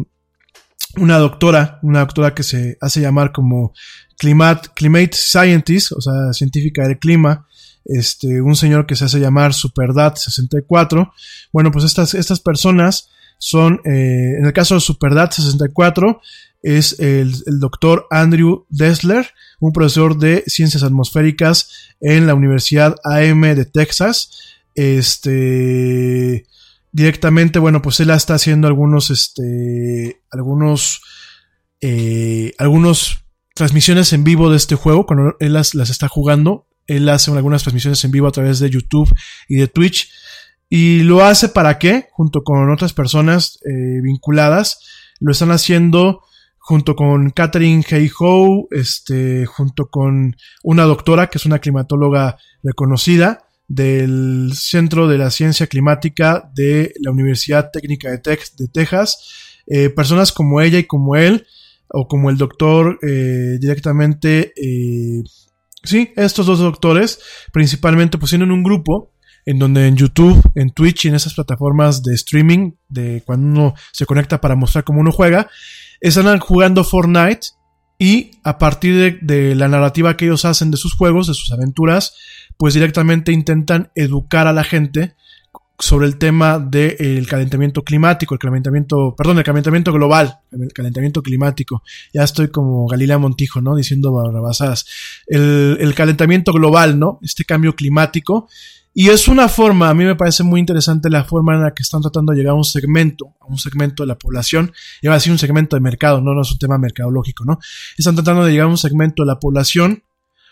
una doctora, una doctora que se hace llamar como Climate, Climate Scientist, o sea, científica del clima, este, un señor que se hace llamar Superdad 64. Bueno, pues estas, estas personas son, eh, en el caso de Superdad 64, es el, el, doctor Andrew Dessler, un profesor de ciencias atmosféricas en la Universidad AM de Texas. Este, directamente, bueno, pues él está haciendo algunos, este, algunos, eh, algunos transmisiones en vivo de este juego, cuando él las, las está jugando. Él hace algunas transmisiones en vivo a través de YouTube y de Twitch. Y lo hace para qué? Junto con otras personas eh, vinculadas. Lo están haciendo junto con Catherine Hey Ho, este, junto con una doctora que es una climatóloga reconocida del Centro de la Ciencia Climática de la Universidad Técnica de, de Texas. Eh, personas como ella y como él, o como el doctor eh, directamente, eh, sí, estos dos doctores, principalmente pues tienen un grupo en donde en YouTube, en Twitch y en esas plataformas de streaming, de cuando uno se conecta para mostrar cómo uno juega, están jugando Fortnite y a partir de, la narrativa que ellos hacen de sus juegos, de sus aventuras, pues directamente intentan educar a la gente sobre el tema del calentamiento climático, el calentamiento, perdón, el calentamiento global, el calentamiento climático. Ya estoy como Galilea Montijo, ¿no? Diciendo barrabasadas. El, el calentamiento global, ¿no? Este cambio climático y es una forma, a mí me parece muy interesante la forma en la que están tratando de llegar a un segmento, a un segmento de la población, va a un segmento de mercado, no, no es un tema mercadológico, ¿no? Están tratando de llegar a un segmento de la población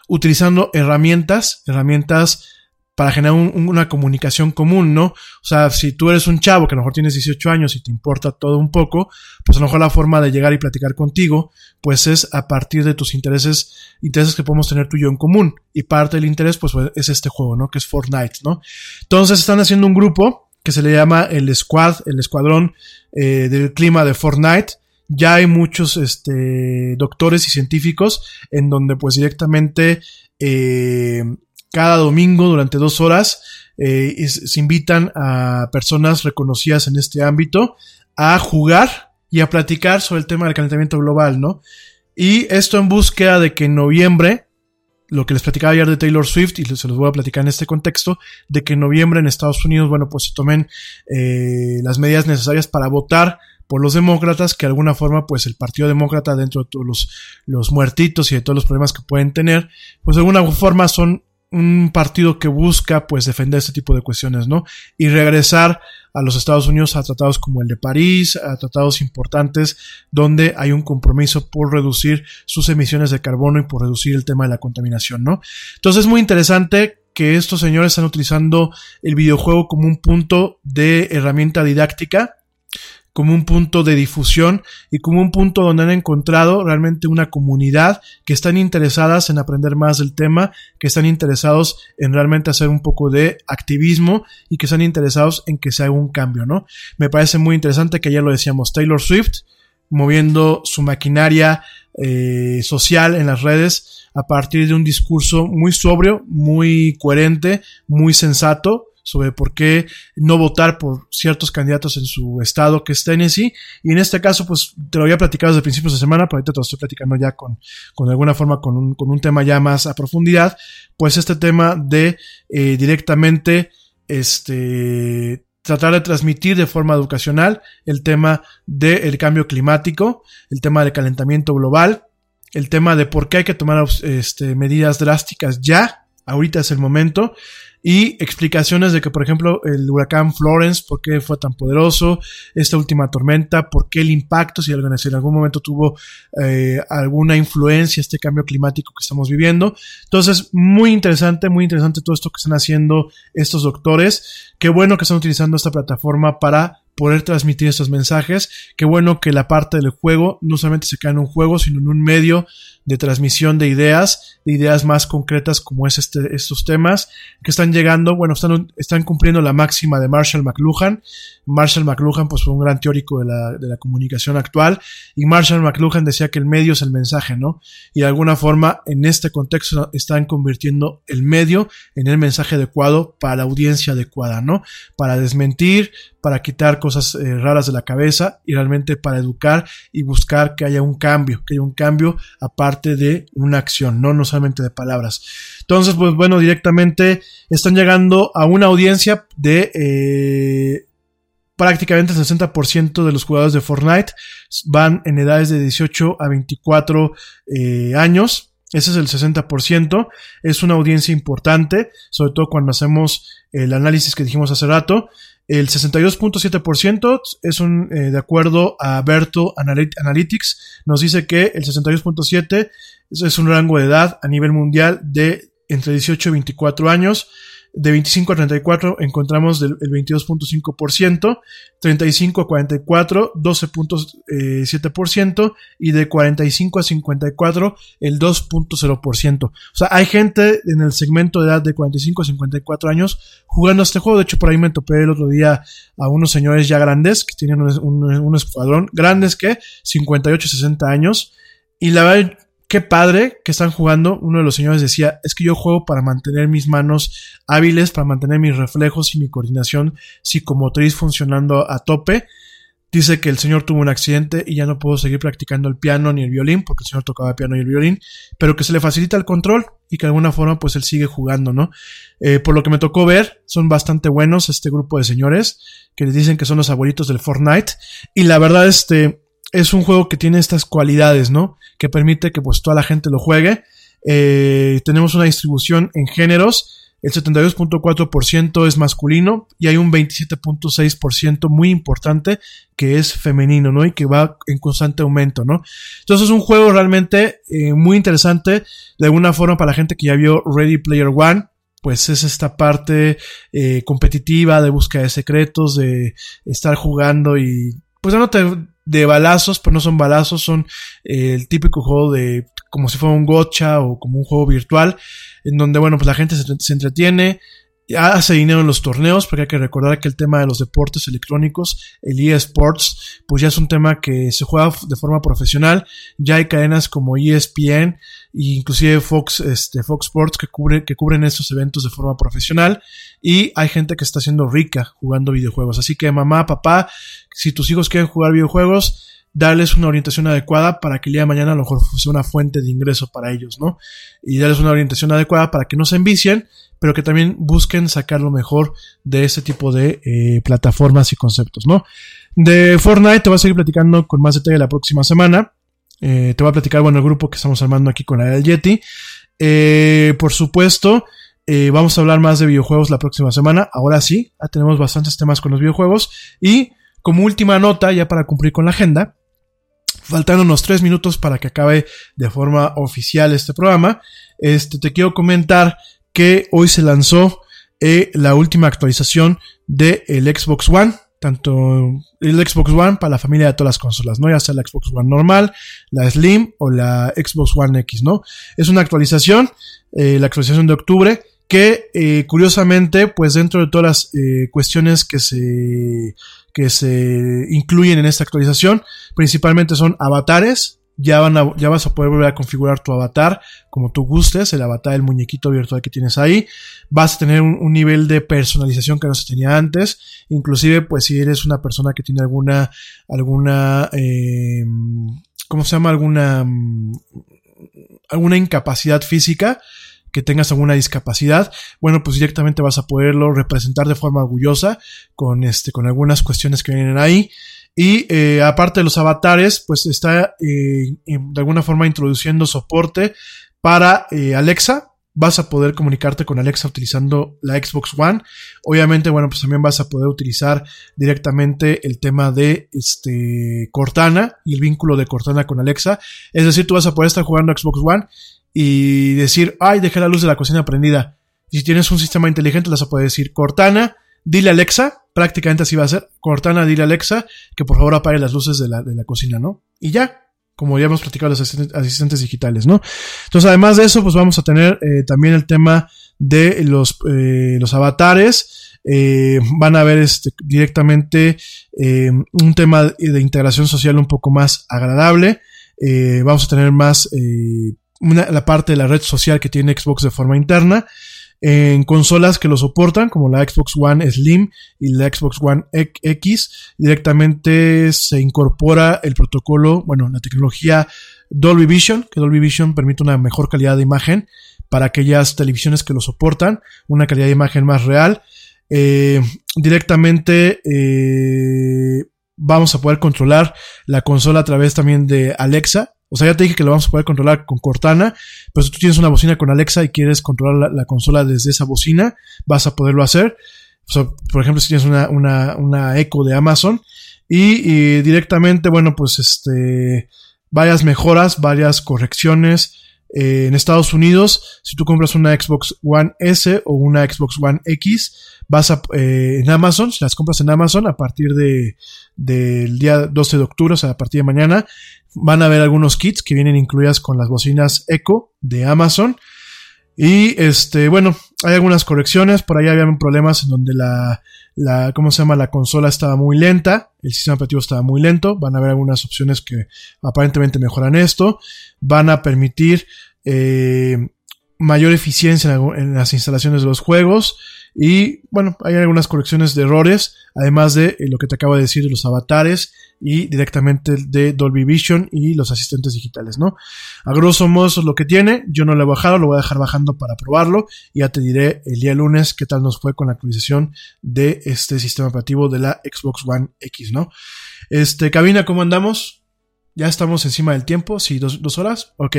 utilizando herramientas, herramientas para generar una comunicación común, ¿no? O sea, si tú eres un chavo que a lo mejor tienes 18 años y te importa todo un poco, pues a lo mejor la forma de llegar y platicar contigo, pues es a partir de tus intereses, intereses que podemos tener tú y yo en común. Y parte del interés, pues es este juego, ¿no? Que es Fortnite, ¿no? Entonces están haciendo un grupo que se le llama el Squad, el Escuadrón eh, del Clima de Fortnite. Ya hay muchos este, doctores y científicos en donde pues directamente eh, cada domingo durante dos horas eh, se invitan a personas reconocidas en este ámbito a jugar y a platicar sobre el tema del calentamiento global, ¿no? Y esto en búsqueda de que en noviembre, lo que les platicaba ayer de Taylor Swift, y se los voy a platicar en este contexto, de que en noviembre en Estados Unidos, bueno, pues se tomen eh, las medidas necesarias para votar por los demócratas, que de alguna forma, pues el Partido Demócrata, dentro de todos los, los muertitos y de todos los problemas que pueden tener, pues de alguna forma son un partido que busca pues defender este tipo de cuestiones, ¿no? Y regresar a los Estados Unidos a tratados como el de París, a tratados importantes donde hay un compromiso por reducir sus emisiones de carbono y por reducir el tema de la contaminación, ¿no? Entonces es muy interesante que estos señores están utilizando el videojuego como un punto de herramienta didáctica como un punto de difusión y como un punto donde han encontrado realmente una comunidad que están interesadas en aprender más del tema, que están interesados en realmente hacer un poco de activismo y que están interesados en que se haga un cambio, ¿no? Me parece muy interesante que ya lo decíamos, Taylor Swift moviendo su maquinaria eh, social en las redes a partir de un discurso muy sobrio, muy coherente, muy sensato, sobre por qué no votar por ciertos candidatos en su estado que es Tennessee. Y en este caso, pues te lo había platicado desde principios de semana, pero ahorita te lo estoy platicando ya con, con alguna forma, con un, con un tema ya más a profundidad. Pues este tema de eh, directamente, este, tratar de transmitir de forma educacional el tema del cambio climático, el tema del calentamiento global, el tema de por qué hay que tomar este, medidas drásticas ya, ahorita es el momento, y explicaciones de que, por ejemplo, el huracán Florence, por qué fue tan poderoso, esta última tormenta, por qué el impacto, si en algún momento tuvo eh, alguna influencia este cambio climático que estamos viviendo. Entonces, muy interesante, muy interesante todo esto que están haciendo estos doctores. Qué bueno que están utilizando esta plataforma para poder transmitir estos mensajes. Qué bueno que la parte del juego no solamente se queda en un juego, sino en un medio de transmisión de ideas, de ideas más concretas como es este, estos temas que están llegando, bueno, están, están cumpliendo la máxima de Marshall McLuhan. Marshall McLuhan pues fue un gran teórico de la, de la comunicación actual y Marshall McLuhan decía que el medio es el mensaje, ¿no? Y de alguna forma en este contexto están convirtiendo el medio en el mensaje adecuado para la audiencia adecuada, ¿no? Para desmentir, para quitar cosas eh, raras de la cabeza y realmente para educar y buscar que haya un cambio, que haya un cambio aparte de una acción, no, no solamente de palabras. Entonces, pues bueno, directamente están llegando a una audiencia de eh, prácticamente el 60% de los jugadores de Fortnite van en edades de 18 a 24 eh, años. Ese es el 60%. Es una audiencia importante, sobre todo cuando hacemos el análisis que dijimos hace rato. El 62.7% es un, eh, de acuerdo a Berto Analytics, nos dice que el 62.7% es un rango de edad a nivel mundial de entre 18 y 24 años. De 25 a 34 encontramos el 22.5%, 35 a 44, 12.7% y de 45 a 54 el 2.0%. O sea, hay gente en el segmento de edad de 45 a 54 años jugando este juego. De hecho, por ahí me topé el otro día a unos señores ya grandes que tienen un, un, un escuadrón, grandes que 58 60 años. Y la verdad, qué padre que están jugando. Uno de los señores decía, es que yo juego para mantener mis manos hábiles, para mantener mis reflejos y mi coordinación psicomotriz funcionando a tope. Dice que el señor tuvo un accidente y ya no pudo seguir practicando el piano ni el violín, porque el señor tocaba piano y el violín, pero que se le facilita el control y que de alguna forma pues él sigue jugando, ¿no? Eh, por lo que me tocó ver, son bastante buenos este grupo de señores que les dicen que son los abuelitos del Fortnite y la verdad este es un juego que tiene estas cualidades, ¿no? Que permite que pues toda la gente lo juegue. Eh, tenemos una distribución en géneros. El 72.4% es masculino y hay un 27.6% muy importante que es femenino, ¿no? Y que va en constante aumento, ¿no? Entonces es un juego realmente eh, muy interesante, de alguna forma para la gente que ya vio Ready Player One, pues es esta parte eh, competitiva de búsqueda de secretos, de estar jugando y pues no te de balazos, pero no son balazos, son eh, el típico juego de como si fuera un gotcha o como un juego virtual, en donde, bueno, pues la gente se entretiene, hace dinero en los torneos, porque hay que recordar que el tema de los deportes electrónicos, el eSports, pues ya es un tema que se juega de forma profesional. Ya hay cadenas como ESPN e inclusive Fox, este, Fox Sports que, cubre, que cubren estos eventos de forma profesional. Y hay gente que está siendo rica jugando videojuegos. Así que mamá, papá, si tus hijos quieren jugar videojuegos, darles una orientación adecuada para que el día de mañana a lo mejor sea una fuente de ingreso para ellos, ¿no? Y darles una orientación adecuada para que no se envicien, pero que también busquen sacar lo mejor de ese tipo de eh, plataformas y conceptos, ¿no? De Fortnite te voy a seguir platicando con más detalle la próxima semana. Eh, te voy a platicar, bueno, el grupo que estamos armando aquí con la del Yeti. Eh, por supuesto, vamos a hablar más de videojuegos la próxima semana. Ahora sí, ya tenemos bastantes temas con los videojuegos. Y como última nota, ya para cumplir con la agenda, faltando unos tres minutos para que acabe de forma oficial este programa, este, te quiero comentar que hoy se lanzó eh, la última actualización del el Xbox One, tanto el Xbox One para la familia de todas las consolas, ¿no? Ya sea la Xbox One normal, la Slim o la Xbox One X, ¿no? Es una actualización, eh, la actualización de octubre, que eh, curiosamente, pues dentro de todas las cuestiones que se, que se incluyen en esta actualización, principalmente son avatares, ya, van a, ya vas a poder volver a configurar tu avatar como tú gustes, el avatar del muñequito virtual que tienes ahí. Vas a tener un, un, nivel de personalización que no se tenía antes. Inclusive, pues si eres una persona que tiene alguna, alguna, eh, ¿cómo se llama? Alguna, alguna incapacidad física, que tengas alguna discapacidad, bueno, pues directamente vas a poderlo representar de forma orgullosa con este, con algunas cuestiones que vienen ahí. Y eh, aparte de los avatares, pues está eh, de alguna forma introduciendo soporte para eh, Alexa. Vas a poder comunicarte con Alexa utilizando la Xbox One. Obviamente, bueno, pues también vas a poder utilizar directamente el tema de este Cortana y el vínculo de Cortana con Alexa. Es decir, tú vas a poder estar jugando Xbox One y decir, ay, dejé la luz de la cocina prendida. Si tienes un sistema inteligente, vas a poder decir Cortana, dile Alexa, prácticamente así va a ser, Cortana, dile Alexa que por favor apague las luces de la, de la cocina, ¿no? Y ya, como ya hemos platicado los asistentes, asistentes digitales, ¿no? Entonces, además de eso, pues vamos a tener eh, también el tema de los, eh, los avatares. Eh, van a ver este, directamente eh, un tema de integración social un poco más agradable. Eh, vamos a tener más eh, una- la parte de la red social que tiene Xbox de forma interna. En consolas que lo soportan, como la Xbox One Slim y la Xbox One X, directamente se incorpora el protocolo, bueno, la tecnología Dolby Vision, que Dolby Vision permite una mejor calidad de imagen para aquellas televisiones que lo soportan, una calidad de imagen más real. Eh, directamente eh, vamos a poder controlar la consola a través también de Alexa. O sea, ya te dije que lo vamos a poder controlar con Cortana, pero si tú tienes una bocina con Alexa y quieres controlar la, la consola desde esa bocina, vas a poderlo hacer. O sea, por ejemplo, si tienes una, una, una Echo de Amazon y directamente, bueno, pues este, varias mejoras, varias correcciones. Eh, en Estados Unidos, si tú compras una Xbox One S o una Xbox One X, vas a, eh, en Amazon, si las compras en Amazon a partir de, del día 12 de octubre, o sea, a partir de mañana, van a haber algunos kits que vienen incluidas con las bocinas Echo de Amazon. Y este, bueno, hay algunas correcciones. Por ahí había problemas en donde la, la, ¿cómo se llama? La consola estaba muy lenta. El sistema operativo estaba muy lento. Van a haber algunas opciones que aparentemente mejoran esto. Van a permitir, eh, mayor eficiencia en, las instalaciones de los juegos. Y bueno, hay algunas correcciones de errores, además de eh, lo que te acabo de decir de los avatares y directamente de Dolby Vision y los asistentes digitales, ¿no? A grosso modo eso es lo que tiene, yo no lo he bajado, lo voy a dejar bajando para probarlo y ya te diré el día lunes qué tal nos fue con la actualización de este sistema operativo de la Xbox One X, ¿no? Este, cabina, ¿cómo andamos? Ya estamos encima del tiempo, sí, dos, horas. Ok.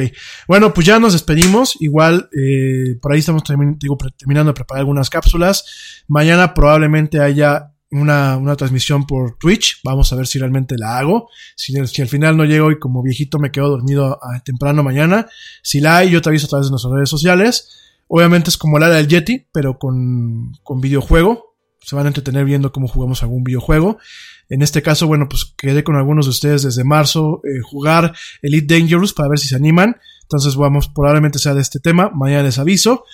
Bueno, pues ya nos despedimos. Igual, eh, por ahí estamos terminando de preparar algunas cápsulas. Mañana probablemente haya una, una transmisión por Twitch. Vamos a ver si realmente la hago. Si, al final no llego y como viejito me quedo dormido a- temprano mañana. Si la hay, yo te aviso a través de nuestras redes sociales. Obviamente es como la del Yeti, pero con, con videojuego. Se van a entretener viendo cómo jugamos algún videojuego. En este caso, bueno, pues quedé con algunos de ustedes desde marzo eh, jugar Elite Dangerous para ver si se animan. Entonces vamos, probablemente sea de este tema. Mañana les aviso.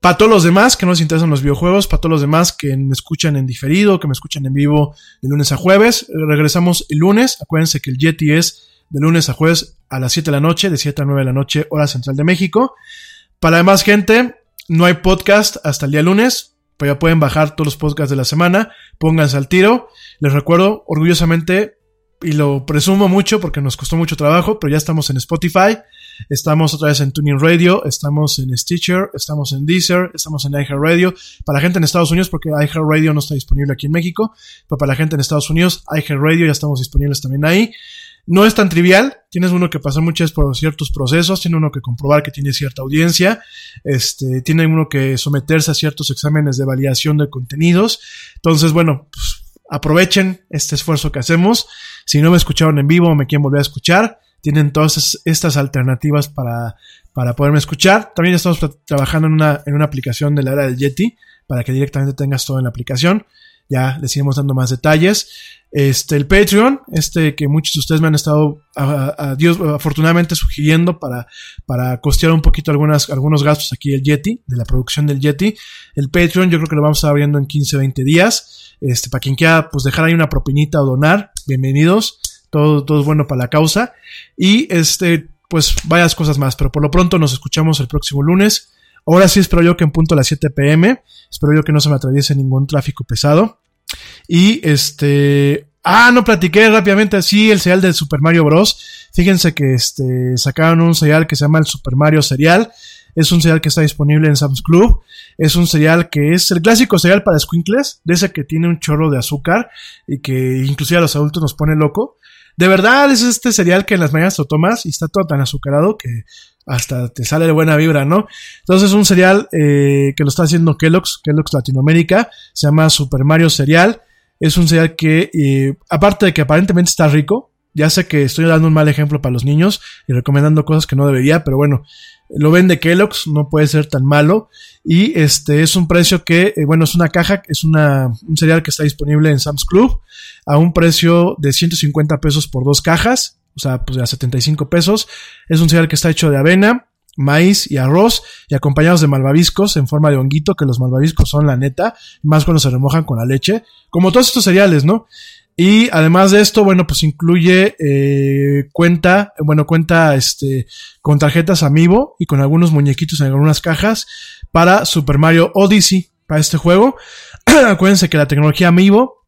Para todos los demás que no les interesan los videojuegos, para todos los demás que me escuchan en diferido, que me escuchan en vivo de lunes a jueves, regresamos el lunes. Acuérdense que el Yeti es de lunes a jueves a las 7 de la noche, de 7 a 9 de la noche, hora central de México. Para demás gente, no hay podcast hasta el día lunes, pero ya pueden bajar todos los podcasts de la semana, pónganse al tiro. Les recuerdo orgullosamente, y lo presumo mucho porque nos costó mucho trabajo, pero ya estamos en Spotify, estamos otra vez en Tuning Radio, estamos en Stitcher, estamos en Deezer, estamos en iHeartRadio. Para la gente en Estados Unidos, porque iHeartRadio no está disponible aquí en México, pero para la gente en Estados Unidos, iHeartRadio ya estamos disponibles también ahí. No es tan trivial, tienes uno que pasar muchas por ciertos procesos, tiene uno que comprobar que tiene cierta audiencia, este, tiene uno que someterse a ciertos exámenes de validación de contenidos. Entonces, bueno, pues, aprovechen este esfuerzo que hacemos. Si no me escucharon en vivo me quieren volver a escuchar, tienen todas es- estas alternativas para, para poderme escuchar. También estamos tra- trabajando en una, en una aplicación de la era del Yeti para que directamente tengas todo en la aplicación. Ya les iremos dando más detalles. Este, el Patreon, este que muchos de ustedes me han estado, a Dios, afortunadamente sugiriendo para, para costear un poquito algunas, algunos gastos aquí del Yeti, de la producción del Yeti. El Patreon yo creo que lo vamos a estar abriendo en 15 20 días. Este, para quien quiera, pues dejar ahí una propinita o donar, bienvenidos. Todo, todo es bueno para la causa. Y este, pues varias cosas más. Pero por lo pronto nos escuchamos el próximo lunes. Ahora sí espero yo que en punto a las 7 pm. Espero yo que no se me atraviese ningún tráfico pesado. Y este. Ah, no platiqué rápidamente así el serial del Super Mario Bros. Fíjense que este sacaron un serial que se llama el Super Mario Serial. Es un serial que está disponible en Sam's Club. Es un serial que es el clásico serial para squinkles, de ese que tiene un chorro de azúcar y que inclusive a los adultos nos pone loco. De verdad es este cereal que en las mañanas lo tomas y está todo tan azucarado que hasta te sale de buena vibra, ¿no? Entonces es un cereal eh, que lo está haciendo Kellogg's, Kellogg's Latinoamérica, se llama Super Mario Cereal. Es un cereal que, eh, aparte de que aparentemente está rico, ya sé que estoy dando un mal ejemplo para los niños y recomendando cosas que no debería, pero bueno, Lo vende Kellogg's, no puede ser tan malo. Y este es un precio que, eh, bueno, es una caja, es una, un cereal que está disponible en Sam's Club a un precio de 150 pesos por dos cajas, o sea, pues a 75 pesos. Es un cereal que está hecho de avena, maíz y arroz y acompañados de malvaviscos en forma de honguito, que los malvaviscos son la neta, más cuando se remojan con la leche, como todos estos cereales, ¿no? Y además de esto, bueno, pues incluye eh, cuenta, bueno, cuenta este con tarjetas Amiibo y con algunos muñequitos en algunas cajas para Super Mario Odyssey para este juego. Acuérdense que la tecnología Amiibo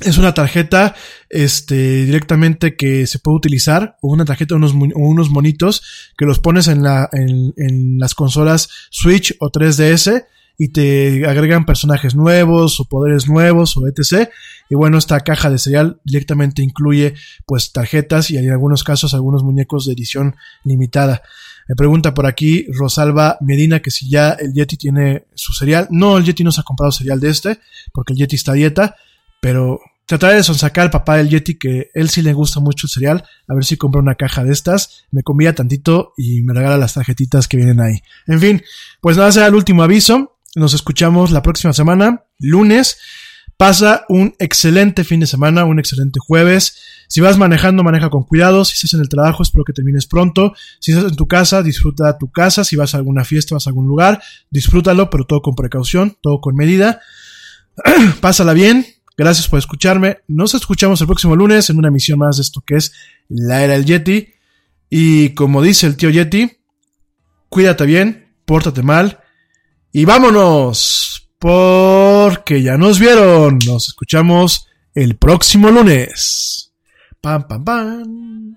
es una tarjeta este directamente que se puede utilizar o una tarjeta unos unos monitos que los pones en la en, en las consolas Switch o 3DS y te agregan personajes nuevos o poderes nuevos o etc. Y bueno, esta caja de cereal directamente incluye pues tarjetas y en algunos casos algunos muñecos de edición limitada. Me pregunta por aquí Rosalba Medina que si ya el Yeti tiene su cereal. No, el Yeti no se ha comprado cereal de este porque el Yeti está a dieta, pero trataré de sonsacar al papá del Yeti que él sí le gusta mucho el cereal, a ver si compra una caja de estas, me convida tantito y me regala las tarjetitas que vienen ahí. En fin, pues nada, será el último aviso. Nos escuchamos la próxima semana, lunes. Pasa un excelente fin de semana, un excelente jueves. Si vas manejando, maneja con cuidado. Si estás en el trabajo, espero que termines pronto. Si estás en tu casa, disfruta tu casa. Si vas a alguna fiesta, vas a algún lugar, disfrútalo, pero todo con precaución, todo con medida. Pásala bien. Gracias por escucharme. Nos escuchamos el próximo lunes en una emisión más de esto que es La Era del Yeti. Y como dice el tío Yeti, cuídate bien, pórtate mal y vámonos, porque ya nos vieron. Nos escuchamos el próximo lunes. Pam, pam, pam.